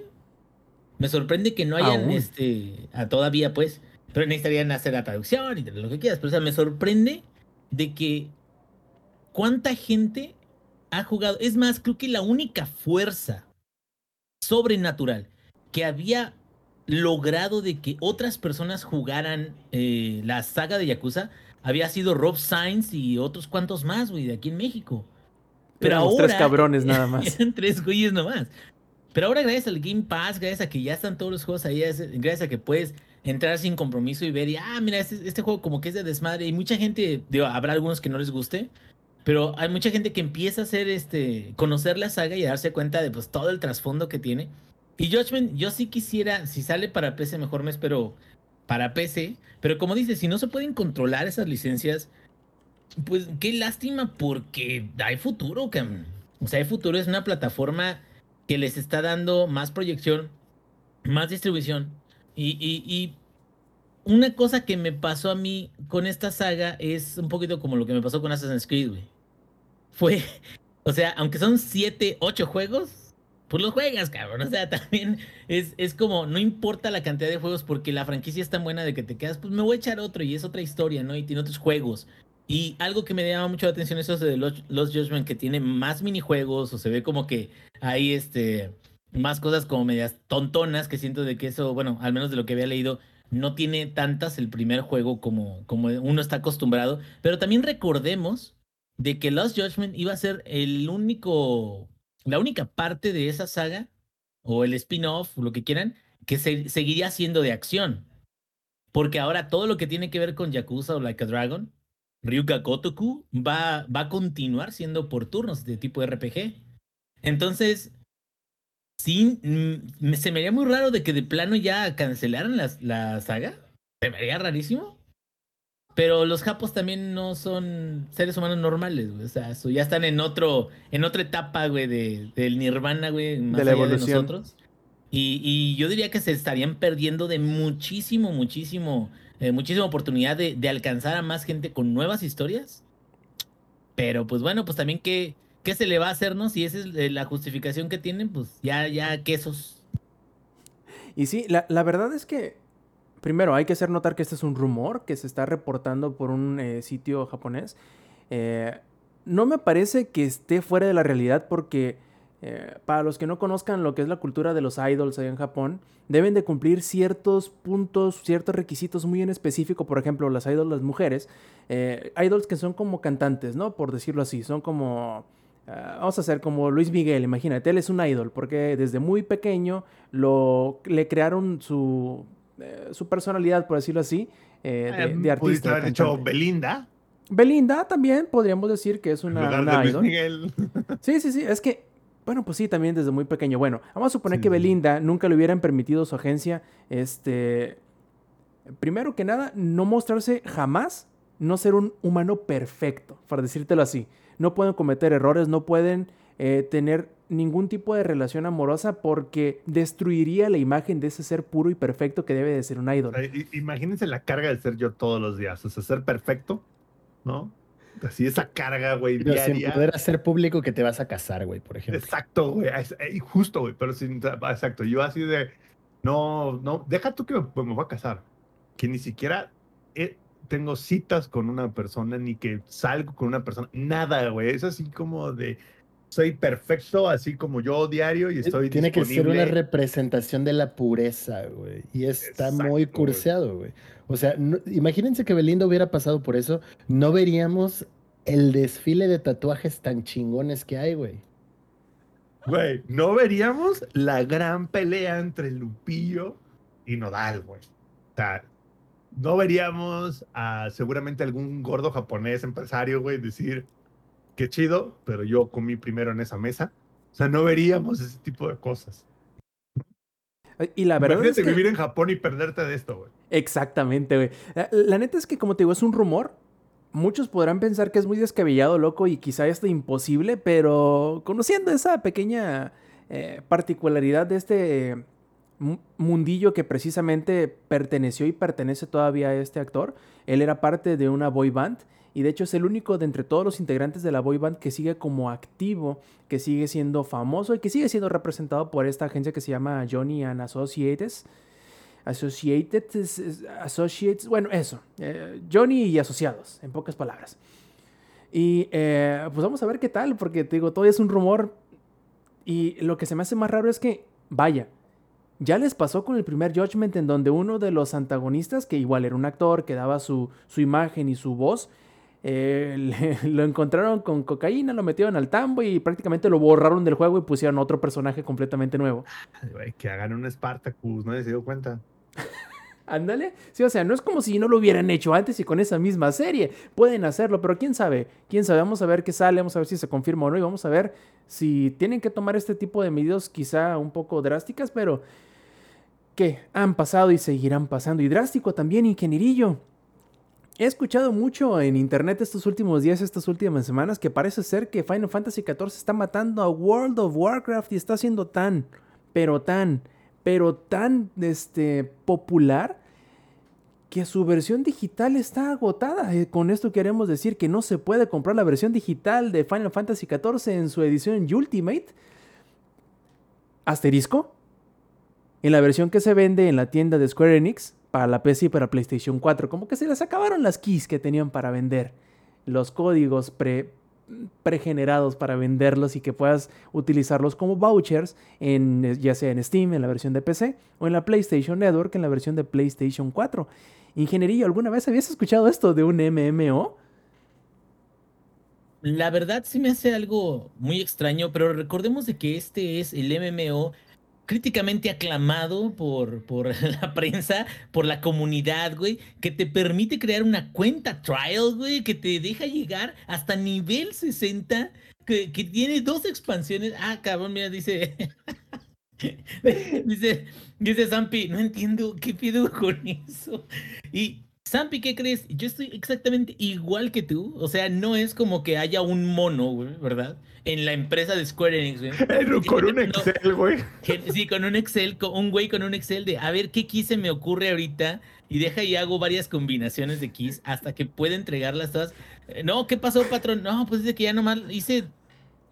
Me sorprende que no hayan, Aún. este, a todavía, pues. Pero necesitarían hacer la traducción y lo que quieras. Pero, o sea, me sorprende de que cuánta gente ha jugado. Es más, creo que la única fuerza sobrenatural que había logrado de que otras personas jugaran eh, la saga de Yakuza había sido Rob Sainz y otros cuantos más, güey, de aquí en México. Pero Éramos ahora. tres cabrones nada más. Eran tres güeyes nomás. Pero ahora, gracias al Game Pass, gracias a que ya están todos los juegos ahí, gracias gracias a que puedes entrar sin compromiso y ver, y ah, mira, este, este juego como que es de desmadre. Y mucha gente, digo, habrá algunos que no les guste, pero hay mucha gente que empieza a hacer este, conocer la saga y a darse cuenta de pues todo el trasfondo que tiene. Y Judgment, yo sí quisiera, si sale para PC, mejor me espero para PC. Pero como dices, si no se pueden controlar esas licencias, pues qué lástima porque hay futuro, cabrón. O sea, hay futuro, es una plataforma que les está dando más proyección, más distribución. Y una cosa que me pasó a mí con esta saga es un poquito como lo que me pasó con Assassin's Creed, güey. Fue, o sea, aunque son 7, 8 juegos, pues los juegas, cabrón. O sea, también es, es como, no importa la cantidad de juegos porque la franquicia es tan buena de que te quedas, pues me voy a echar otro y es otra historia, ¿no? Y tiene otros juegos. Y algo que me llama mucho la atención es eso de Los, Los Judgment, que tiene más minijuegos, o se ve como que hay este, más cosas como medias tontonas, que siento de que eso, bueno, al menos de lo que había leído, no tiene tantas el primer juego como, como uno está acostumbrado. Pero también recordemos de que Lost Judgment iba a ser el único, la única parte de esa saga, o el spin-off, lo que quieran, que se, seguiría siendo de acción. Porque ahora todo lo que tiene que ver con Yakuza o Like a Dragon, Ryuga Gotoku, va, va a continuar siendo por turnos de tipo RPG. Entonces, sí, mm, me- se me haría muy raro de que de plano ya cancelaran las- la saga. Se me haría rarísimo. Pero los japos también no son seres humanos normales, güey. O sea, ya están en otro, en otra etapa, güey, de, del nirvana, güey, más De la allá evolución. de nosotros. Y, y yo diría que se estarían perdiendo de muchísimo, muchísimo, eh, muchísima oportunidad de, de alcanzar a más gente con nuevas historias. Pero pues bueno, pues también qué, qué se le va a hacer, ¿no? Si esa es eh, la justificación que tienen, pues ya, ya quesos. Y sí, la, la verdad es que, primero, hay que hacer notar que este es un rumor que se está reportando por un eh, sitio japonés. Eh, no me parece que esté fuera de la realidad porque, para los que no conozcan lo que es la cultura de los idols allá en Japón, deben de cumplir ciertos puntos, ciertos requisitos muy en específico. Por ejemplo, las idols, las mujeres, idols que son como cantantes, ¿no? Por decirlo así, son como... ah, vamos a hacer como Luis Miguel, imagínate, él es un idol porque desde muy pequeño lo, le crearon su, eh, su personalidad, por decirlo así, eh, de, de Eh, artista. Pudiste de haber dicho. Belinda. Belinda también podríamos decir que es una, lugar una de Luis idol. Miguel. Sí, sí, sí, es que, bueno, pues sí, también desde muy pequeño. Bueno, vamos a suponer Sí, que sí. Belinda nunca le hubieran permitido a su agencia, este, primero que nada, no mostrarse jamás, no ser un humano perfecto, para decírtelo así. No pueden cometer errores, no pueden eh, tener ningún tipo de relación amorosa porque destruiría la imagen de ese ser puro y perfecto que debe de ser un idol. O sea, i- Imagínense la carga de ser yo todos los días. O sea, ser perfecto, ¿no? Así esa carga, güey, Pero sin diaria. poder hacer público que te vas a casar, güey, por ejemplo. Exacto, güey. es- Justo, güey. Pero sin. Exacto. Yo así de. No, no. Deja tú que me, pues, me voy a casar. Que ni siquiera eh, tengo citas con una persona, ni que salgo con una persona. Nada, güey. Es así como de. Soy perfecto, así como yo diario y estoy Tiene que ser una representación de la pureza, güey. Y está Exacto, muy curseado, güey. O sea, no- imagínense que Belinda hubiera pasado por eso, no veríamos el desfile de tatuajes tan chingones que hay, güey. Güey, no veríamos la gran pelea entre Lupillo y Nodal, güey. O sea, no veríamos a seguramente algún gordo japonés empresario, güey, decir, qué chido, pero yo comí primero en esa mesa. O sea, no veríamos ese tipo de cosas. Y la verdad es Imagínate que... vivir en Japón y perderte de esto, güey. Exactamente, güey. La, la neta es que, como te digo, es un rumor. Muchos podrán pensar que es muy descabellado, loco, y quizá esto imposible, pero conociendo esa pequeña eh, particularidad de este mundillo que precisamente perteneció y pertenece todavía a este actor, él era parte de una boy band, y de hecho es el único de entre todos los integrantes de la boy band que sigue como activo, que sigue siendo famoso y que sigue siendo representado por esta agencia que se llama Johnny and Associates. Associates, bueno, eso, eh, Johnny y asociados, en pocas palabras. Y eh, pues vamos a ver qué tal, porque te digo, todo es un rumor. Y lo que se me hace más raro es que, vaya, ya les pasó con el primer Judgment en donde uno de los antagonistas, que igual era un actor, que daba su, su imagen y su voz, eh, le- lo encontraron con cocaína, lo metieron al tambo y prácticamente lo borraron del juego y pusieron otro personaje completamente nuevo. Ay, que hagan un Spartacus, nadie se dio cuenta. Ándale. Sí, o sea, no es como si no lo hubieran hecho antes y con esa misma serie. Pueden hacerlo, pero quién sabe. Quién sabe. Vamos a ver qué sale, vamos a ver si se confirma o no y vamos a ver si tienen que tomar este tipo de medidas quizá un poco drásticas, pero que han pasado y seguirán pasando. Y drástico también, ingenierillo. He escuchado mucho en internet estos últimos días, estas últimas semanas, que parece ser que Final Fantasy XIV está matando a World of Warcraft y está siendo tan, pero tan, pero tan este, popular que su versión digital está agotada. Eh, Con esto queremos decir que no se puede comprar la versión digital de Final Fantasy XIV en su edición Ultimate. Asterisco. En la versión que se vende en la tienda de Square Enix para la PC y para PlayStation 4. Como que se les acabaron las keys que tenían para vender. Los códigos pre, pregenerados para venderlos y que puedas utilizarlos como vouchers, en, ya sea en Steam, en la versión de PC, o en la PlayStation Network, en la versión de PlayStation 4. Ingenierillo, ¿alguna vez habías escuchado esto de un MMO? La verdad sí me hace algo muy extraño, pero recordemos de que este es el MMO críticamente aclamado por, por la prensa, por la comunidad, güey, que te permite crear una cuenta trial, güey, que te deja llegar hasta nivel 60, que, que tiene dos expansiones. Ah, cabrón, mira, dice... dice, dice Zampi, no entiendo qué pido con eso. Y Zampi, ¿qué crees? Yo estoy exactamente igual que tú. O sea, no es como que haya un mono, güey, ¿verdad? En la empresa de Square Enix, güey. Pero con un Excel, güey. Sí, con un Excel, con un güey con un Excel de a ver qué key se me ocurre ahorita y deja y hago varias combinaciones de keys hasta que pueda entregarlas todas. Eh, No, ¿qué pasó, patrón? No, pues es que ya nomás hice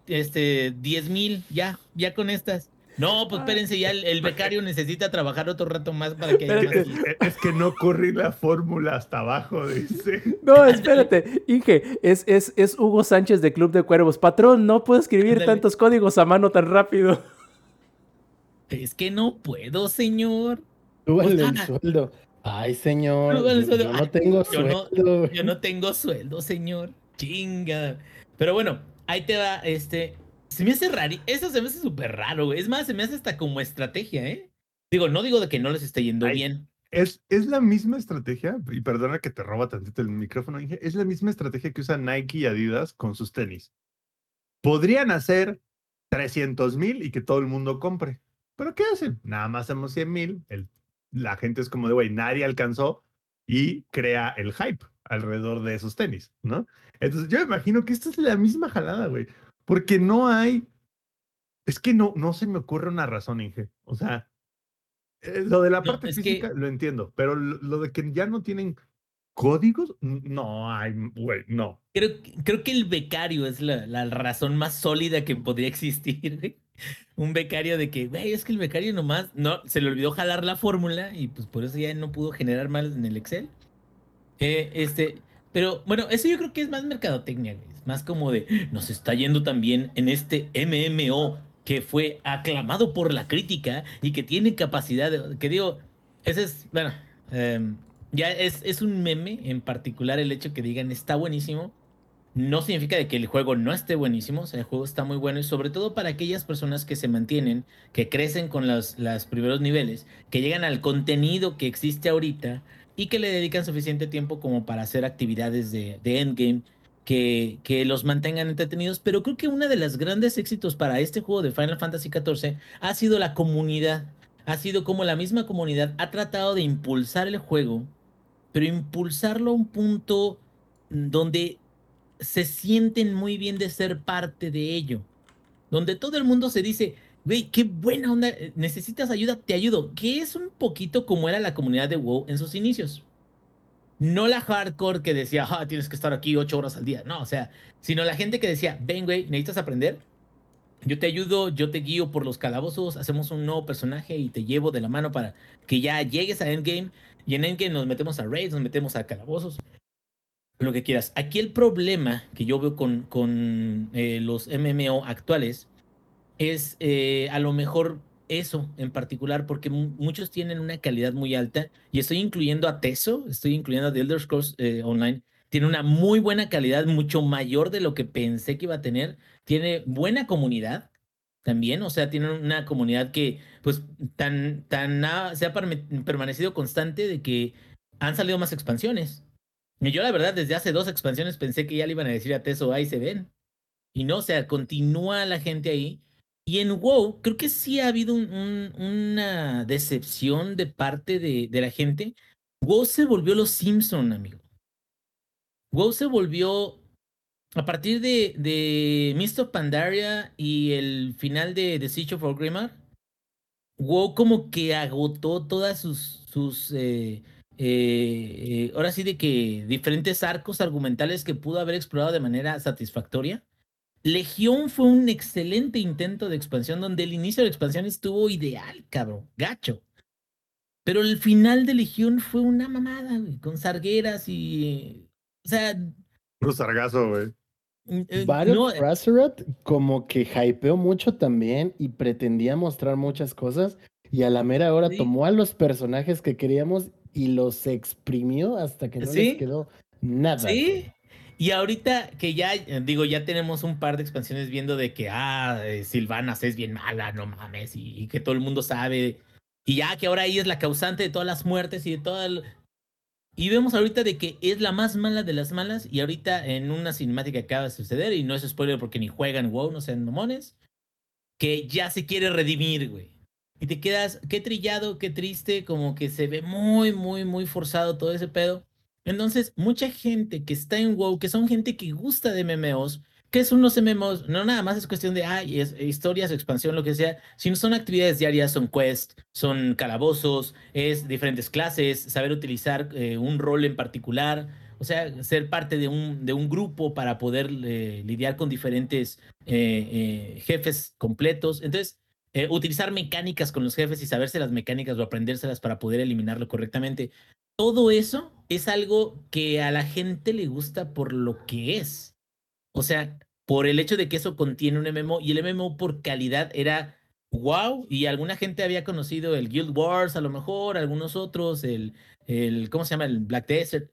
este 10 mil, ya, ya con estas. No, pues espérense, ya el, el becario necesita trabajar otro rato más para que haya más Es, que no corrí la fórmula hasta abajo, dice. No, espérate, Inge, es, es, es Hugo Sánchez de Club de Cuervos. Patrón, no puedo escribir Ándale. tantos códigos a mano tan rápido. Es que no puedo, señor. Súbanle O el sueldo. Ay, señor. El sueldo. yo no tengo yo no- sueldo. Yo no tengo sueldo, señor. Chinga. Pero bueno, ahí te va, este. Se me hace raro. Eso se me hace súper raro, güey. Es más, se me hace hasta como estrategia, ¿eh? Digo, no digo de que no les esté yendo Ay. bien. Es, es la misma estrategia, y perdona que te roba tantito el micrófono, Inge, es la misma estrategia que usan Nike y Adidas con sus tenis. Podrían hacer 300 mil y que todo el mundo compre. ¿Pero qué hacen? Nada más hacemos 100 mil. La gente es como de, güey, nadie alcanzó y crea el hype alrededor de esos tenis, ¿no? Entonces yo imagino que esta es la misma jalada, güey. Porque no hay... Es que no, no se me ocurre una razón, Inge. O sea, eh, lo de la No, parte que- física lo entiendo, pero lo, lo de que ya no tienen códigos, no hay, güey, no. Creo, que- creo que el becario es la, la razón más sólida que podría existir, güey. Un becario de que, güey, es que el becario nomás no, se le olvidó jalar la fórmula y pues por eso ya no pudo generar más en el Excel. Eh, este, pero bueno, eso yo creo que es más mercadotecnia, güey. Más como de, nos está yendo también en este MMO que fue aclamado por la crítica y que tiene capacidad de, que digo, ese es, bueno, em, ya es, es un meme en particular el hecho que digan está buenísimo. No significa de que el juego no esté buenísimo, o sea, el juego está muy bueno y sobre todo para aquellas personas que se mantienen, que crecen con los, los primeros niveles, que llegan al contenido que existe ahorita y que le dedican suficiente tiempo como para hacer actividades de, de endgame que, los mantengan entretenidos. Pero creo que uno de los grandes éxitos para este juego de Final Fantasy XIV ha sido la comunidad. Ha sido como la misma comunidad ha tratado de impulsar el juego, pero impulsarlo a un punto donde se sienten muy bien de ser parte de ello. Donde todo el mundo se dice, güey, qué buena onda, necesitas ayuda, te ayudo. Que es un poquito como era la comunidad de WoW en sus inicios. No la hardcore que decía, ah, tienes que estar aquí ocho horas al día. No, o sea, sino la gente que decía, ven, güey, necesitas aprender. Yo te ayudo, yo te guío por los calabozos, hacemos un nuevo personaje y te llevo de la mano para que ya llegues a Endgame. Y en Endgame nos metemos a raids, nos metemos a calabozos lo que quieras. Aquí el problema que yo veo con, con eh, los MMO actuales es eh, a lo mejor eso en particular, porque mu- muchos tienen una calidad muy alta, y estoy incluyendo a Teso, estoy incluyendo a The Elder Scrolls eh, Online, tiene una muy buena calidad, mucho mayor de lo que pensé que iba a tener. Tiene buena comunidad también, o sea, tiene una comunidad que, pues, tan, tan se ha permanecido constante de que han salido más expansiones. Y yo, la verdad, desde hace dos expansiones pensé que ya le iban a decir a Teso, ahí se ven. Y no, o sea, continúa la gente ahí. Y en WoW, creo que sí ha habido un- un- una decepción de parte de, la gente. WoW se volvió los Simpson, amigo. WoW se volvió a partir de, de of Pandaria y el final de The Siege of Orgrimmar. WoW como que agotó todas sus, sus eh, eh, eh, ahora sí de que diferentes arcos argumentales que pudo haber explorado de manera satisfactoria. Legión fue un excelente intento de expansión donde el inicio de la expansión estuvo ideal, cabrón, gacho. Pero el final de Legión fue una mamada, güey, con sargueras y... O sea, Puro sargazo, güey. eh, Battle no, for Azeroth como que hypeó mucho también y pretendía mostrar muchas cosas y a la mera hora Sí. tomó a los personajes que queríamos y los exprimió hasta que no Sí. les quedó nada. Sí. Y ahorita que ya, digo, ya tenemos un par de expansiones viendo de que, ah, eh, Silvanas es bien mala, no mames, y, y que todo el mundo sabe. Y ya que ahora ella es la causante de todas las muertes y de todo el... Y vemos ahorita de que es la más mala de las malas y ahorita en una cinemática acaba de suceder, y no es spoiler porque ni juegan WoW, no sean mamones, que ya se quiere redimir, güey. Y te quedas, qué trillado, qué triste, como que se ve muy, muy, muy forzado todo ese pedo. Entonces, mucha gente que está en WoW, que son gente que gusta de MMOs, que son los MMOs, no nada más es cuestión de, ay, es, historias, expansión, lo que sea, sino son actividades diarias, son quests, son calabozos, es diferentes clases, saber utilizar eh, un rol en particular, o sea, ser parte de un, de un grupo para poder eh, lidiar con diferentes eh, jefes completos. Entonces, eh, utilizar mecánicas con los jefes y saberse las mecánicas o aprendérselas para poder eliminarlo correctamente todo eso es algo que a la gente le gusta por lo que es. O sea, por el hecho de que eso contiene un MMO y el MMO por calidad era wow y alguna gente había conocido el Guild Wars a lo mejor, algunos otros, el, el ¿cómo se llama? El Black Desert.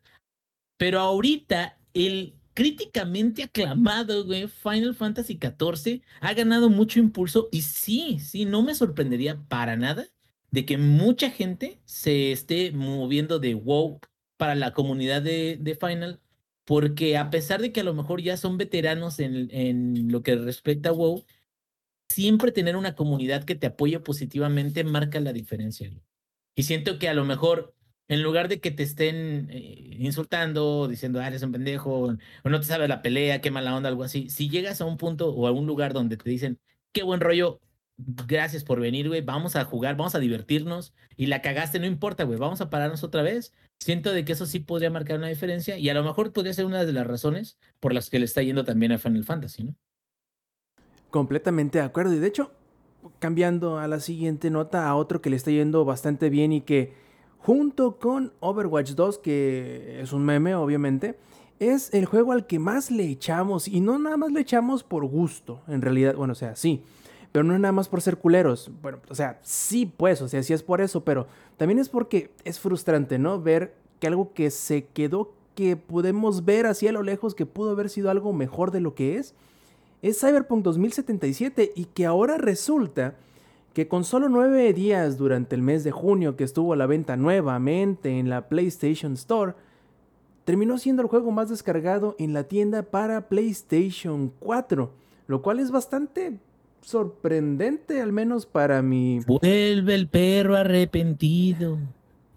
Pero ahorita el críticamente aclamado, güey, Final Fantasy XIV ha ganado mucho impulso y sí, sí, no me sorprendería para nada de que mucha gente se esté moviendo de WoW para la comunidad de, Final, porque a pesar de que a lo mejor ya son veteranos en, en lo que respecta a WoW, siempre tener una comunidad que te apoye positivamente marca la diferencia. Y siento que a lo mejor, en lugar de que te estén eh, insultando, diciendo, ah, eres un pendejo, o no te sabes la pelea, qué mala onda, algo así, si llegas a un punto o a un lugar donde te dicen, qué buen rollo, gracias por venir, güey, vamos a jugar, vamos a divertirnos, y la cagaste, no importa, güey, vamos a pararnos otra vez. Siento de que eso sí podría marcar una diferencia, y a lo mejor podría ser una de las razones por las que le está yendo también a Final Fantasy, ¿no? Completamente de acuerdo. Y de hecho, cambiando a la siguiente nota, a otro que le está yendo bastante bien y que junto con Overwatch 2, que es un meme obviamente, es el juego al que más le echamos. Y no nada más le echamos por gusto, en realidad, bueno, o sea, sí. Pero no nada más por ser culeros. Bueno, o sea, sí pues, o sea, sí es por eso, pero también es porque es frustrante, ¿no? Ver que algo que se quedó, que podemos ver así a lo lejos, que pudo haber sido algo mejor de lo que es, es Cyberpunk 2077 y que ahora resulta que con solo nueve días durante el mes de junio que estuvo a la venta nuevamente en la PlayStation Store, terminó siendo el juego más descargado en la tienda para PlayStation 4, lo cual es bastante sorprendente, al menos para mi... Vuelve el perro arrepentido,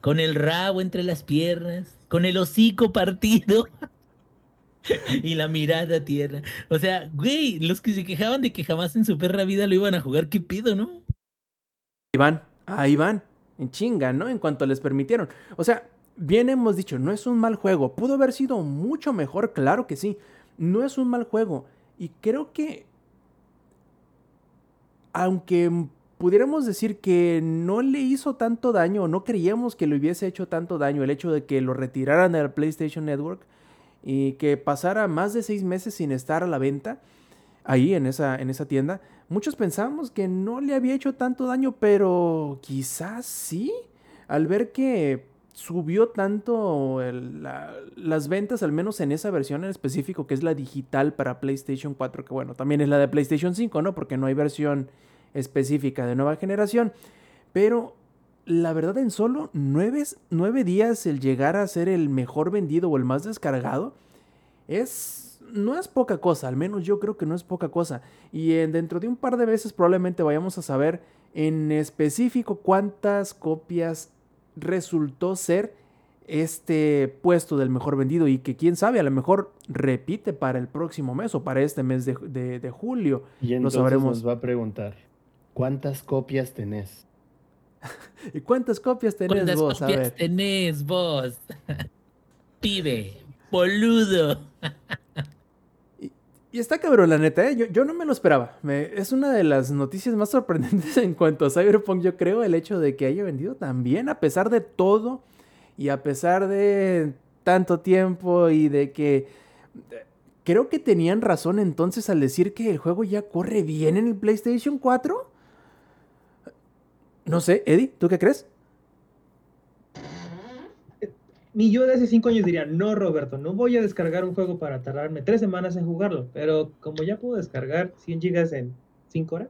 con el rabo entre las piernas, con el hocico partido y la mirada a tierra. O sea, güey, los que se quejaban de que jamás en su perra vida lo iban a jugar, ¿qué pido, no? Ahí van, ahí van, en chinga, ¿no? En cuanto les permitieron. O sea, bien hemos dicho, no es un mal juego. Pudo haber sido mucho mejor, claro que sí. No es un mal juego. Y creo que, aunque pudiéramos decir que no le hizo tanto daño, no creíamos que le hubiese hecho tanto daño el hecho de que lo retiraran del PlayStation Network y que pasara más de seis meses sin estar a la venta ahí en esa, en esa tienda, muchos pensamos que no le había hecho tanto daño, pero quizás sí, al ver que subió tanto el- la- las ventas, al menos en esa versión en específico, que es la digital para PlayStation 4, que bueno, también es la de PlayStation 5, ¿no? Porque no hay versión específica de nueva generación. Pero la verdad, en solo nueve, nueve días el llegar a ser el mejor vendido o el más descargado es. No es poca cosa, al menos yo creo que no es poca cosa. Y dentro de un par de veces probablemente vayamos a saber en específico cuántas copias resultó ser este puesto del mejor vendido y que quién sabe, a lo mejor repite para el próximo mes o para este mes de, de- de julio. Y Lo entonces sabremos. nos va a preguntar, ¿cuántas copias tenés? ¿Y cuántas copias tenés ¿Cuántas vos? A copias ver. tenés vos? Pibe, boludo. Y está cabrón, la neta, ¿eh? yo, yo no me lo esperaba. Me- es una de las noticias más sorprendentes en cuanto a Cyberpunk, yo creo, el hecho de que haya vendido tan bien, a pesar de todo y a pesar de tanto tiempo y de que... eh, Creo que tenían razón entonces al decir que el juego ya corre bien en el PlayStation 4. No sé, Eddie, ¿tú qué crees? Ni yo de hace cinco años diría, no, Roberto, no voy a descargar un juego para tardarme tres semanas en jugarlo. Pero como ya puedo descargar 100 gigas en cinco horas,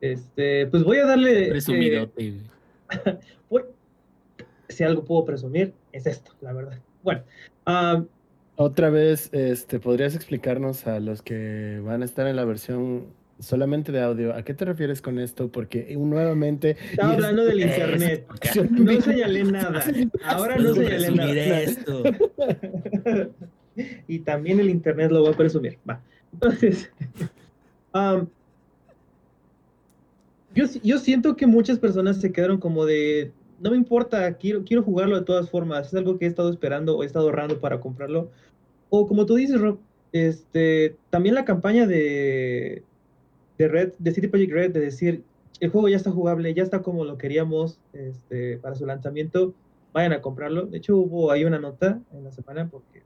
este, pues voy a darle. eh, Presumidote, güey. voy- si algo puedo presumir, es esto, la verdad. Bueno, Otra vez, este, ¿podrías explicarnos a los que van a estar en la versión solamente de audio, ¿a qué te refieres con esto? Porque eh, nuevamente... estaba es- hablando del internet. es- No señalé nada. Ahora no señalé presumir nada. esto. y también el internet lo voy a presumir. Va. Entonces, am, yo, yo siento que muchas personas se quedaron como de, no me importa, quiero, quiero jugarlo de todas formas, es algo que he estado esperando o he estado ahorrando para comprarlo. O como tú dices, Rob, este, también la campaña de, de Red, de City Project Red, de decir, el juego ya está jugable, ya está como lo queríamos este, para su lanzamiento, vayan a comprarlo. De hecho, hubo ahí una nota en la semana porque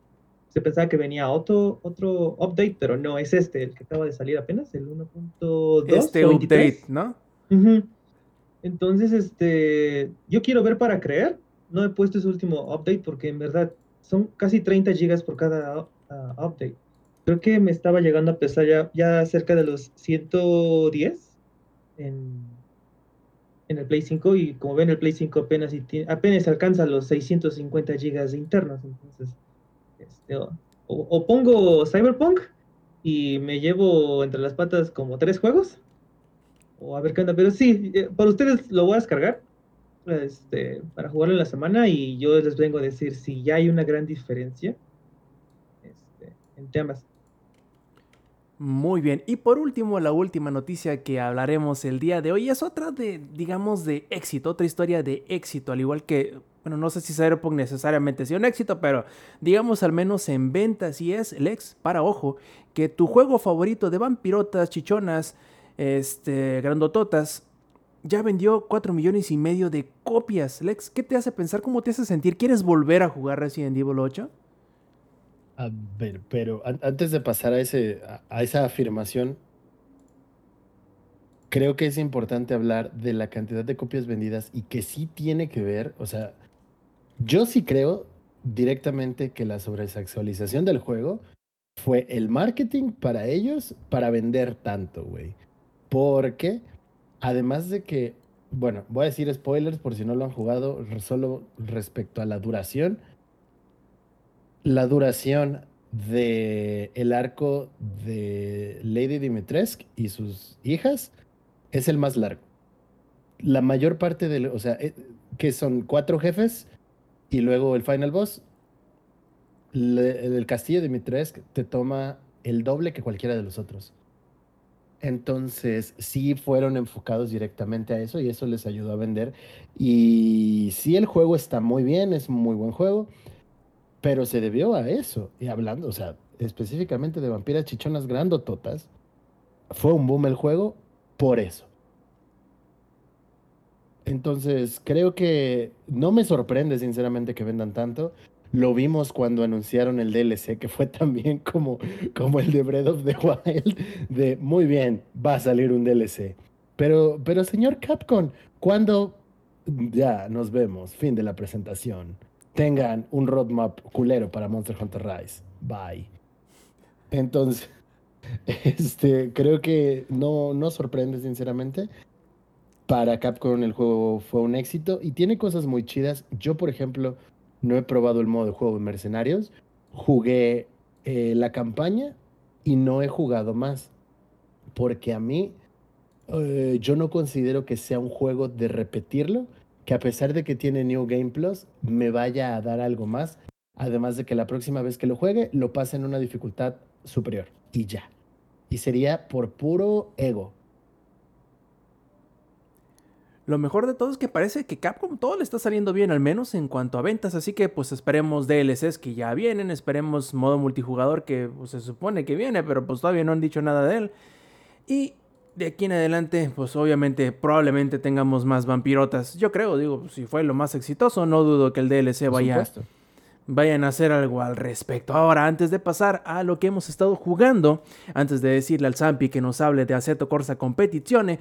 se pensaba que venía otro, otro update, pero no, es este, el que acaba de salir apenas, el 1.2. Este o 23. update, ¿no? Entonces, este, yo quiero ver para creer. No he puesto ese último update porque en verdad son casi 30 gigas por cada ah, update. Creo que me estaba llegando a pesar ya, ya cerca de los 110 en, en el Play 5 y como ven el Play 5 apenas, apenas alcanza los 650 gigas internos. Entonces, este, o, pongo Cyberpunk y me llevo entre las patas como tres juegos o a ver qué onda. Pero sí, eh, para ustedes lo voy a descargar este, para jugarlo en la semana y yo les vengo a decir si ya hay una gran diferencia este, entre ambas. Muy bien. Y por último, la última noticia que hablaremos el día de hoy es otra de, digamos, de éxito, otra historia de éxito, al igual que, bueno, no sé si Cyberpunk necesariamente sea un éxito, pero digamos al menos en ventas y es, Lex, para ojo, que tu juego favorito de vampirotas, chichonas, este, grandototas, ya vendió 4 millones y medio de copias. Lex, ¿qué te hace pensar? ¿Cómo te hace sentir? ¿Quieres volver a jugar Resident Evil 8? A ver, pero an- antes de pasar a, ese, a, esa afirmación, creo que es importante hablar de la cantidad de copias vendidas y que sí tiene que ver, o sea, yo sí creo directamente que la sobresexualización del juego fue el marketing para ellos para vender tanto, güey. Porque, además de que, bueno, voy a decir spoilers por si no lo han jugado, solo respecto a la duración la duración de el arco de Lady Dimitrescu y sus hijas es el más largo. La mayor parte del, o sea, eh, que son cuatro jefes y luego el final boss. Le- el castillo de Dimitrescu te toma el doble que cualquiera de los otros. Entonces, sí fueron enfocados directamente a eso y eso les ayudó a vender. Y sí, el juego está muy bien, es muy buen juego. Pero se debió a eso. Y hablando, o sea, específicamente de vampiras chichonas grandototas, fue un boom el juego por eso. Entonces, creo que no me sorprende, sinceramente, que vendan tanto. Lo vimos cuando anunciaron el DLC, que fue también como, como el de Breath of the Wild, de muy bien, va a salir un DLC. Pero, pero señor Capcom, ¿cuándo? Ya, nos vemos. Fin de la presentación. Tengan un roadmap culero para Monster Hunter Rise. Bye. Entonces, este, creo que no, no sorprende, sinceramente. Para Capcom el juego fue un éxito y tiene cosas muy chidas. Yo, por ejemplo, no he probado el modo de juego de Mercenarios. Jugué eh, la campaña y no he jugado más. Porque a mí, eh, yo no considero que sea un juego de repetirlo, que a pesar de que tiene New Game Plus, me vaya a dar algo más. Además de que la próxima vez que lo juegue, lo pase en una dificultad superior. Y ya. Y sería por puro ego. Lo mejor de todo es que parece que Capcom todo le está saliendo bien, al menos en cuanto a ventas. Así que pues esperemos DLCs que ya vienen, esperemos modo multijugador que pues, se supone que viene, pero pues todavía no han dicho nada de él. Y de aquí en adelante, pues obviamente probablemente tengamos más vampirotas. Yo creo, digo, si fue lo más exitoso, no dudo que el DLC Por vaya, supuesto. vayan a hacer algo al respecto. Ahora, antes de pasar a lo que hemos estado jugando, antes de decirle al Zampi que nos hable de Aceto Corsa Competizione,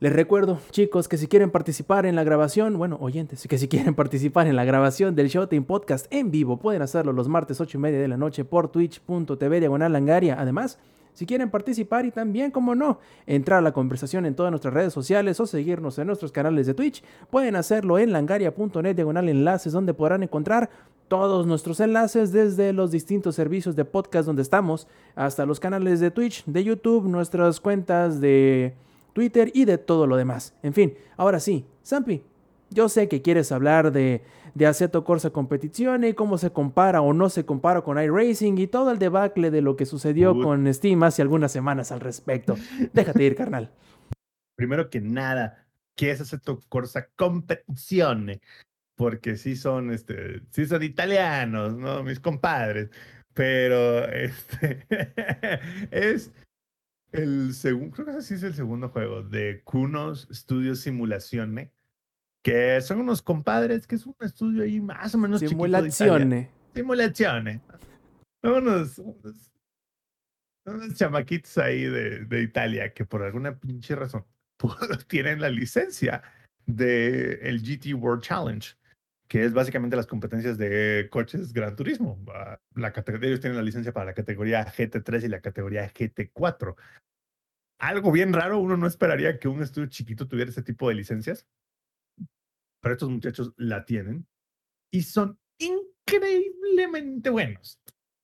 les recuerdo, chicos, que si quieren participar en la grabación, bueno, oyentes, que si quieren participar en la grabación del Showtime Podcast en vivo, pueden hacerlo los martes 8 y media de la noche por twitch.tv diagonal langaria. Además, si quieren participar y también, como no, entrar a la conversación en todas nuestras redes sociales o seguirnos en nuestros canales de Twitch, pueden hacerlo en langaria.net diagonal enlaces, donde podrán encontrar todos nuestros enlaces desde los distintos servicios de podcast donde estamos, hasta los canales de Twitch, de YouTube, nuestras cuentas de Twitter y de todo lo demás. En fin, ahora sí, Zampi, yo sé que quieres hablar de, de Aceto Corsa Competizione y cómo se compara o no se compara con iRacing y todo el debacle de lo que sucedió con Steam hace algunas semanas al respecto. Déjate ir, carnal. Primero que nada, ¿qué es Assetto Corsa Competizione? Porque sí son, este, sí son italianos, ¿no? Mis compadres. Pero este es el segundo, creo que ese sí es el segundo juego de Kunos Studios Simulazione, que son unos compadres, que es un estudio ahí más o menos. Simulazione. Son unos, unos, unos chamaquitos ahí de, de Italia que por alguna pinche razón tienen la licencia de el GT World Challenge, que es básicamente las competencias de coches Gran Turismo. Ah, La categoría, ellos tienen la licencia para la categoría GT3 y la categoría GT4. Algo bien raro, uno no esperaría que un estudio chiquito tuviera ese tipo de licencias, pero estos muchachos la tienen y son increíblemente buenos.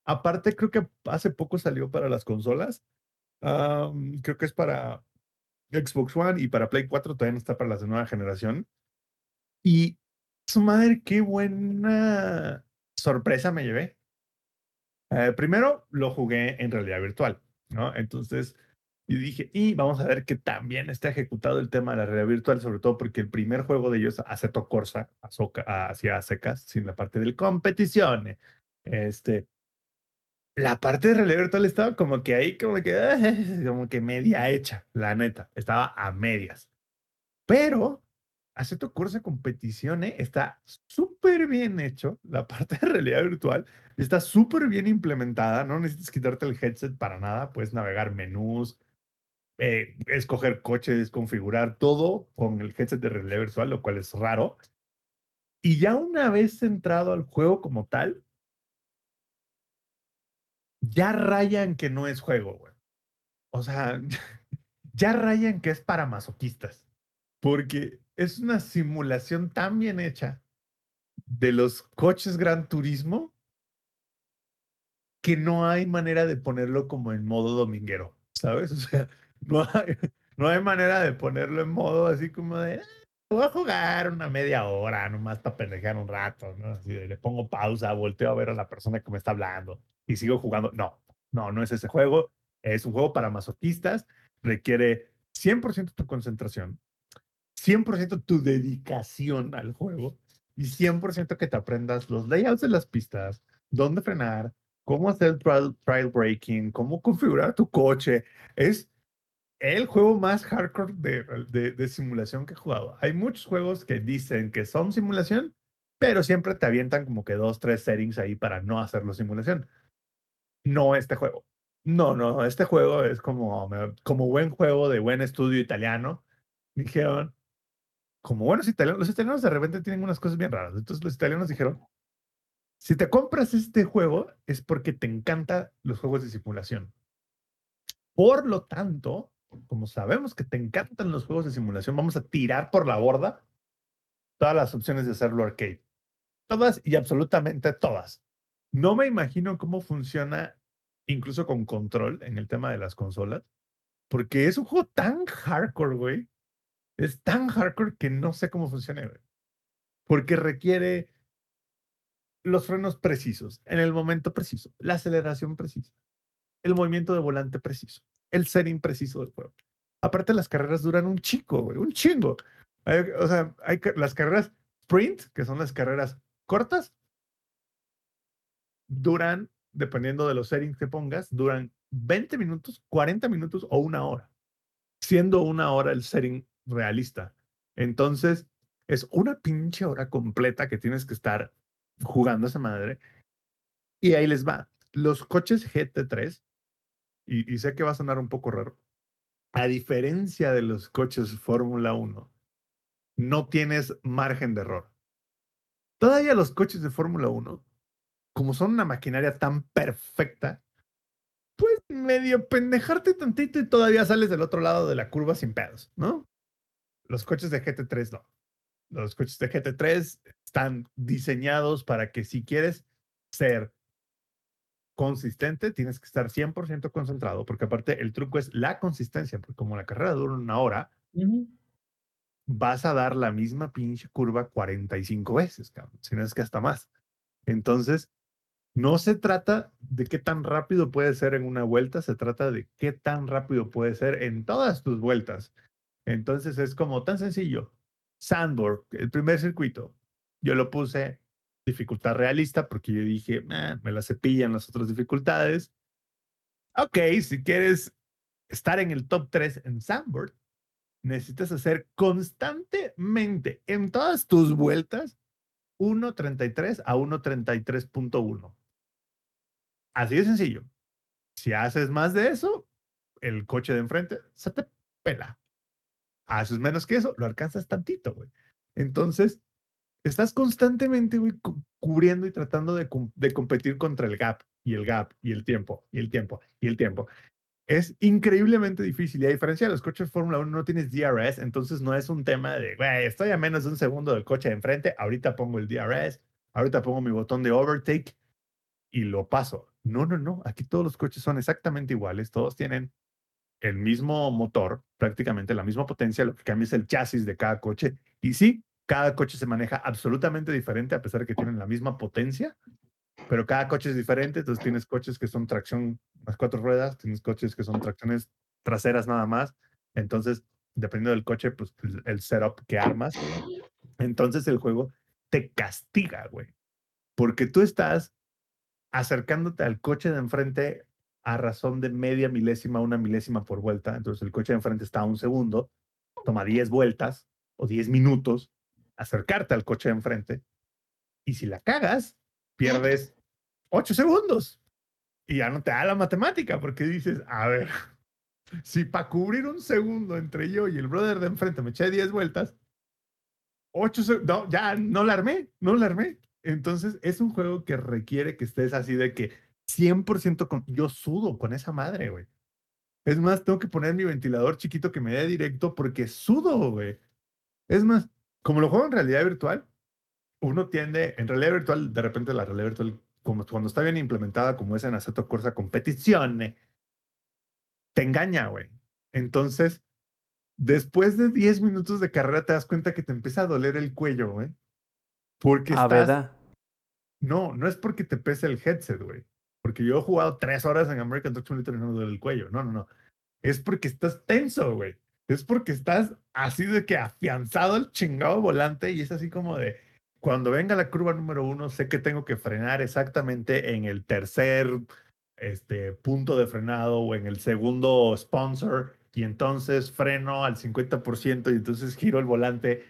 Aparte, creo que hace poco salió para las consolas. Creo que es para Xbox One y para Play 4 todavía no está para las de nueva generación. Y su madre, qué buena sorpresa me llevé. Eh, primero lo jugué en realidad virtual, ¿no? Entonces, y dije, y vamos a ver que también está ejecutado el tema de la realidad virtual, sobre todo porque el primer juego de ellos, Aceto Corsa, hacia secas, sin la parte del competición. Este, la parte de realidad virtual estaba como que ahí, como que, como que media hecha, la neta, estaba a medias. Pero Aceto Corsa Competizione está súper bien hecho, la parte de realidad virtual está súper bien implementada, no necesitas quitarte el headset para nada, puedes navegar menús, eh, escoger coches, configurar todo con el headset de realidad virtual, lo cual es raro. Y ya una vez entrado al juego como tal, ya rayan que no es juego, güey. O sea, ya rayan que es para masoquistas. Porque es una simulación tan bien hecha de los coches Gran Turismo que no hay manera de ponerlo como en modo dominguero, ¿sabes? O sea, no hay, no hay manera de ponerlo en modo así como de, "Ah, voy a jugar una media hora nomás para pendejear un rato, ¿no? Así de, le pongo pausa, volteo a ver a la persona que me está hablando y sigo jugando. No, no, no es ese juego. Es un juego para masoquistas, requiere 100% tu concentración, 100% tu dedicación al juego y 100% que te aprendas los layouts de las pistas, dónde frenar, cómo hacer trial, trial braking, cómo configurar tu coche. Es el juego más hardcore de, de, simulación que he jugado. Hay muchos juegos que dicen que son simulación, pero siempre te avientan como que dos, tres settings ahí para no hacerlo simulación. No este juego. No, no, este juego es como, como buen juego de buen estudio italiano. Dijeron, como buenos italianos, los italianos de repente tienen unas cosas bien raras. Entonces los italianos dijeron, Si te compras este juego es porque te encantan los juegos de simulación. Por lo tanto, como sabemos que te encantan los juegos de simulación, vamos a tirar por la borda todas las opciones de hacerlo arcade. Todas y absolutamente todas. No me imagino cómo funciona incluso con control en el tema de las consolas, porque es un juego tan hardcore, güey. Es tan hardcore que no sé cómo funciona, güey. Porque requiere los frenos precisos, en el momento preciso, la aceleración precisa, el movimiento de volante preciso, el setting preciso del juego. Aparte, las carreras duran un chico, un chingo. Hay- o sea, hay las carreras sprint, que son las carreras cortas, duran, dependiendo de los settings que pongas, duran 20 minutos, 40 minutos o una hora, siendo una hora el setting realista. Entonces, es una pinche hora completa que tienes que estar jugando esa madre. Y ahí les va. Los coches GT3, y, sé que va a sonar un poco raro, a diferencia de los coches Fórmula 1, no tienes margen de error. Todavía los coches de Fórmula 1, como son una maquinaria tan perfecta, pues medio pendejarte tantito y todavía sales del otro lado de la curva sin pedos, ¿no? Los coches de GT3 no. Los coches de GT3 están diseñados para que si quieres ser consistente, tienes que estar 100% concentrado, porque aparte el truco es la consistencia, porque como la carrera dura una hora, Ujú. vas a dar la misma pinche curva 45 veces, cabrón, si no es que hasta más. Entonces, no se trata de qué tan rápido puede ser en una vuelta, se trata de qué tan rápido puede ser en todas tus vueltas. Entonces es como tan sencillo. Sandboard, el primer circuito, yo lo puse dificultad realista porque yo dije, "Ah, me la cepillan las otras dificultades. Ok, si quieres estar en el top 3 en Sandboard, necesitas hacer constantemente en todas tus vueltas 1.33 a 1.33.1. Así de sencillo. Si haces más de eso, el coche de enfrente se te pela. Haces menos que eso, lo alcanzas tantito, güey. Entonces, estás constantemente, güey, cu- cubriendo y tratando de, de competir contra el gap y el gap y el tiempo y el tiempo y el tiempo. Es increíblemente difícil. Y a diferencia de los coches Fórmula 1, no tienes DRS, entonces no es un tema de, güey, estoy a menos de un segundo del coche de enfrente, ahorita pongo el DRS, ahorita pongo mi botón de overtake y lo paso. No, no, no. Aquí todos los coches son exactamente iguales, todos tienen el mismo motor, prácticamente la misma potencia, lo que cambia es el chasis de cada coche. Y sí, cada coche se maneja absolutamente diferente a pesar de que tienen la misma potencia, pero cada coche es diferente, entonces tienes coches que son tracción las cuatro ruedas, tienes coches que son tracciones traseras nada más, entonces dependiendo del coche, pues el, setup que armas, entonces el juego te castiga, güey, porque tú estás acercándote al coche de enfrente a razón de media milésima, una milésima por vuelta, entonces el coche de enfrente está a un segundo, toma 10 vueltas o 10 minutos acercarte al coche de enfrente, y si la cagas, pierdes 8 segundos. Y ya no te da la matemática, porque dices, a ver, si para cubrir un segundo entre yo y el brother de enfrente me eché 10 vueltas, 8 no, ya no la armé, no la armé. Entonces es un juego que requiere que estés así de que 100% con... Yo sudo con esa madre, güey. Es más, tengo que poner mi ventilador chiquito que me dé directo porque sudo, güey. Es más, como lo juego en realidad virtual, uno tiende, en realidad virtual, de repente la realidad virtual, como cuando está bien implementada, como es en Assetto Corsa Competizione, te engaña, güey. Entonces, después de 10 minutos de carrera, te das cuenta que te empieza a doler el cuello, güey. Porque Ah, estás... ¿verdad? No, no es porque te pese el headset, güey. Porque yo he jugado tres horas en American Truck Simulator y no me duele el cuello. No, no, no. Es porque estás tenso, güey. Es porque estás así de que afianzado al chingado volante y es así como de, cuando venga la curva número uno, sé que tengo que frenar exactamente en el tercer este, punto de frenado o en el segundo sponsor y entonces freno al 50% y entonces giro el volante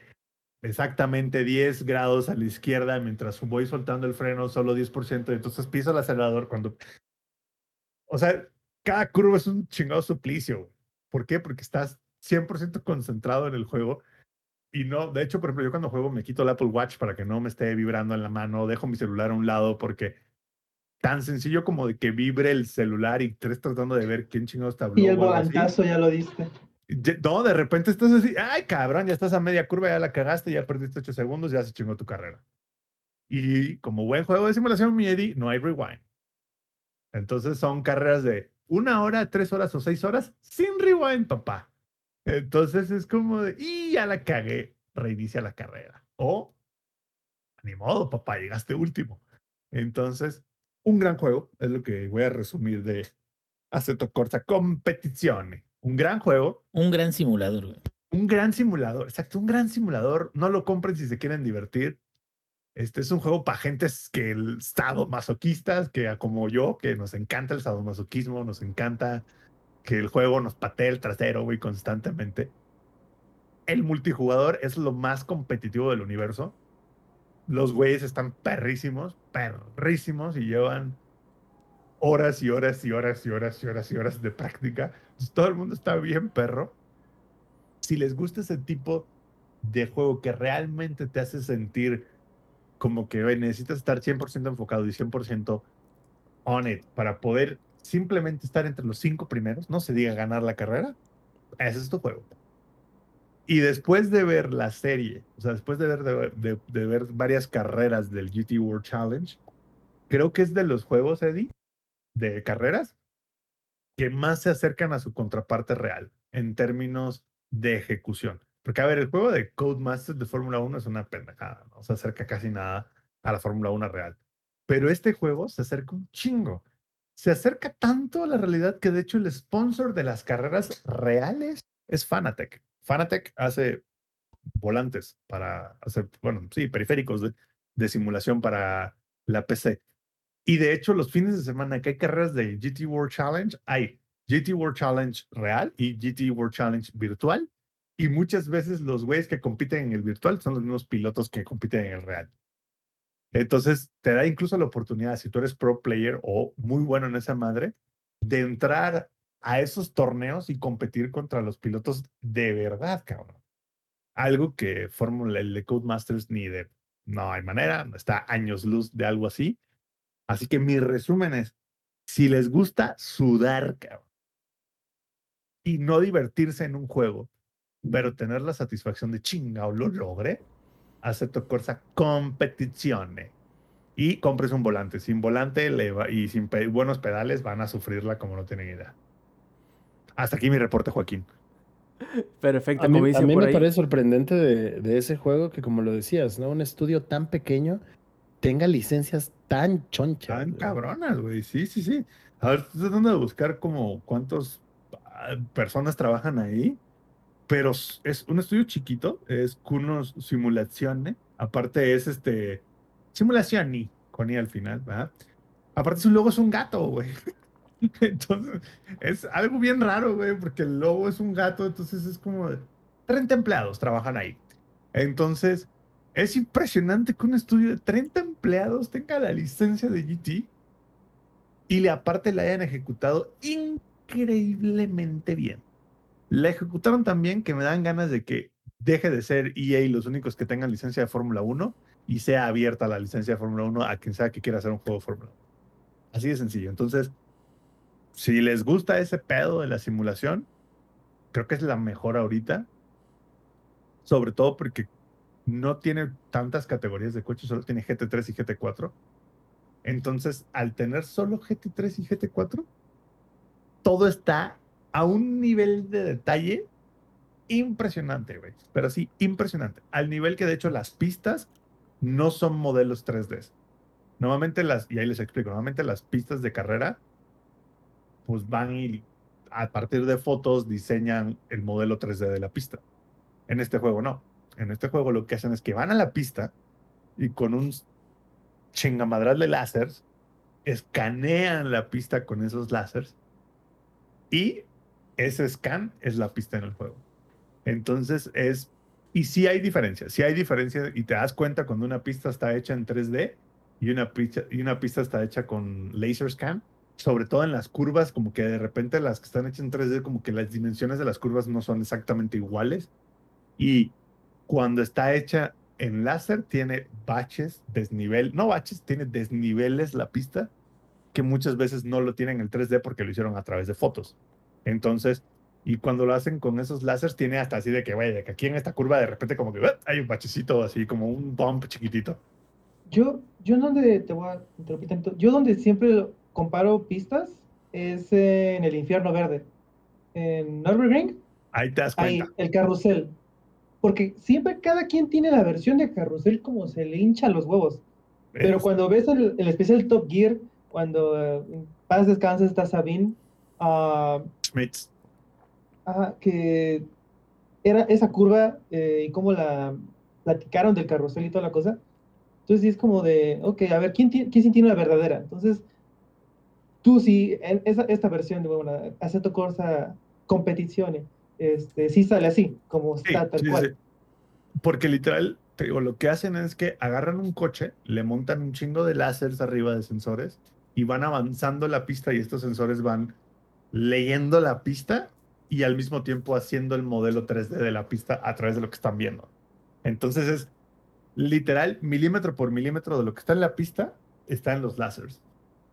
exactamente 10 grados a la izquierda mientras voy soltando el freno solo 10% y entonces piso el acelerador cuando... O sea, cada curva es un chingado suplicio. ¿Por qué? Porque estás 100% concentrado en el juego y no, de hecho, por ejemplo, yo cuando juego me quito el Apple Watch para que no me esté vibrando en la mano, dejo mi celular a un lado porque tan sencillo como de que vibre el celular y estés tratando de ver quién chingados te habló. Y el volantazo ya lo diste. No, de repente estás así, ay cabrón, ya estás a media curva, ya la cagaste, ya perdiste 8 segundos, ya se chingó tu carrera. Y como buen juego de simulación, mi Eddie, no hay rewind. Entonces son carreras de una hora, tres horas o seis horas sin rewind, papá. Entonces es como de, y ya la cagué, reinicia la carrera. O, ni modo, papá, llegaste último. Entonces, un gran juego, es lo que voy a resumir de Assetto Corsa Competizione. Un gran juego, Un gran simulador, güey. un gran simulador, exacto, un gran simulador. No lo compren si se quieren divertir. Este es un juego para gentes que el estado masoquistas, que como yo, que nos encanta el sadomasoquismo, nos encanta que el juego nos patee el trasero, güey, constantemente. El multijugador es lo más competitivo del universo. Los güeyes están perrísimos, perrísimos y llevan horas y horas y horas y horas y horas y horas de práctica. Todo el mundo está bien perro. Si les gusta ese tipo de juego que realmente te hace sentir como que "Oye, necesitas estar 100% enfocado y 100% on it para poder simplemente estar entre los cinco primeros, no se diga ganar la carrera, ese es tu juego. Y después de ver la serie, o sea, después de ver, de, ver varias carreras del GT World Challenge, creo que es de los juegos, Eddie, de carreras que más se acercan a su contraparte real en términos de ejecución. Porque, a ver, el juego de Codemasters de Fórmula 1 es una pendejada, no se acerca casi nada a la Fórmula 1 real. Pero este juego se acerca un chingo. Se acerca tanto a la realidad que, de hecho, el sponsor de las carreras reales es Fanatec. Fanatec hace volantes para hacer, bueno, sí, periféricos de, simulación para la PC. Y de hecho, los fines de semana que hay carreras de GT World Challenge, hay GT World Challenge real y GT World Challenge virtual. Y muchas veces los güeyes que compiten en el virtual son los mismos pilotos que compiten en el real. Entonces, te da incluso la oportunidad, si tú eres pro player o muy bueno en esa madre, de entrar a esos torneos y competir contra los pilotos de verdad, cabrón. Algo que Fórmula, el de Codemasters ni de, no hay manera, está años luz de algo así. Así que mi resumen es, si les gusta sudar, cabrón, y no divertirse en un juego, pero tener la satisfacción de chinga lo logré, acepto Corsa competizione. Y compres un volante. Sin volante le va- y sin pe- buenos pedales van a sufrirla como no tienen idea. Hasta aquí mi reporte, Joaquín. Perfecto, A mí, a mí por me ahí. parece sorprendente de, de ese juego que, como lo decías, ¿no? Un estudio tan pequeño tenga licencias tan chonchas. Tan cabronas, güey. Sí, sí, sí. A ver, estoy tratando de buscar como cuántas ah, personas trabajan ahí. Pero es un estudio chiquito, es Kunos Simulazione. Aparte es este Simulazioni, con I al final, ¿verdad? Aparte su logo es un gato, güey. Entonces, es algo bien raro, güey, porque el logo es un gato, entonces es como de 30 empleados trabajan ahí. Entonces, es impresionante que un estudio de 30 empleados tenga la licencia de GT y le aparte la hayan ejecutado increíblemente bien. La ejecutaron tan bien que me dan ganas de que deje de ser EA los únicos que tengan licencia de Fórmula 1 y sea abierta la licencia de Fórmula 1 a quien sea que quiera hacer un juego de Fórmula 1. Así de sencillo. Entonces, si les gusta ese pedo de la simulación, creo que es la mejor ahorita. Sobre todo porque no tiene tantas categorías de coches, solo tiene GT3 y GT4. Entonces, al tener solo GT3 y GT4, todo está a un nivel de detalle impresionante, güey. Pero sí, impresionante. Al nivel que de hecho las pistas no son modelos 3D. Normalmente las, y ahí les explico, normalmente las pistas de carrera, pues van y a partir de fotos diseñan el modelo 3D de la pista. En este juego no. En este juego lo que hacen es que van a la pista y con un chingamadral de láseres escanean la pista con esos láseres y ese scan es la pista en el juego. Entonces es, y sí hay diferencias, sí hay diferencias y te das cuenta cuando una pista está hecha en 3D y una pista, y una pista está hecha con laser scan, sobre todo en las curvas, como que de repente las que están hechas en 3D, como que las dimensiones de las curvas no son exactamente iguales y cuando está hecha en láser, tiene baches, desnivel, no baches, tiene desniveles la pista, que muchas veces no lo tienen en el 3D porque lo hicieron a través de fotos. Entonces, y cuando lo hacen con esos láseres, tiene hasta así de que, vaya, que aquí en esta curva de repente como que hay un bachecito así, como un bump chiquitito. Yo, yo donde te voy a interrumpir yo donde siempre comparo pistas es en el infierno verde. En Nürburgring, Ahí te das ahí, cuenta. el carrusel. Porque siempre cada quien tiene la versión de carrusel como se le hincha los huevos. Pero cuando ves el, el especial Top Gear, cuando en paz descansa está Sabine, ah, Schmitz. ajá, que era esa curva eh, y cómo la platicaron del carrusel y toda la cosa. Entonces sí es como de, ok, a ver, ¿quién, quién sí tiene la verdadera? Entonces, tú sí, en esa, esta versión de, bueno, Assetto Corsa Competizione, este, sí sale así, como Sí, está tal sí, cual. sí. Porque literal, te digo, lo que hacen es que agarran un coche, le montan un chingo de láseres arriba de sensores y van avanzando la pista y estos sensores van leyendo la pista y al mismo tiempo haciendo el modelo 3D de la pista a través de lo que están viendo. Entonces es literal milímetro por milímetro de lo que está en la pista está en los láseres.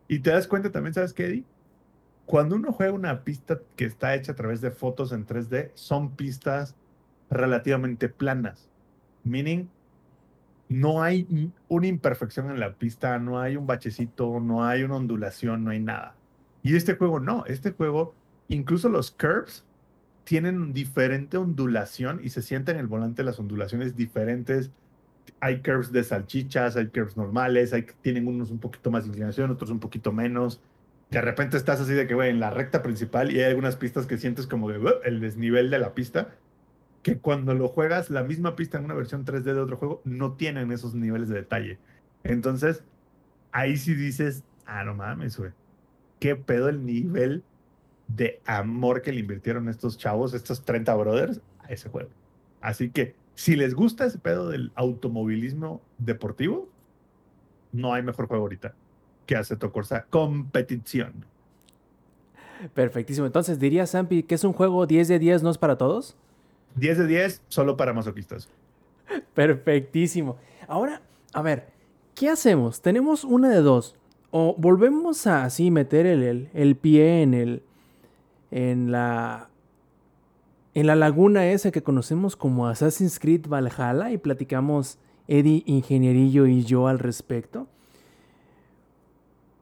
Y te das cuenta también, ¿sabes qué, Eddie? Cuando uno juega una pista que está hecha a través de fotos en 3D, son pistas relativamente planas. Meaning, no hay una imperfección en la pista, no hay un bachecito, no hay una ondulación, no hay nada. Y este juego no, este juego, incluso los curves tienen diferente ondulación y se sienten en el volante las ondulaciones diferentes. Hay curves de salchichas, hay curves normales, hay, tienen unos un poquito más de inclinación, otros un poquito menos. De repente estás así de que, güey, en la recta principal y hay algunas pistas que sientes como de el desnivel de la pista que cuando lo juegas la misma pista en una versión 3D de otro juego no tienen esos niveles de detalle. Entonces, ahí sí dices, ah, no mames, güey. ¿Qué pedo el nivel de amor que le invirtieron estos chavos, estos 30 brothers, a ese juego? Así que, si les gusta ese pedo del automovilismo deportivo, no hay mejor juego ahorita que Assetto Corsa Competición. Perfectísimo. Entonces, diría Sampi que es un juego 10 de 10, ¿no es para todos? 10 de 10, solo para masoquistas. Perfectísimo. Ahora, a ver, ¿qué hacemos? Tenemos una de dos. O volvemos a así meter el, el- pie en el. en la. en la laguna esa que conocemos como Assassin's Creed Valhalla y platicamos Eddie, Ingenierillo y yo al respecto.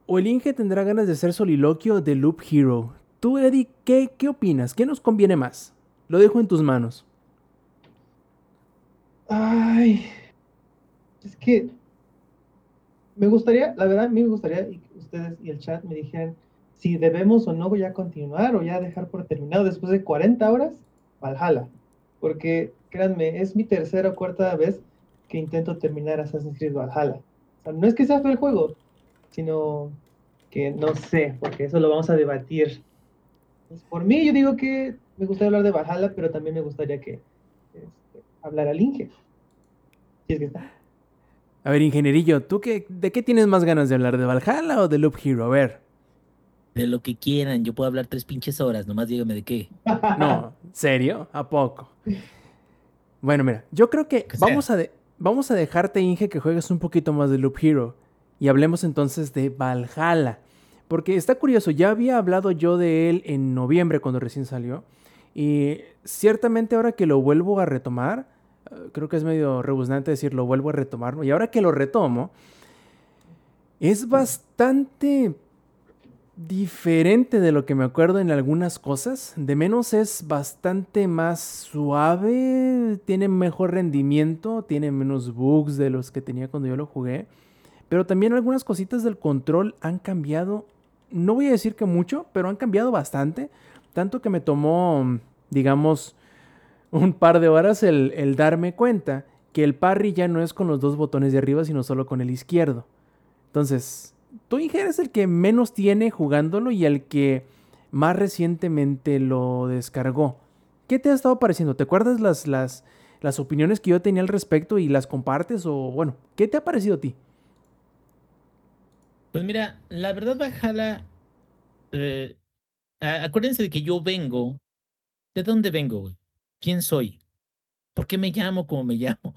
O el Inge tendrá ganas de hacer soliloquio de Loop Hero. Tú, Eddie, ¿qué, qué opinas? ¿Qué nos conviene más? Lo dejo en tus manos. Ay, es que me gustaría, la verdad, a mí me gustaría que ustedes y el chat me dijeran si debemos o no ya continuar o ya dejar por terminado después de 40 horas, Valhalla. Porque, créanme, es mi tercera o cuarta vez que intento terminar Assassin's Creed Valhalla. O sea, no es que sea feo el juego, sino que no sé, porque eso lo vamos a debatir. Pues, por mí, yo digo que me gustaría hablar de Valhalla, pero también me gustaría que este, hablar al Inge. Si es que está. A ver, ingenierillo, ¿tú qué, de qué tienes más ganas de hablar? ¿De Valhalla o de Loop Hero? A ver. De lo que quieran, yo puedo hablar tres pinches horas, nomás dígame de qué. No, ¿serio? ¿A poco? Bueno, mira, yo creo que vamos a, de- vamos a dejarte, Inge, que juegues un poquito más de Loop Hero. Y hablemos entonces de Valhalla. Porque está curioso, ya había hablado yo de él en noviembre cuando recién salió. Y ciertamente ahora que lo vuelvo a retomar, creo que es medio rebuznante decir lo vuelvo a retomar, ¿no? Y ahora que lo retomo, es bastante diferente de lo que me acuerdo en algunas cosas. De menos es bastante más suave, tiene mejor rendimiento, tiene menos bugs de los que tenía cuando yo lo jugué. Pero también algunas cositas del control han cambiado. No voy a decir que mucho, pero han cambiado bastante. Tanto que me tomó, digamos, un par de horas el, el darme cuenta que el parry ya no es con los dos botones de arriba, sino solo con el izquierdo. Entonces, tú Inge, eres el que menos tiene jugándolo y el que más recientemente lo descargó. ¿Qué te ha estado pareciendo? ¿Te acuerdas las, las, las opiniones que yo tenía al respecto y las compartes? O bueno, ¿qué te ha parecido a ti? Pues mira, la verdad, Valhalla, eh, acuérdense de que yo vengo. ¿De dónde vengo, güey? ¿Quién soy? ¿por qué me llamo como me llamo?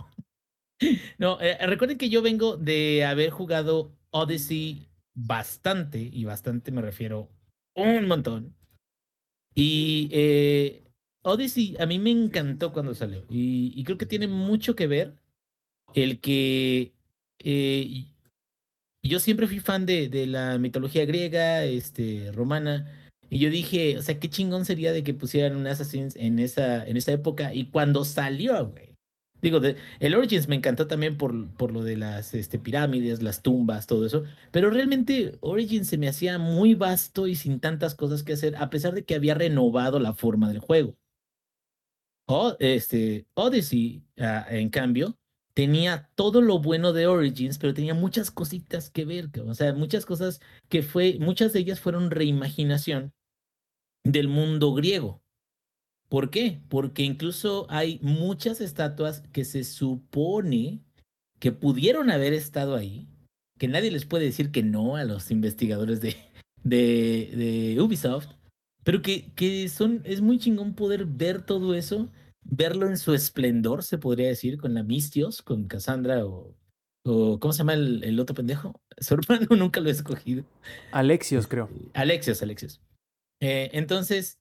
No, eh, recuerden que yo vengo de haber jugado Odyssey bastante, y bastante me refiero un montón. Y eh, Odyssey a mí me encantó cuando salió, y, y creo que tiene mucho que ver el que eh, yo siempre fui fan de, de la mitología griega, este, romana, y yo dije, o sea, qué chingón sería de que pusieran un Assassin's en esa, en esa época, y cuando salió, güey. Digo, el Origins me encantó también por, por lo de las este, pirámides, las tumbas, todo eso. Pero realmente Origins se me hacía muy vasto y sin tantas cosas que hacer, a pesar de que había renovado la forma del juego. O, este, Odyssey, ah, en cambio, tenía todo lo bueno de Origins, pero tenía muchas cositas que ver, o sea, muchas cosas que fue, muchas de ellas fueron reimaginación del mundo griego. ¿Por qué? Porque incluso hay muchas estatuas que se supone que pudieron haber estado ahí, que nadie les puede decir que no a los investigadores de, de, de Ubisoft, pero que, que son, es muy chingón poder ver todo eso, verlo en su esplendor, se podría decir, con la Mistios, con Cassandra o, o ¿cómo se llama el, el otro pendejo? Su hermano nunca lo he escogido. Alexios, creo. Alexios, Alexios. Eh, entonces,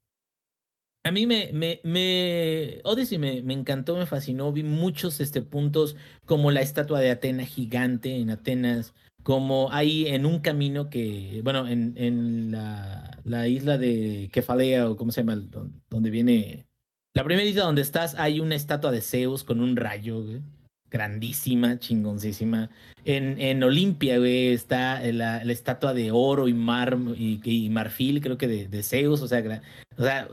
a mí me, me, me Odyssey me, encantó, me fascinó. Vi muchos este, puntos como la estatua de Atena gigante en Atenas, como ahí en un camino que, bueno, en, en la, la isla de Kefalea o cómo se llama, Don- donde viene, la primera isla donde estás, hay una estatua de Zeus con un rayo, güey, grandísima, chingoncísima. En, en Olimpia, güey, está la, la estatua de oro y, mar, y, marfil, creo que de, de Zeus, o sea, o sea,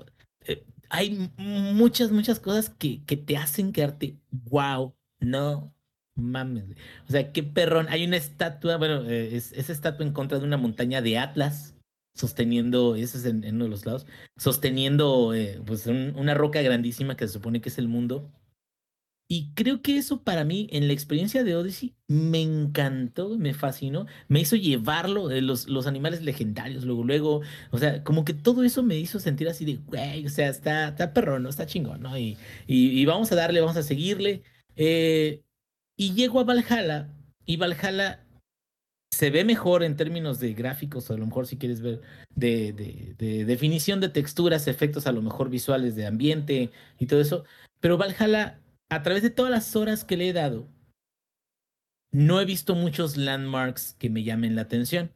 eh, hay muchas, muchas cosas que, que te hacen quedarte, wow, no mames. güey". O sea, qué perrón. Hay una estatua, bueno, eh, es, esa estatua en contra de una montaña de Atlas, sosteniendo, ese es en, uno de los lados, sosteniendo eh, pues un- una roca grandísima que se supone que es el mundo. Y creo que eso para mí, en la experiencia de Odyssey, me encantó, me fascinó, me hizo llevarlo, de los, los animales legendarios, luego, luego, o sea, como que todo eso me hizo sentir así de, güey, o sea, está, está perrón, ¿no? Está chingón, ¿no? Y, y, y vamos a darle, vamos a seguirle. Eh, y llego a Valhalla, y Valhalla se ve mejor en términos de gráficos, a lo mejor si quieres ver, de, de, de definición de texturas, efectos a lo mejor visuales de ambiente y todo eso. Pero Valhalla, a través de todas las horas que le he dado, no he visto muchos landmarks que me llamen la atención.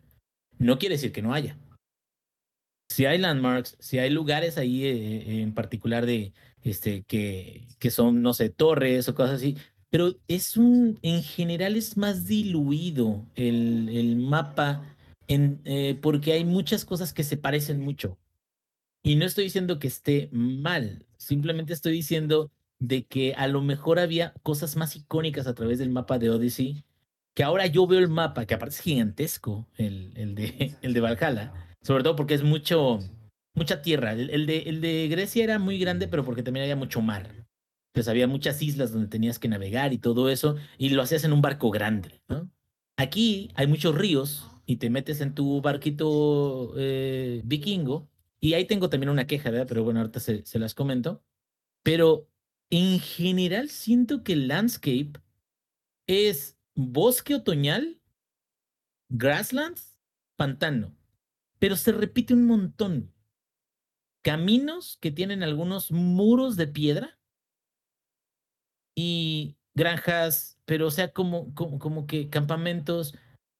No quiere decir que no haya. Si hay landmarks, si hay lugares ahí eh, en particular de este que, que son, no sé, torres o cosas así, pero es un, en general es más diluido el, el mapa en, eh, porque hay muchas cosas que se parecen mucho. Y no estoy diciendo que esté mal, simplemente estoy diciendo de que a lo mejor había cosas más icónicas a través del mapa de Odyssey, que ahora yo veo el mapa, que aparte es gigantesco, el, el, de, el de Valhalla, sobre todo porque es mucho, mucha tierra. El, el de, el de Grecia era muy grande, pero porque también había mucho mar. Pues había muchas islas donde tenías que navegar y todo eso, y lo hacías en un barco grande, ¿no? Aquí hay muchos ríos y te metes en tu barquito eh, vikingo, y ahí tengo también una queja, ¿verdad? Pero bueno, ahorita se, se las comento. Pero en general siento que el landscape es bosque otoñal, grasslands, pantano, pero se repite un montón. Caminos que tienen algunos muros de piedra y granjas, pero o sea, como, como, como que campamentos,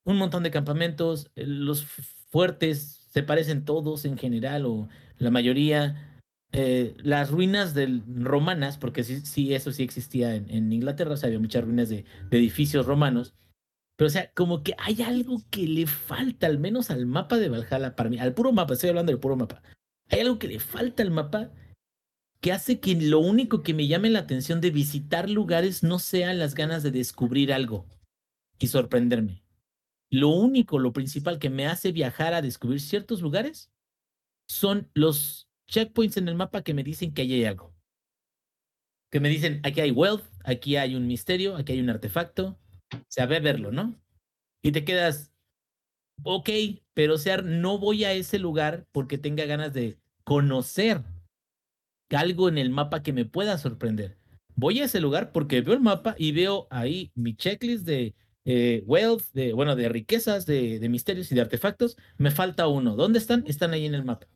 un montón de campamentos, eh, los fu- fuertes se parecen todos en general o la mayoría. Eh, las ruinas del, romanas, porque sí, eso sí existía en, en Inglaterra, o sea, había muchas ruinas de, de edificios romanos, pero o sea, como que hay algo que le falta, al menos al mapa de Valhalla, para mí, al puro mapa, estoy hablando del puro mapa, hay algo que le falta al mapa que hace que lo único que me llame la atención de visitar lugares no sean las ganas de descubrir algo y sorprenderme. Lo único, lo principal que me hace viajar a descubrir ciertos lugares son los checkpoints en el mapa que me dicen que ahí hay algo. Que me dicen, aquí hay wealth, aquí hay un misterio, aquí hay un artefacto. Se ve verlo, ¿no? Y te quedas, ok, pero sea, no voy a ese lugar porque tenga ganas de conocer algo en el mapa que me pueda sorprender. voy a ese lugar porque veo el mapa y veo ahí mi checklist de eh, wealth, de, bueno, de riquezas, de, de misterios y de artefactos. Me falta uno. ¿Dónde están? Están ahí en el mapa.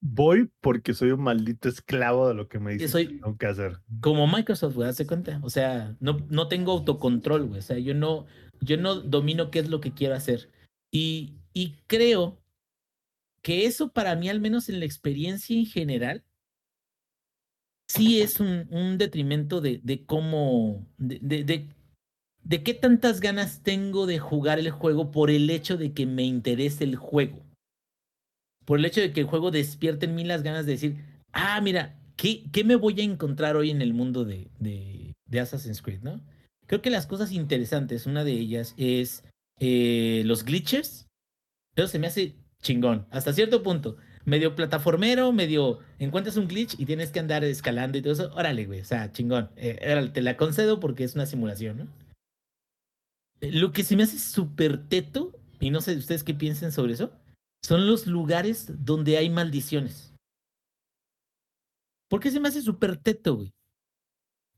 Voy porque soy un maldito esclavo de lo que me dicen soy- que tengo que hacer. Como Microsoft, güey, ¿das cuenta? O sea, no, no tengo autocontrol, güey. O sea, yo no, yo no domino qué es lo que quiero hacer. Y, y creo que eso para mí, al menos en la experiencia en general, sí es un, un detrimento de, de cómo, de, de, de, de qué tantas ganas tengo de jugar el juego por el hecho de que me interese el juego. Por el hecho de que el juego despierte en mí las ganas de decir, ah, mira, ¿qué, qué me voy a encontrar hoy en el mundo de, de, de Assassin's Creed, no? Creo que las cosas interesantes, una de ellas es eh, los glitches. Pero se me hace chingón, hasta cierto punto. Medio plataformero, medio encuentras un glitch y tienes que andar escalando y todo eso. Órale, güey, o sea, chingón. Eh, órale, te la concedo porque es una simulación, ¿no? Eh, Lo que se me hace súper teto, y no sé ustedes qué piensen sobre eso, son los lugares donde hay maldiciones. ¿Por qué se me hace súper teto, güey?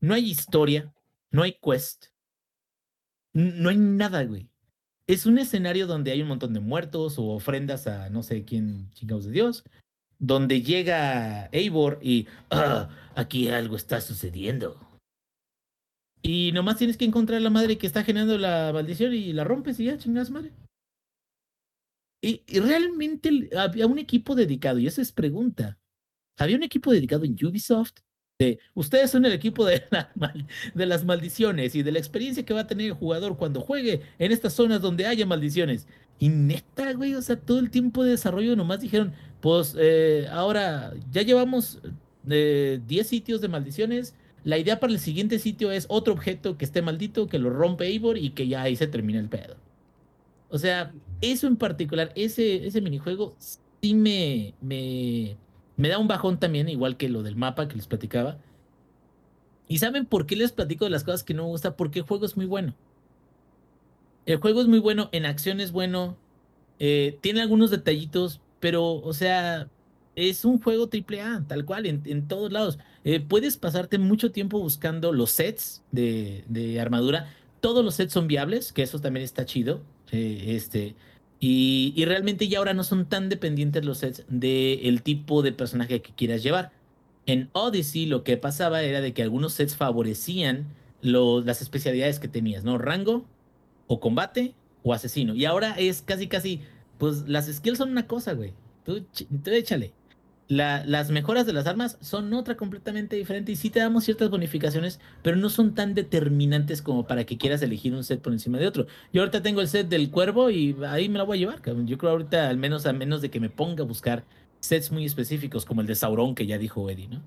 No hay historia, no hay quest, no hay nada, güey. Es un escenario donde hay un montón de muertos o ofrendas a no sé quién chingados de Dios, donde llega Eivor y "Ah, aquí algo está sucediendo. Y nomás tienes que encontrar a la madre que está generando la maldición y la rompes y ya, chingas madre. Y, realmente había un equipo dedicado, y esa es pregunta. Había un equipo dedicado en Ubisoft de ustedes son el equipo de las maldiciones y de la experiencia que va a tener el jugador cuando juegue en estas zonas donde haya maldiciones. Y neta, güey, o sea, todo el tiempo de desarrollo nomás dijeron, pues eh, ahora ya llevamos eh, 10 sitios de maldiciones. La idea para el siguiente sitio es otro objeto que esté maldito, que lo rompe Eivor y que ya ahí se termina el pedo. O sea, eso en particular, ese, ese minijuego sí me, me, me da un bajón también, igual que lo del mapa que les platicaba. ¿Y saben por qué les platico de las cosas que no me gusta? Porque el juego es muy bueno. El juego es muy bueno, en acción es bueno, eh, tiene algunos detallitos, pero, o sea, es un juego triple A, tal cual, en, en todos lados. Eh, puedes pasarte mucho tiempo buscando los sets de, de armadura. Todos los sets son viables, que eso también está chido. eh, este, y, y realmente ya ahora no son tan dependientes los sets del tipo de personaje que quieras llevar. En Odyssey lo que pasaba era de que algunos sets favorecían lo- las especialidades que tenías, ¿no? Rango, o combate, o asesino. Y ahora es casi, casi, pues las skills son una cosa, güey. Tú, tú échale. La- las mejoras de las armas son otra completamente diferente y sí te damos ciertas bonificaciones, pero no son tan determinantes como para que quieras elegir un set por encima de otro. Yo ahorita tengo el set del cuervo y ahí me la voy a llevar, cabrón. Yo creo ahorita, al menos a menos de que me ponga a buscar sets muy específicos, como el de Sauron, que ya dijo Eddie, ¿no?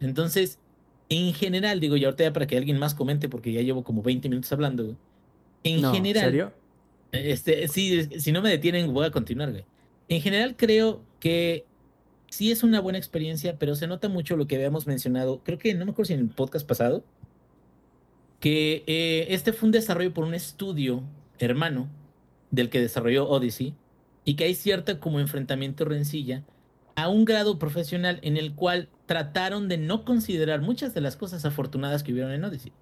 Entonces, en general, digo, y ahorita ya para que alguien más comente, porque ya llevo como 20 minutos hablando, güey. En No, ¿en general, serio? este, sí, si no me detienen, voy a continuar, güey. En general, creo que sí es una buena experiencia, pero se nota mucho lo que habíamos mencionado. Creo que no me acuerdo si en el podcast pasado, que eh, este fue un desarrollo por un estudio hermano del que desarrolló Odyssey y que hay cierta como enfrentamiento rencilla a un grado profesional en el cual trataron de no considerar muchas de las cosas afortunadas que hubieron en Odyssey.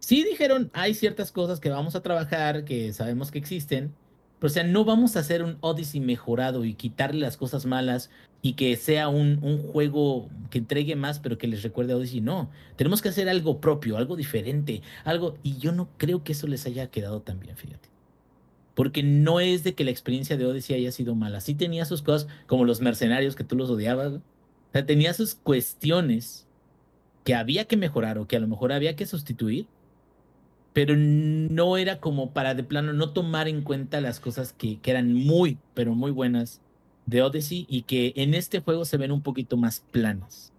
Sí dijeron, hay ciertas cosas que vamos a trabajar, que sabemos que existen, pero o sea, no vamos a hacer un Odyssey mejorado y quitarle las cosas malas y que sea un, un juego que entregue más, pero que les recuerde a Odyssey. No, tenemos que hacer algo propio, algo diferente, algo... Y yo no creo que eso les haya quedado tan bien, fíjate. Porque no es de que la experiencia de Odyssey haya sido mala. Sí tenía sus cosas, como los mercenarios que tú los odiabas. O sea, tenía sus cuestiones que había que mejorar o que a lo mejor había que sustituir, pero no era como para de plano no tomar en cuenta las cosas que, que eran muy, pero muy buenas de Odyssey y que en este juego se ven un poquito más planas.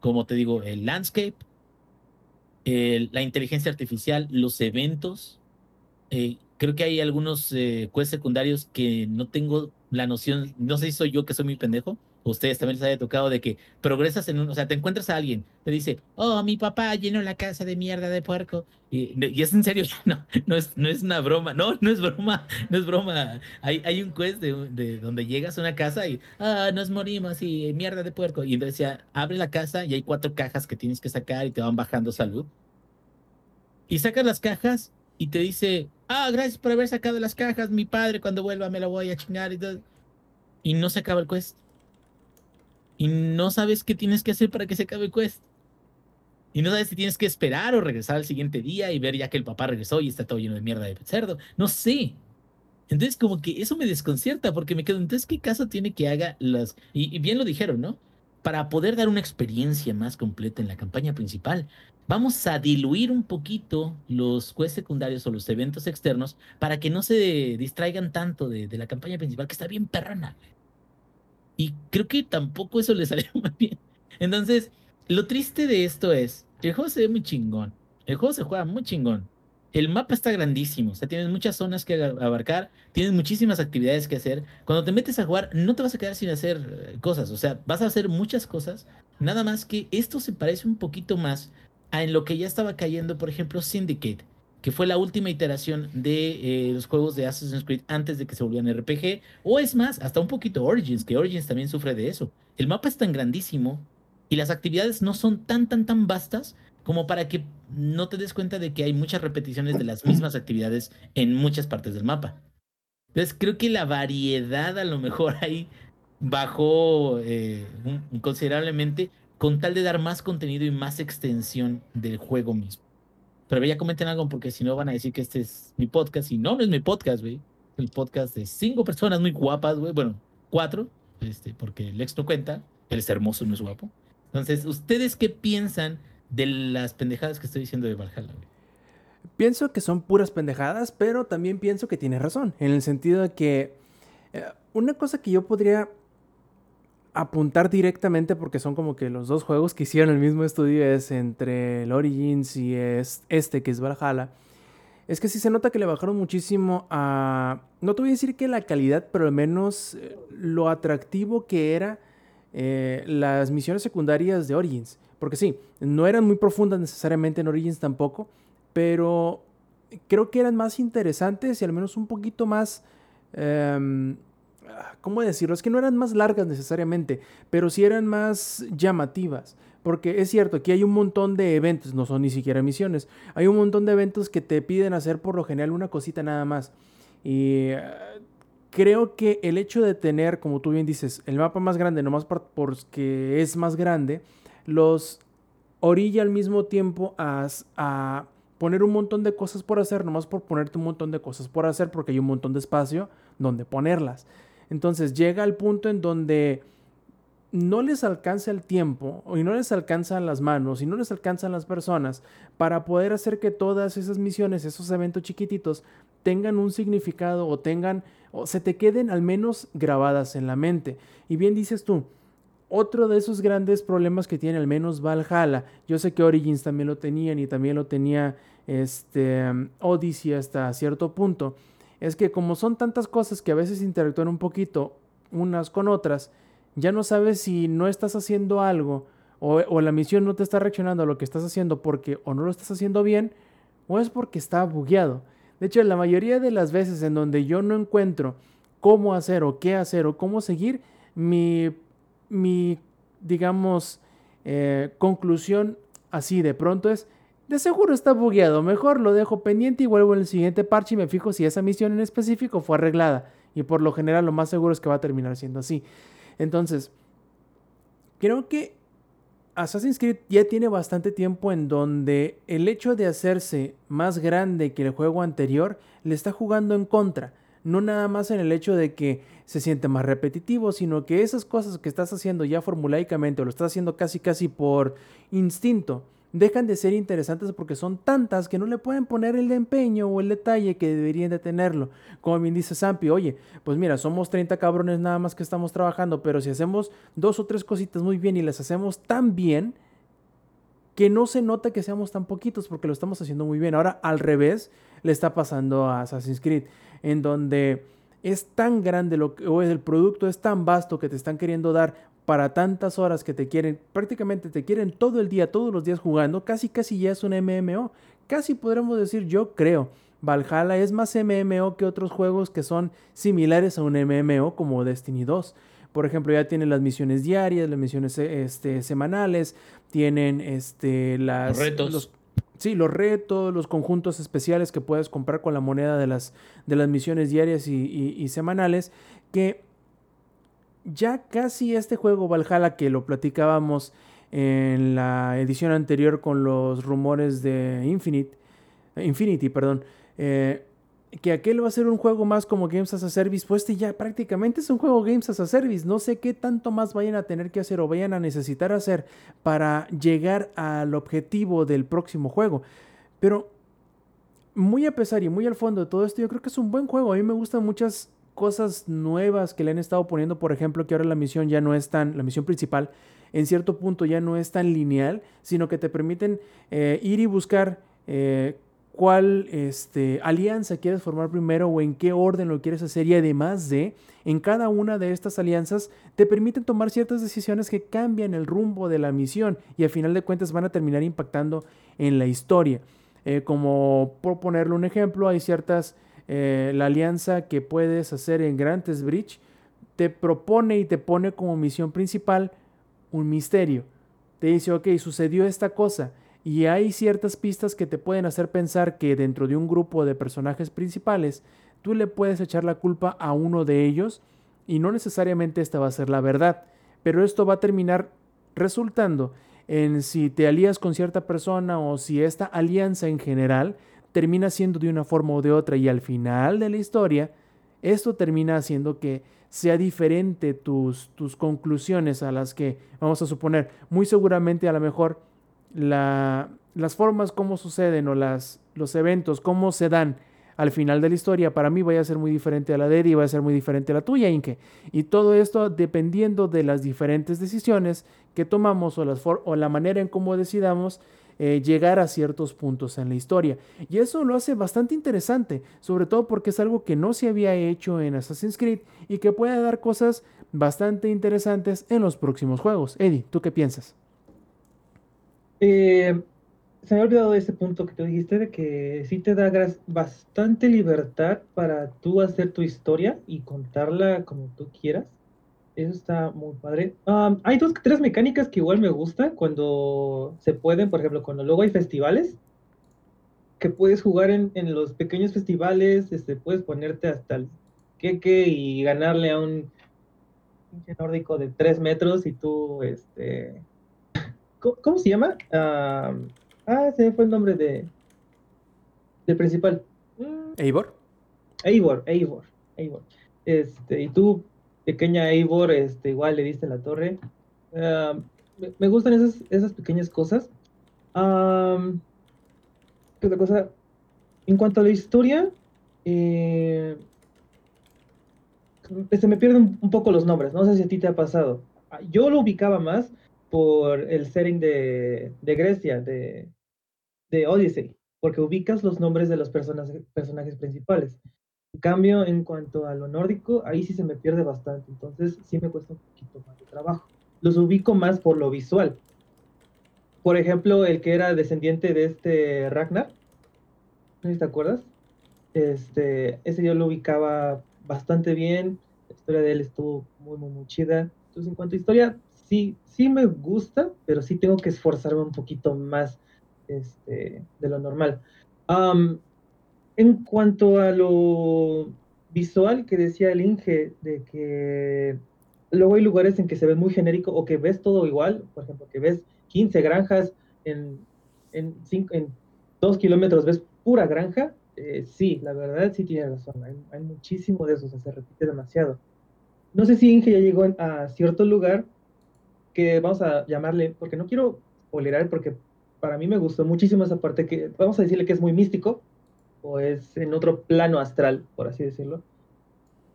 Como te digo, el landscape, la inteligencia artificial, los eventos. eh, creo que hay algunos eh, secundarios que no tengo la noción, no sé si soy yo que soy muy pendejo ustedes también les haya tocado de que progresas en un, o sea, te encuentras a alguien, te dice, oh, mi papá llenó la casa de mierda de puerco. Y, y es en serio, no, no es, no es una broma, no, no es broma, no es broma. Hay, hay un quest de, de donde llegas a una casa y, ah, nos morimos y mierda de puerco. Y entonces ya abre la casa y hay cuatro cajas que tienes que sacar y te van bajando salud. Y sacas las cajas y te dice, ah, gracias por haber sacado las cajas, mi padre cuando vuelva me la voy a chingar y todo. Y no se acaba el quest y no sabes qué tienes que hacer para que se acabe el quest. Y no sabes si tienes que esperar o regresar al siguiente día y ver ya que el papá regresó y está todo lleno de mierda de cerdo. No sé. Entonces como que eso me desconcierta porque me quedo, entonces ¿qué caso tiene que haga las... Y, bien lo dijeron, ¿no? Para poder dar una experiencia más completa en la campaña principal, vamos a diluir un poquito los quests secundarios o los eventos externos para que no se distraigan tanto de la campaña principal, que está bien perrana. Y creo que tampoco eso le salió muy bien. Entonces, lo triste de esto es, el juego se ve muy chingón. El juego se juega muy chingón. El mapa está grandísimo, o sea, tienes muchas zonas que abarcar, tienes muchísimas actividades que hacer. Cuando te metes a jugar, no te vas a quedar sin hacer eh, cosas, o sea, vas a hacer muchas cosas. Nada más que esto se parece un poquito más a en lo que ya estaba cayendo, por ejemplo, Syndicate, que fue la última iteración de eh, los juegos de Assassin's Creed antes de que se volvieran RPG, o es más, hasta un poquito Origins, que Origins también sufre de eso. El mapa es tan grandísimo y las actividades no son tan, tan, tan vastas como para que no te des cuenta de que hay muchas repeticiones de las mismas actividades en muchas partes del mapa. Entonces creo que la variedad a lo mejor ahí bajó eh, considerablemente con tal de dar más contenido y más extensión del juego mismo. Pero ya comenten algo porque si no van a decir que este es mi podcast. Y no, no es mi podcast, güey. El podcast de cinco personas muy guapas, güey. Bueno, cuatro, este, porque el ex no cuenta. Él es hermoso, no es guapo. Entonces, ¿ustedes qué piensan de las pendejadas que estoy diciendo de Valhalla, güey? Pienso que son puras pendejadas, pero también pienso que tienes razón, en el sentido de que eh, una cosa que yo podría apuntar directamente, porque son como que los dos juegos que hicieron el mismo estudio, es entre el Origins y es- este, que es Valhalla, es que sí se nota que le bajaron muchísimo a, no te voy a decir que la calidad, pero al menos eh, lo atractivo que era eh, las misiones secundarias de Origins. Porque sí, no eran muy profundas necesariamente en Origins tampoco, pero creo que eran más interesantes y al menos un poquito más... em, ¿Cómo decirlo? Es que no eran más largas necesariamente, pero sí eran más llamativas. Porque es cierto, aquí hay un montón de eventos, no son ni siquiera misiones. Hay un montón de eventos que te piden hacer por lo general una cosita nada más. Y eh, creo que el hecho de tener, como tú bien dices, el mapa más grande, nomás por- porque es más grande, los orilla al mismo tiempo a, a poner un montón de cosas por hacer, nomás por ponerte un montón de cosas por hacer, porque hay un montón de espacio donde ponerlas. Entonces llega al punto en donde no les alcanza el tiempo y no les alcanzan las manos y no les alcanzan las personas para poder hacer que todas esas misiones, esos eventos chiquititos tengan un significado o tengan o se te queden al menos grabadas en la mente. Y bien dices tú, otro de esos grandes problemas que tiene al menos Valhalla, yo sé que Origins también lo tenían y también lo tenía este Odyssey hasta cierto punto, es que como son tantas cosas que a veces interactúan un poquito unas con otras, ya no sabes si no estás haciendo algo o, o la misión no te está reaccionando a lo que estás haciendo porque o no lo estás haciendo bien o es porque está bugueado. De hecho, la mayoría de las veces en donde yo no encuentro cómo hacer o qué hacer o cómo seguir, mi, mi digamos, eh, conclusión así de pronto es, de seguro está bugueado, mejor lo dejo pendiente y vuelvo en el siguiente parche y me fijo si esa misión en específico fue arreglada. Y por lo general lo más seguro es que va a terminar siendo así. Entonces, creo que Assassin's Creed ya tiene bastante tiempo en donde el hecho de hacerse más grande que el juego anterior le está jugando en contra. No nada más en el hecho de que se siente más repetitivo, sino que esas cosas que estás haciendo ya formulaicamente o lo estás haciendo casi casi por instinto, dejan de ser interesantes porque son tantas que no le pueden poner el empeño o el detalle que deberían de tenerlo. Como bien dice Zampi, oye, pues mira, somos 30 cabrones nada más que estamos trabajando, pero si hacemos dos o tres cositas muy bien y las hacemos tan bien, que no se nota que seamos tan poquitos porque lo estamos haciendo muy bien. Ahora al revés le está pasando a Assassin's Creed, en donde es tan grande lo que, o el producto es tan vasto que te están queriendo dar para tantas horas que te quieren, prácticamente te quieren todo el día, todos los días jugando, casi casi ya es un MMO. Casi podremos decir, yo creo, Valhalla es más MMO que otros juegos que son similares a un MMO como Destiny 2. Por ejemplo, ya tienen las misiones diarias, las misiones este, semanales, tienen este, las, Retos. los- sí, los retos, los conjuntos especiales que puedes comprar con la moneda de las, de las misiones diarias y, y- y semanales, que ya casi este juego Valhalla que lo platicábamos en la edición anterior con los rumores de Infinite, Infinity, perdón, eh, que aquel va a ser un juego más como Games as a Service, pues este ya prácticamente es un juego Games as a Service. No sé qué tanto más vayan a tener que hacer o vayan a necesitar hacer para llegar al objetivo del próximo juego. Pero muy a pesar y muy al fondo de todo esto, yo creo que es un buen juego. A mí me gustan muchas cosas nuevas que le han estado poniendo. Por ejemplo, que ahora la misión ya no es tan, la misión principal, en cierto punto ya no es tan lineal, sino que te permiten eh, ir y buscar eh, cuál este, alianza quieres formar primero o en qué orden lo quieres hacer. Y además de, en cada una de estas alianzas, te permiten tomar ciertas decisiones que cambian el rumbo de la misión y al final de cuentas van a terminar impactando en la historia. Eh, como por ponerle un ejemplo, hay ciertas, eh, la alianza que puedes hacer en Grantes Bridge te propone y te pone como misión principal un misterio. Te dice, ok, sucedió esta cosa y hay ciertas pistas que te pueden hacer pensar que dentro de un grupo de personajes principales, tú le puedes echar la culpa a uno de ellos y no necesariamente esta va a ser la verdad, pero esto va a terminar resultando en si te alías con cierta persona o si esta alianza en general termina siendo de una forma o de otra y al final de la historia, esto termina haciendo que sea diferente tus, tus conclusiones a las que, vamos a suponer, muy seguramente a lo mejor la, las formas como suceden o las, los eventos, cómo se dan al final de la historia, para mí vaya a ser muy diferente a la de Eddie va a ser muy diferente a la tuya, Inke. Y todo esto dependiendo de las diferentes decisiones que tomamos o, las for- o la manera en cómo decidamos eh, llegar a ciertos puntos en la historia. Y eso lo hace bastante interesante, sobre todo porque es algo que no se había hecho en Assassin's Creed y que puede dar cosas bastante interesantes en los próximos juegos. Eddie, ¿tú qué piensas? Eh, se me ha olvidado ese punto que tú dijiste de que sí te da bastante libertad para tú hacer tu historia y contarla como tú quieras. Eso está muy padre. Hay dos, tres mecánicas que igual me gustan cuando se pueden, por ejemplo, cuando luego hay festivales, que puedes jugar en, en los pequeños festivales, este, puedes ponerte hasta el queque y ganarle a un pinche nórdico de tres metros y tú, este, ¿Cómo, cómo se llama? Ah, ah, se fue el nombre de del principal. Mm, Eivor. Eivor, Eivor, Eivor. Este, y tú, pequeña Eivor, este, igual le diste la torre. Ah, me, gustan esas, esas pequeñas cosas. Am, ¿Qué otra cosa? En cuanto a la historia, eh, se me pierden un poco los nombres. No sé si a ti te ha pasado. Ah, Yo lo ubicaba más por el setting de, de Grecia, de, de Odyssey, porque ubicas los nombres de los personas- personajes principales. En cambio, en cuanto a lo nórdico, ahí sí se me pierde bastante, entonces sí me cuesta un poquito más de trabajo. Los ubico más por lo visual. Por ejemplo, el que era descendiente de este Ragnar, no sé si te acuerdas, este, ese yo lo ubicaba bastante bien, la historia de él estuvo muy, muy, muy chida. Entonces, en cuanto a historia, sí, sí me gusta, pero sí tengo que esforzarme un poquito más este, de lo normal. Am, en cuanto a lo visual que decía el Inge, de que luego hay lugares en que se ve muy genérico o que ves todo igual, por ejemplo, que ves 15 granjas en, en, cinco- en dos kilómetros, ves pura granja, eh, sí, la verdad sí tiene razón, hay, hay muchísimo de eso, o se repite demasiado. No sé si Inge ya llegó a cierto lugar que vamos a llamarle, porque no quiero spoilerar, porque para mí me gustó muchísimo esa parte que, vamos a decirle que es muy místico, o es en otro plano astral, por así decirlo.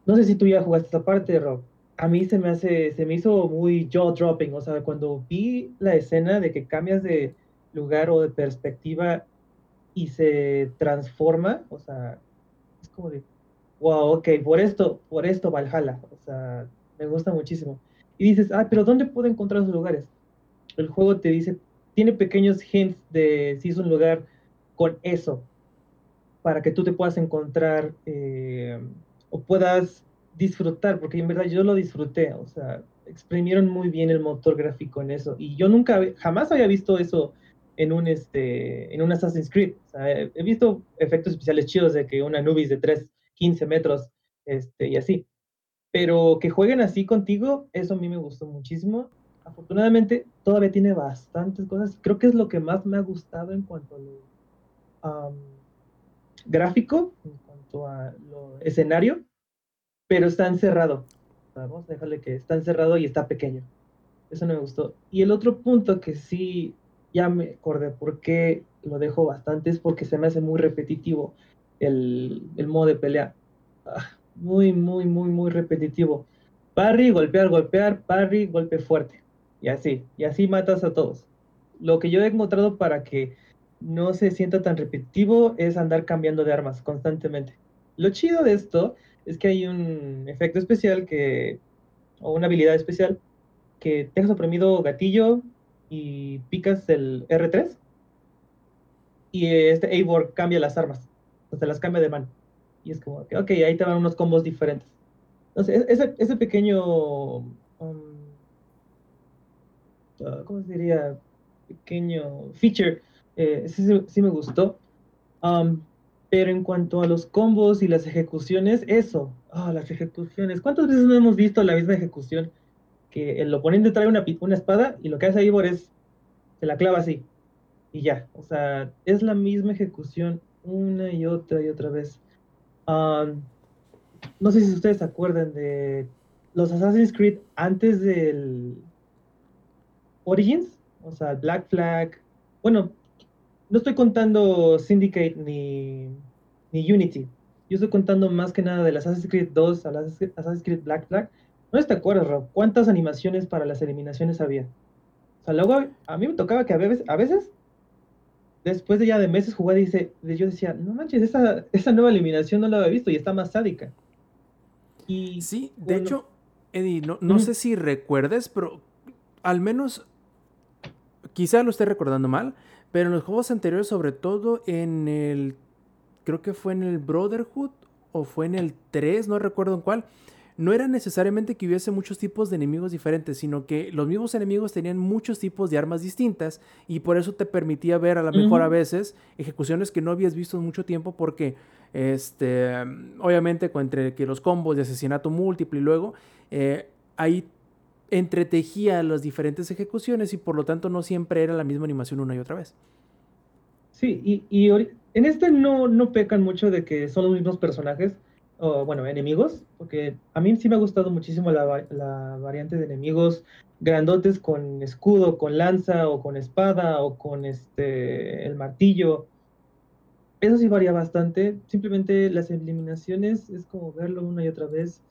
No sé si tú ya jugaste esa parte, Rob. A mí se me hace, se me hizo muy jaw dropping, o sea, cuando vi la escena de que cambias de lugar o de perspectiva y se transforma, o sea, es como de, wow, ok, por esto, por esto Valhalla, o sea, me gusta muchísimo. y dices, ah, pero ¿dónde puedo encontrar esos lugares? El juego te dice, tiene pequeños hints de si es un lugar con eso, para que tú te puedas encontrar eh, o puedas disfrutar, porque en verdad yo lo disfruté, o sea, exprimieron muy bien el motor gráfico en eso, y yo nunca, jamás había visto eso en un, este, en un Assassin's Creed, o sea, he, visto efectos especiales chidos de que una Nubis de 3, 15 metros, este, y así, pero que jueguen así contigo, eso a mí me gustó muchísimo, afortunadamente todavía tiene bastantes cosas, creo que es lo que más me ha gustado en cuanto a lo um, gráfico, en cuanto a escenario, pero está encerrado. Vamos a dejarle que está encerrado y está pequeño. Eso no me gustó. Y el otro punto que sí, ya me acordé por qué lo dejo bastante, es porque se me hace muy repetitivo el, el modo de pelea. Ah, muy, muy, muy, muy repetitivo. Parry, golpear, golpear, parry, golpe fuerte. Y así, y así matas a todos. Lo que yo he encontrado para que no se sienta tan repetitivo es andar cambiando de armas constantemente. Lo chido de esto es que hay un efecto especial que, o una habilidad especial, que dejas oprimido gatillo y picas el R3 y este Eivor cambia las armas, o sea, las cambia de mano. Y es como, ok, ahí te van unos combos diferentes. Entonces, ese, ese pequeño, um, uh, ¿cómo se diría? Pequeño feature, eh, sí, sí, sí me gustó. Um, pero en cuanto a los combos y las ejecuciones, eso, ah, las ejecuciones. ¿Cuántas veces no hemos visto la misma ejecución? Que el oponente trae una, una espada y lo que hace Ivor es, se la clava así. Y ya, o sea, es la misma ejecución una y otra y otra vez. Um, no sé si ustedes se acuerdan de los Assassin's Creed antes del Origins, o sea, Black Flag. Bueno, no estoy contando Syndicate ni, ni Unity. Yo estoy contando más que nada del Assassin's Creed 2 al Assassin's Assassin's Creed Black Flag. No te acuerdas, Rob, cuántas animaciones para las eliminaciones había. O sea, luego a mí me tocaba que a veces, a veces después de ya de meses jugar, dice, yo decía, no manches, esa, esa nueva eliminación no la había visto y está más sádica. Y Sí, de bueno, hecho, Eddie, no, no sé si recuerdes, pero al menos, quizá lo esté recordando mal, pero en los juegos anteriores, sobre todo en el, creo que fue en el Brotherhood o fue en el 3, no recuerdo en cuál, no era necesariamente que hubiese muchos tipos de enemigos diferentes, sino que los mismos enemigos tenían muchos tipos de armas distintas y por eso te permitía ver a lo mejor a veces ejecuciones que no habías visto en mucho tiempo porque este, obviamente entre que los combos de asesinato múltiple y luego eh, ahí entretejía las diferentes ejecuciones y por lo tanto no siempre era la misma animación una y otra vez. Sí, y, y en este no, no pecan mucho de que son los mismos personajes, o bueno, enemigos, porque a mí sí me ha gustado muchísimo la, la variante de enemigos grandotes con escudo, con lanza, o con espada, o con este el martillo. Eso sí varía bastante. Simplemente las eliminaciones es como verlo una y otra vez.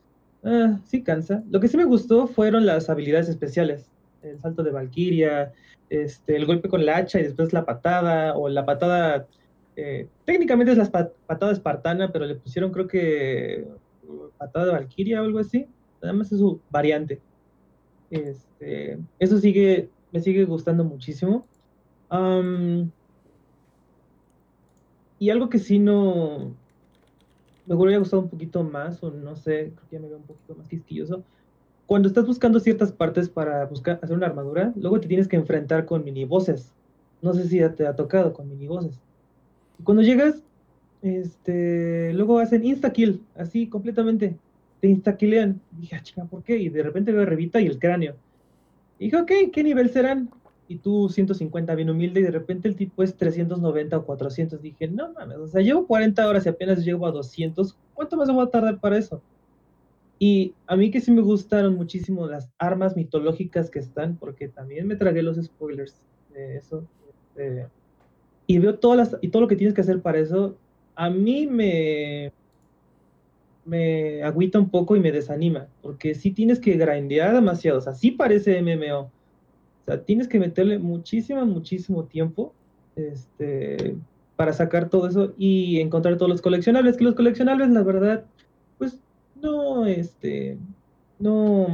Ah, sí cansa. Lo que sí me gustó fueron las habilidades especiales. El salto de Valkyria, este, el golpe con la hacha y después la patada, o la patada, eh, técnicamente es la patada espartana, pero le pusieron creo que patada de Valkyria o algo así. Nada más es su variante. Este, eso sigue, me sigue gustando muchísimo. Y algo que sí no me hubiera gustado un poquito más, o no sé, creo que ya me veo un poquito más quisquilloso. Cuando estás buscando ciertas partes para buscar hacer una armadura, luego te tienes que enfrentar con minibosses. No sé si ya te ha tocado con minibosses. Y cuando llegas, este, luego hacen insta-kill, así completamente. Te insta-killean. Dije, ah, chica, ¿por qué? Y de repente veo Revita y el cráneo. Y dije, ok, ¿qué nivel serán? Y tú 150, bien humilde, y de repente el tipo es 390 o 400. Dije, no mames, o sea, llevo 40 horas y apenas llego a 200. ¿Cuánto más voy a tardar para eso? Y a mí que sí me gustaron muchísimo las armas mitológicas que están, porque también me tragué los spoilers de eso. este, y veo todas las, y todo lo que tienes que hacer para eso, a mí me, me agüita un poco y me desanima, porque sí tienes que grindear demasiado, o sea, sí parece MMO. Tienes que meterle muchísimo, muchísimo tiempo este, para sacar todo eso y encontrar todos los coleccionables, que los coleccionables, la verdad, pues no, este, no,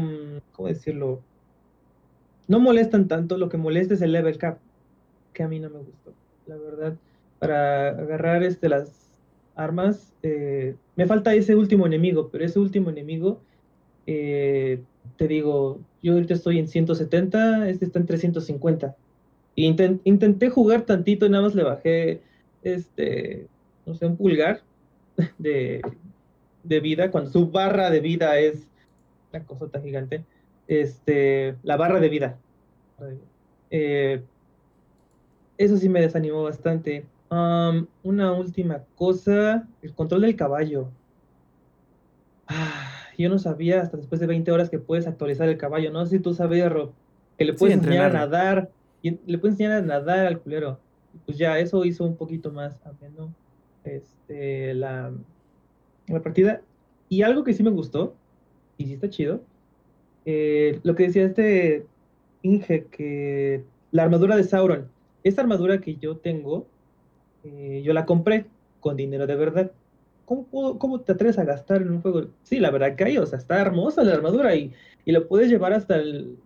¿cómo decirlo? No molestan tanto, lo que molesta es el level cap, que a mí no me gustó, la verdad. Para agarrar este, las armas, eh, me falta ese último enemigo, pero ese último enemigo, eh, te digo, yo ahorita estoy en 170, este está en 350. Inten- intenté jugar tantito, nada más le bajé, este, no sé, un pulgar de, vida, cuando su barra de vida es una cosota gigante, este, la barra de vida. Eh, eso sí me desanimó bastante. Una última cosa, el control del caballo. Ah, yo no sabía hasta después de 20 horas que puedes actualizar el caballo. No sé si tú sabías, Rob, que le Sí, puedes enseñar a nadar, y le puedes enseñar a nadar al culero. Pues ya, eso hizo un poquito más ameno este, la, la partida. Y algo que sí me gustó, y sí está chido, eh, lo que decía este Inge, que la armadura de Sauron, esta armadura que yo tengo, eh, yo la compré con dinero de verdad. ¿Cómo, puedo- ¿Cómo te atreves a gastar en un juego? Sí, la verdad que hay, o sea, está hermosa la armadura y, y la puedes llevar hasta el...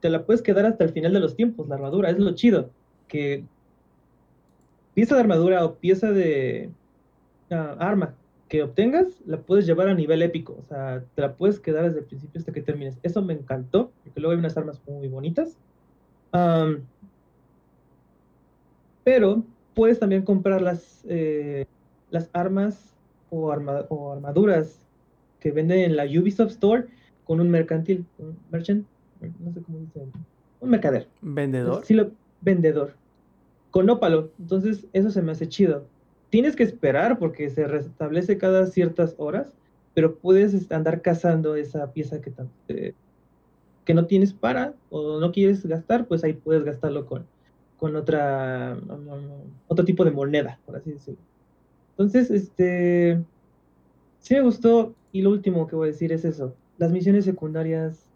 te la puedes quedar hasta el final de los tiempos, la armadura, es lo chido. Que pieza de armadura o pieza de ah, arma que obtengas, la puedes llevar a nivel épico, o sea, te la puedes quedar desde el principio hasta que termines. Eso me encantó, porque luego hay unas armas muy bonitas. Am, pero puedes también comprar las, eh, las armas o, arma- o armaduras que venden en la Ubisoft Store con un mercantil, un merchant, no sé cómo dice, un mercader. Vendedor. Sí, lo, vendedor. Con ópalo. Entonces, eso se me hace chido. Tienes que esperar porque se restablece cada ciertas horas, pero puedes andar cazando esa pieza que, eh, que no tienes para o no quieres gastar, pues ahí puedes gastarlo con, con otra, um, otro tipo de moneda, por así decirlo. Entonces, este, sí me gustó y lo último que voy a decir es eso. Las misiones secundarias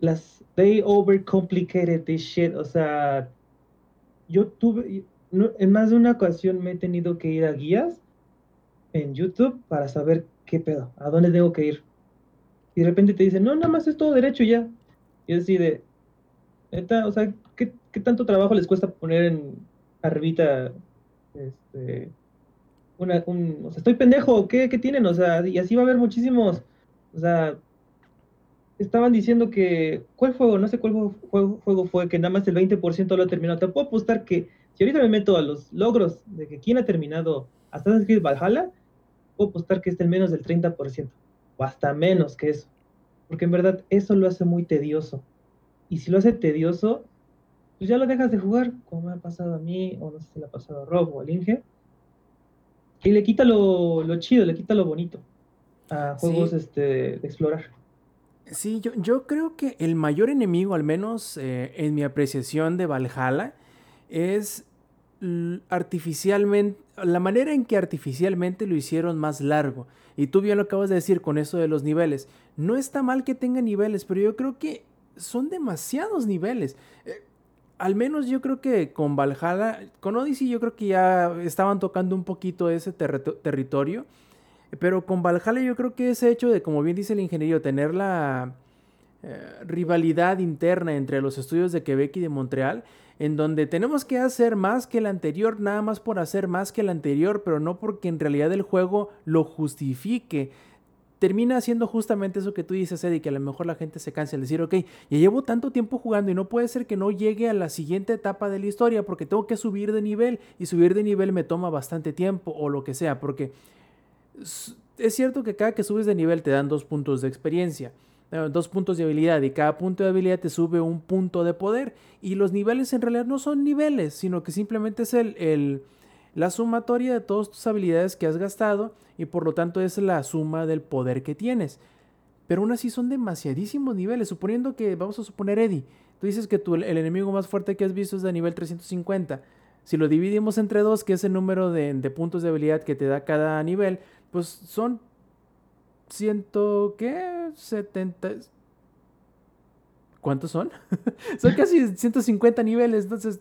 las they overcomplicated this shit, o sea, yo tuve en más de una ocasión me he tenido que ir a guías en YouTube para saber qué pedo, a dónde tengo que ir. Y de repente te dicen, "No, nada más es todo derecho ya." Y así de neta, o sea, ¿qué, qué tanto trabajo les cuesta poner en arribita este estoy pendejo, ¿qué, qué tienen? O sea, y así va a haber muchísimos, estaban diciendo que, ¿cuál juego? No sé cuál juego fue, que nada más el 20% lo ha terminado. Te puedo apostar que si ahorita me meto a los logros de que quién ha terminado Assassin's Creed Valhalla, puedo apostar que es el menos del 30%, o hasta menos que eso. Porque en verdad eso lo hace muy tedioso. Y si lo hace tedioso, pues ya lo dejas de jugar, como me ha pasado a mí, o no sé si le ha pasado a Rob o al Inge. Y le quita lo, lo chido, le quita lo bonito a Sí. juegos este, de explorar. Sí, yo, yo creo que el mayor enemigo, al menos eh, en mi apreciación de Valhalla, es artificialmente, la manera en que artificialmente lo hicieron más largo. Y tú bien lo acabas de decir con eso de los niveles. No está mal que tenga niveles, pero yo creo que son demasiados niveles. Eh, al menos yo creo que con Valhalla, con Odyssey yo creo que ya estaban tocando un poquito ese territorio. Pero con Valhalla yo creo que ese hecho de, como bien dice el ingeniero, tener la eh, rivalidad interna entre los estudios de Quebec y de Montreal, en donde tenemos que hacer más que el anterior, nada más por hacer más que el anterior, pero no porque en realidad el juego lo justifique. Termina haciendo justamente eso que tú dices, Eddie, que a lo mejor la gente se cansa de decir, ok, ya llevo tanto tiempo jugando y no puede ser que no llegue a la siguiente etapa de la historia porque tengo que subir de nivel y subir de nivel me toma bastante tiempo o lo que sea, porque es cierto que cada que subes de nivel te dan dos puntos de experiencia, eh, dos puntos de habilidad y cada punto de habilidad te sube un punto de poder y los niveles en realidad no son niveles, sino que simplemente es el, el- la sumatoria de todas tus habilidades que has gastado y por lo tanto es la suma del poder que tienes. Pero aún así son demasiadísimos niveles, suponiendo que, vamos a suponer Eddie, tú dices que el enemigo más fuerte que has visto es de nivel 350. Si lo dividimos entre dos, que es el número de, de puntos de habilidad que te da cada nivel, pues son ciento, ¿qué? 70... ¿Cuántos son? son casi 150 niveles, entonces,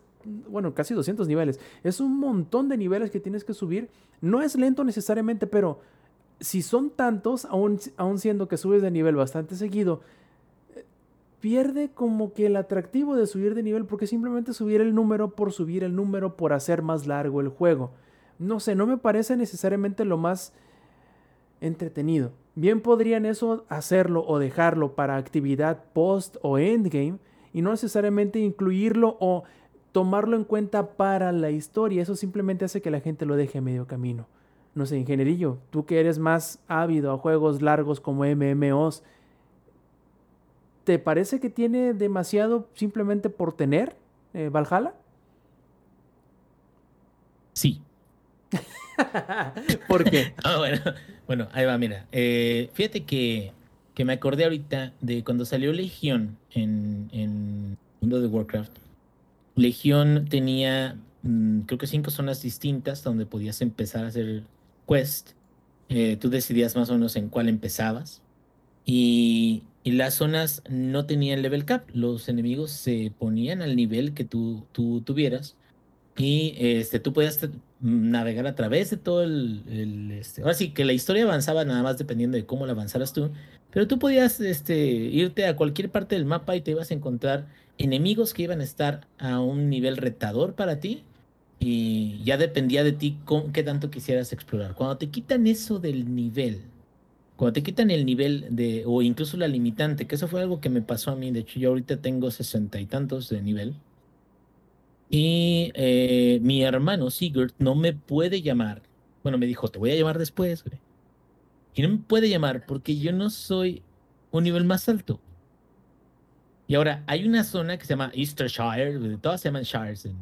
bueno, casi 200 niveles. Es un montón de niveles que tienes que subir. No es lento necesariamente, pero si son tantos, aún, aún siendo que subes de nivel bastante seguido, pierde como que el atractivo de subir de nivel porque simplemente subir el número por subir el número por hacer más largo el juego. No sé, no me parece necesariamente lo más entretenido. Bien podrían eso hacerlo o dejarlo para actividad post o endgame y no necesariamente incluirlo o tomarlo en cuenta para la historia. Eso simplemente hace que la gente lo deje a medio camino. No sé, ingenierillo, tú que eres más ávido a juegos largos como MMOs, ¿te parece que tiene demasiado simplemente por tener eh, Valhalla? Sí. ¿Por qué? Ah, bueno, bueno, ahí va, mira. Eh, fíjate que, que me acordé ahorita de cuando salió Legión en, en Mundo de Warcraft. Legión tenía, mm, creo que cinco zonas distintas donde podías empezar a hacer quest. Eh, tú decidías más o menos en cuál empezabas. Y, las zonas no tenían level cap. Los enemigos se ponían al nivel que tú, tú tuvieras. Y este, tú podías navegar a través de todo el, este, ahora sí que la historia avanzaba nada más dependiendo de cómo la avanzaras tú, pero tú podías este, irte a cualquier parte del mapa y te ibas a encontrar enemigos que iban a estar a un nivel retador para ti y ya dependía de ti con, qué tanto quisieras explorar. Cuando te quitan eso del nivel, cuando te quitan el nivel de, o incluso la limitante, que eso fue algo que me pasó a mí, de hecho yo ahorita tengo sesenta y tantos de nivel. Y eh, mi hermano Sigurd no me puede llamar. Bueno, me dijo, te voy a llamar después. Y no me puede llamar porque yo no soy un nivel más alto. Y ahora, hay una zona que se llama Eastershire, todas se llaman Shires en,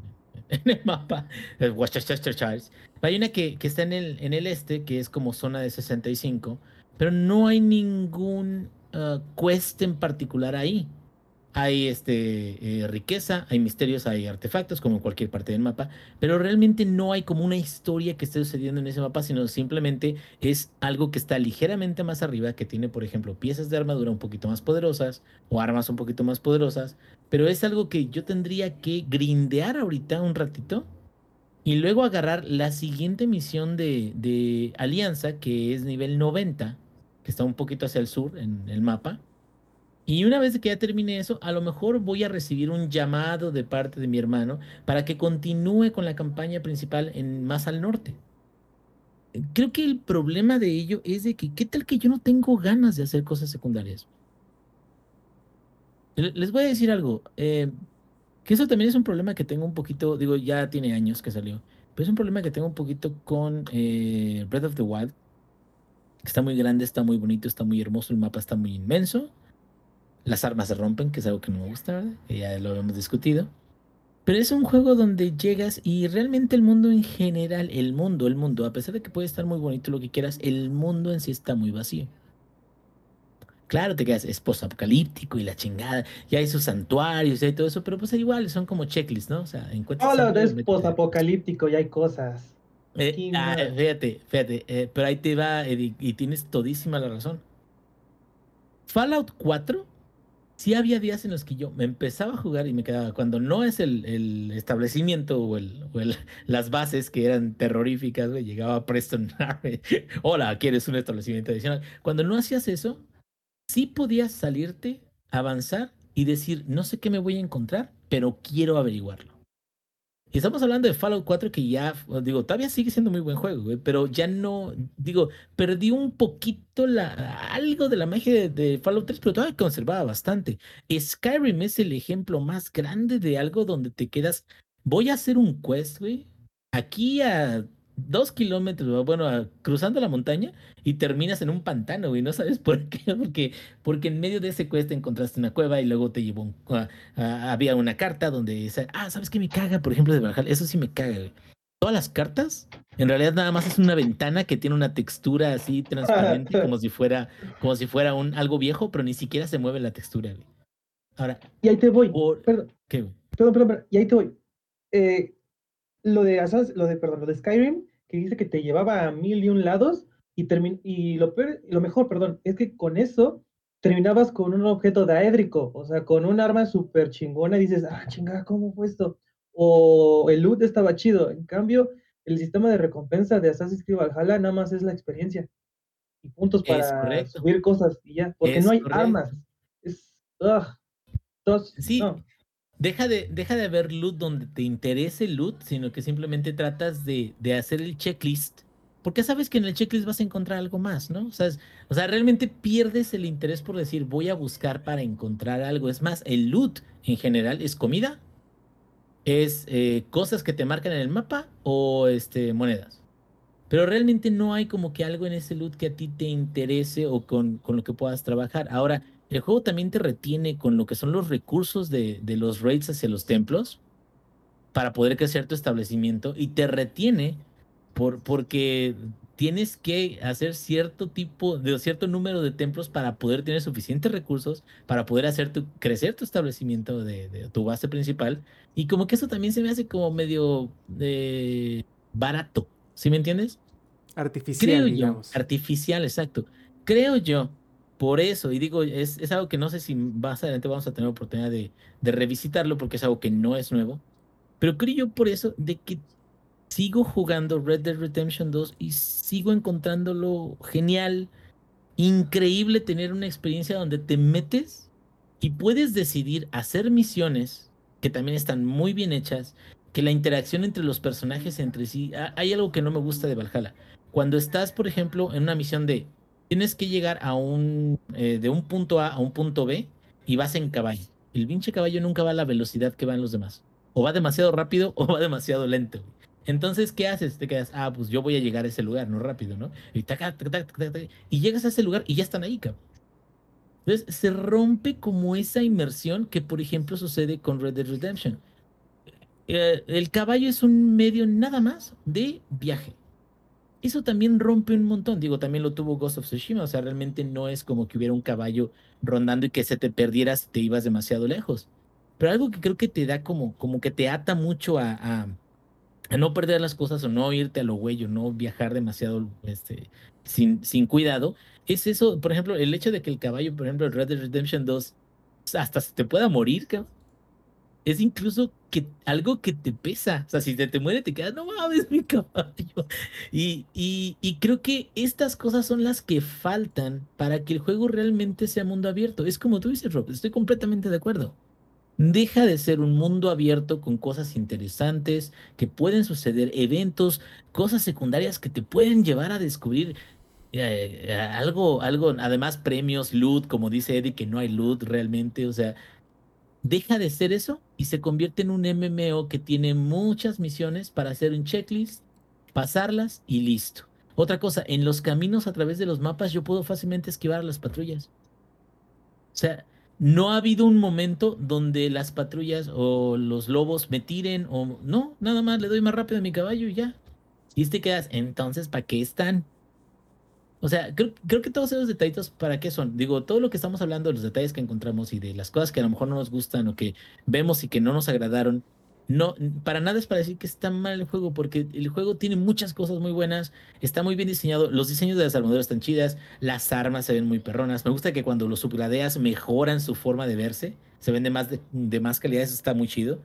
en el mapa, el Worcestershire. Hay una que, que está en el, en el este, que es como zona de 65, pero no hay ningún ah, quest en particular ahí. Hay este, eh, riqueza, hay misterios, hay artefactos, como en cualquier parte del mapa, pero realmente no hay como una historia que esté sucediendo en ese mapa, sino simplemente es algo que está ligeramente más arriba, que tiene, por ejemplo, piezas de armadura un poquito más poderosas o armas un poquito más poderosas, pero es algo que yo tendría que grindear ahorita un ratito y luego agarrar la siguiente misión de, de Alianza, que es nivel 90, que está un poquito hacia el sur en el mapa. Y una vez que ya termine eso, a lo mejor voy a recibir un llamado de parte de mi hermano para que continúe con la campaña principal en más al norte. Creo que el problema de ello es de que, ¿qué tal que yo no tengo ganas de hacer cosas secundarias? Le- Les voy a decir algo, eh, que eso también es un problema que tengo un poquito, digo, ya tiene años que salió, pero es un problema que tengo un poquito con eh, Breath of the Wild, que está muy grande, está muy bonito, está muy hermoso, el mapa está muy inmenso, las armas se rompen, que es algo que no me gusta, ¿verdad? Que ya lo hemos discutido. Pero es un juego donde llegas y realmente el mundo en general, el mundo, el mundo, a pesar de que puede estar muy bonito lo que quieras, el mundo en sí está muy vacío. Claro, te quedas, es posapocalíptico y la chingada, y hay sus santuarios y hay todo eso, pero pues igual son como checklists, ¿no? O sea, encuentras Hola, es métete. posapocalíptico y hay cosas. Eh, ah, fíjate, fíjate, eh, pero ahí te va, Eddie, y tienes todísima la razón. Fallout 4, sí había días en los que yo me empezaba a jugar y me quedaba, cuando no es el, el establecimiento o, el, o el- las bases que eran terroríficas, güey, llegaba Preston hola, ¿quieres un establecimiento adicional? Cuando no hacías eso, sí podías salirte, avanzar y decir, no sé qué me voy a encontrar, pero quiero averiguarlo. Estamos hablando de Fallout 4 que ya, digo, todavía sigue siendo muy buen juego, güey, pero ya no, digo, perdí un poquito la, algo de la magia de, de Fallout 3, pero todavía conservaba bastante. Skyrim es el ejemplo más grande de algo donde te quedas, voy a hacer un quest, güey, aquí a dos kilómetros, bueno, cruzando la montaña y terminas en un pantano, güey, no sabes por qué, porque, porque en medio de ese quest encontraste una cueva y luego te llevó un, a- a- había una carta donde, sa- ah, ¿sabes qué me caga? Por ejemplo, de Valhalla, eso sí me caga, güey. Todas las cartas, en realidad nada más es una ventana que tiene una textura así transparente, como si fuera, como si fuera un algo viejo, pero ni siquiera se mueve la textura, güey. Ahora, Y ahí te voy. por, Perdón, ¿qué, güey? perdón, perdón, perdón, y ahí te voy. Eh, lo de Assassin's- lo de, perdón, lo de Skyrim, que dice que te llevaba a mil y un lados, y, termin y lo, peor- lo mejor, perdón, es que con eso terminabas con un objeto daédrico, o sea, con un arma súper chingona, y dices, ah, chingada, ¿cómo fue esto? O el loot estaba chido. En cambio, el sistema de recompensa de Assassin's Creed Valhalla nada más es la experiencia. y puntos para subir cosas y ya, porque Es no hay correcto. armas. Es, ugh. Entonces, Sí. no. Deja de, deja de haber loot donde te interese loot, sino que simplemente tratas de, de hacer el checklist. Porque sabes que en el checklist vas a encontrar algo más, ¿no? O sea, es- o sea, realmente pierdes el interés por decir voy a buscar para encontrar algo. Es más, el loot en general es comida, es eh, cosas que te marcan en el mapa o este, monedas. Pero realmente no hay como que algo en ese loot que a ti te interese o con, con lo que puedas trabajar. Ahora, el juego también te retiene con lo que son los recursos de, de los raids hacia los templos para poder crecer tu establecimiento y te retiene por, porque tienes que hacer cierto tipo de cierto número de templos para poder tener suficientes recursos para poder hacer tu, crecer tu establecimiento de, de tu base principal y como que eso también se me hace como medio eh, barato, ¿sí me entiendes? Artificial, Creo yo, artificial, exacto. Creo yo, por eso, y digo, es, es algo que no sé si más adelante vamos a tener oportunidad de, de revisitarlo porque es algo que no es nuevo, pero creo yo por eso de que sigo jugando Red Dead Redemption 2 y sigo encontrándolo genial, increíble tener una experiencia donde te metes y puedes decidir hacer misiones que también están muy bien hechas, que la interacción entre los personajes entre sí, ha- hay algo que no me gusta de Valhalla. Cuando estás, por ejemplo, en una misión de tienes que llegar a un eh, de un punto A a un punto B y vas en caballo. El pinche caballo nunca va a la velocidad que van los demás. O va demasiado rápido o va demasiado lento. Entonces, ¿qué haces? Te quedas, ah, pues yo voy a llegar a ese lugar, no rápido, ¿no? Y, taca, taca, taca, y llegas a ese lugar y ya están ahí, cabrón. Entonces, se rompe como esa inmersión que, por ejemplo, sucede con Red Dead Redemption. Eh, el caballo es un medio nada más de viaje. Eso también rompe un montón. Digo, también lo tuvo Ghost of Tsushima. O sea, realmente no es como que hubiera un caballo rondando y que se te perdieras te ibas demasiado lejos. Pero algo que creo que te da como, como que te ata mucho a, a, no perder las cosas o no irte a lo güey o no viajar demasiado este, sin, sin cuidado, es eso, por ejemplo, el hecho de que el caballo, por ejemplo, en Red Dead Redemption 2, hasta se te pueda morir, cabrón. Es incluso que algo que te pesa. O sea, si te, te muere, te quedas, no mames, mi caballo. Y, y, y creo que estas cosas son las que faltan para que el juego realmente sea mundo abierto. Es como tú dices, Rob, estoy completamente de acuerdo. Deja de ser un mundo abierto con cosas interesantes, que pueden suceder, eventos, cosas secundarias que te pueden llevar a descubrir eh, eh, algo, algo, además premios, loot, como dice Eddie, que no hay loot realmente, o sea, deja de ser eso y se convierte en un MMO que tiene muchas misiones para hacer un checklist, pasarlas y listo. Otra cosa, en los caminos a través de los mapas yo puedo fácilmente esquivar a las patrullas. O sea, no ha habido un momento donde las patrullas o los lobos me tiren o no, nada más le doy más rápido a mi caballo y ya. Y te quedas, entonces, ¿para qué están? O sea, creo, creo que todos esos detallitos, ¿para qué son? Digo, todo lo que estamos hablando, los detalles que encontramos y de las cosas que a lo mejor no nos gustan o que vemos y que no nos agradaron, no, para nada es para decir que está mal el juego, porque el juego tiene muchas cosas muy buenas, está muy bien diseñado, los diseños de las armaduras están chidas, las armas se ven muy perronas, me gusta que cuando los subgradeas mejoran su forma de verse, se ven de más, de, de más calidad, eso está muy chido.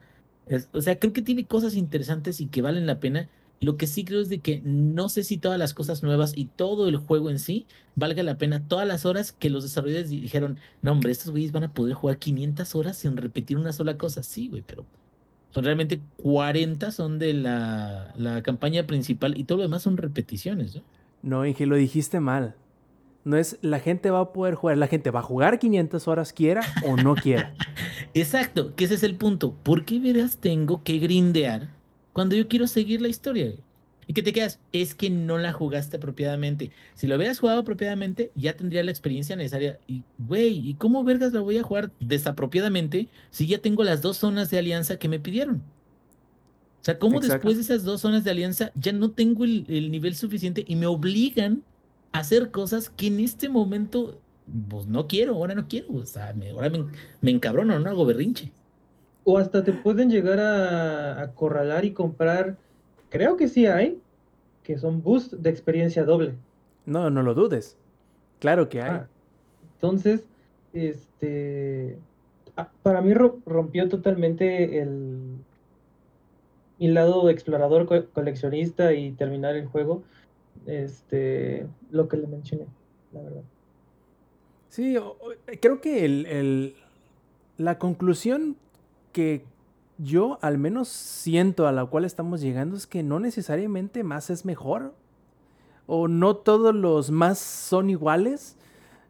Es- o sea, creo que tiene cosas interesantes y que valen la pena. Lo que sí creo es de que no sé si todas las cosas nuevas y todo el juego en sí valga la pena todas las horas que los desarrolladores dijeron, no hombre, estos güeyes van a poder jugar 500 horas sin repetir una sola cosa. Sí, güey, pero son realmente 40 son de la, la campaña principal y todo lo demás son repeticiones, ¿no? No, Inge, lo dijiste mal. No es la gente va a poder jugar, la gente va a jugar 500 horas quiera o no quiera. Exacto, que ese es el punto. ¿Por qué verás tengo que grindear cuando yo quiero seguir la historia? Y que te quedas, es que no la jugaste apropiadamente. Si lo hubieras jugado apropiadamente, ya tendría la experiencia necesaria. Y, güey, ¿y cómo vergas la voy a jugar desapropiadamente si ya tengo las dos zonas de alianza que me pidieron? O sea, ¿cómo Exacto. después de esas dos zonas de alianza ya no tengo el, el nivel suficiente y me obligan a hacer cosas que en este momento, pues no quiero, ahora no quiero. O sea, me, ahora me, me encabrono, no hago berrinche. O hasta te pueden llegar a acorralar y comprar, creo que sí hay, que son boost de experiencia doble. No, no lo dudes. Claro que hay. Ah, entonces, este, ah, para mí ro- rompió totalmente el mi lado explorador co- coleccionista y terminar el juego, este, lo que le mencioné. la verdad. Sí, creo que el, el- la conclusión que yo al menos siento a la cual estamos llegando es que no necesariamente más es mejor. O no todos los más son iguales.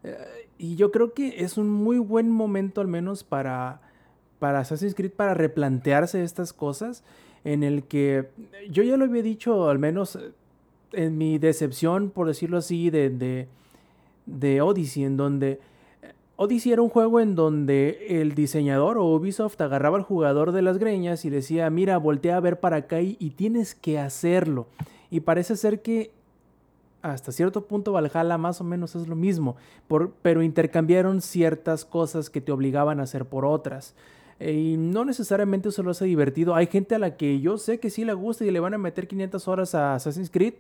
Eh, y yo creo que es un muy buen momento al menos para, para Assassin's Creed para replantearse estas cosas. En el que yo ya lo había dicho al menos eh, en mi decepción, por decirlo así, de, de, de Odyssey, en donde Odyssey era un juego en donde el diseñador o Ubisoft agarraba al jugador de las greñas y decía, mira, voltea a ver para acá y, tienes que hacerlo. Y parece ser que hasta cierto punto Valhalla más o menos es lo mismo, por- pero intercambiaron ciertas cosas que te obligaban a hacer por otras. Eh, Y no necesariamente eso lo hace divertido. Hay gente a la que yo sé que sí le gusta y le van a meter 500 horas a Assassin's Creed,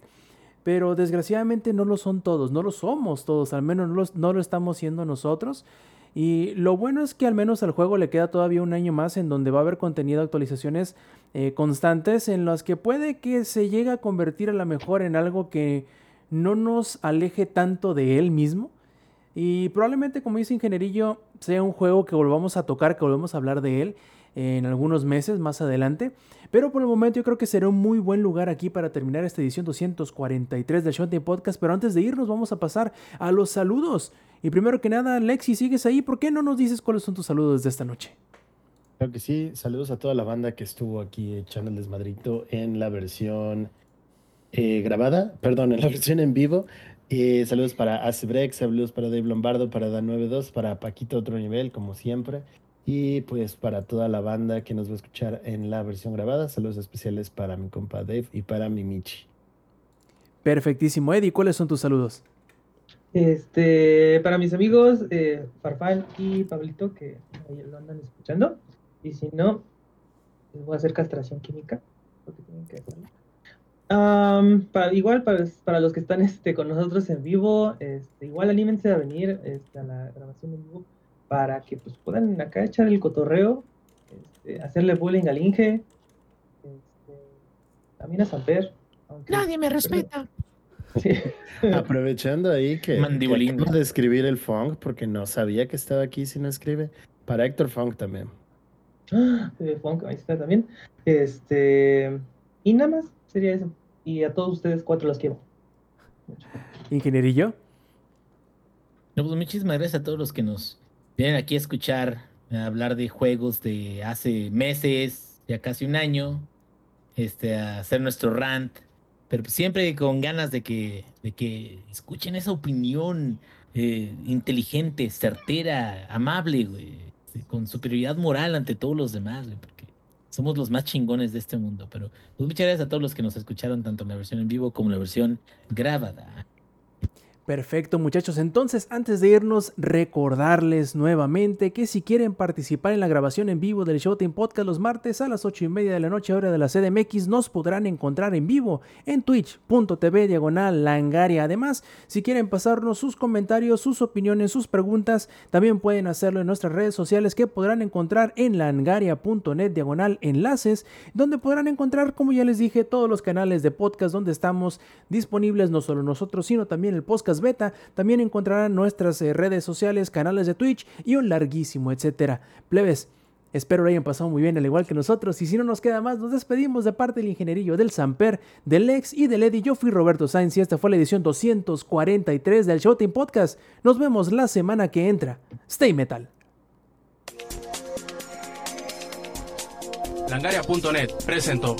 pero desgraciadamente no lo son todos, no lo somos todos, al menos no, los- no lo estamos siendo nosotros. Y lo bueno es que al menos al juego le queda todavía un año más en donde va a haber contenido, actualizaciones eh, constantes en las que puede que se llegue a convertir a lo mejor en algo que no nos aleje tanto de él mismo. Y probablemente, como dice Ingenierillo, sea un juego que volvamos a tocar, que volvamos a hablar de él en algunos meses más adelante. Pero por el momento yo creo que será un muy buen lugar aquí para terminar esta edición 243 del Showtime Podcast. Pero antes de irnos vamos a pasar a los saludos. Y primero que nada, Lexi, ¿sigues ahí? ¿Por qué no nos dices cuáles son tus saludos de esta noche? Claro que sí. Saludos a toda la banda que estuvo aquí echando el desmadrito en la versión eh, grabada, perdón, en la versión en vivo. Eh, saludos para Acebrex, saludos para Dave Lombardo, para Dan92, para Paquito Otro Nivel, como siempre. Y pues para toda la banda que nos va a escuchar en la versión grabada, saludos especiales para mi compa Dave y para mi Michi. Perfectísimo, Eddie, ¿cuáles son tus saludos? Este, para mis amigos, eh, Farfán y Pablito, que ahí lo andan escuchando. Y si no, les voy a hacer castración química. Porque tienen que hacerlo. Para, igual para, para los que están este, con nosotros en vivo, este, igual anímense a venir este, a la grabación en vivo para que pues, puedan acá echar el cotorreo, este, hacerle bullying al Inge, este, también a Samper. aunque- Nadie me respeta. Sí. Aprovechando ahí que, que acabo de escribir el Funk, porque no sabía que estaba aquí si no escribe. Para Héctor Funk también. Eh, Funk, ahí está también. Este, y nada más sería eso. Y a todos ustedes cuatro los quiero. Ingenierillo. No, pues muchísimas gracias a todos los que nos vienen aquí a escuchar, hablar de juegos de hace meses, ya casi un año, este, a hacer nuestro rant, pero pues siempre con ganas de que, de que escuchen esa opinión eh, inteligente, certera, amable, güey, este, con superioridad moral ante todos los demás, güey, porque somos los más chingones de este mundo. Pero pues muchas gracias a todos los que nos escucharon, tanto en la versión en vivo como en la versión grabada. Perfecto muchachos, entonces antes de irnos recordarles nuevamente que si quieren participar en la grabación en vivo del Showtime Podcast los martes a las 8 y media de la noche hora de la CDMX nos podrán encontrar en vivo en twitch.tv diagonal langaria. Además, si quieren pasarnos sus comentarios, sus opiniones, sus preguntas, también pueden hacerlo en nuestras redes sociales que podrán encontrar en langaria.net diagonal enlaces, donde podrán encontrar, como ya les dije, todos los canales de podcast donde estamos disponibles, no solo nosotros, sino también el podcast beta. También encontrarán nuestras eh, redes sociales, canales de Twitch y un larguísimo, etcétera. Plebes. Espero lo hayan pasado muy bien, al igual que nosotros. Y si no nos queda más, nos despedimos de parte del ingenierillo, del Samper, del Lex y del Eddie. Yo fui Roberto Sainz y esta fue la edición 243 del Showtime Podcast. Nos vemos la semana que entra. Stay Metal. Langaria.net presentó.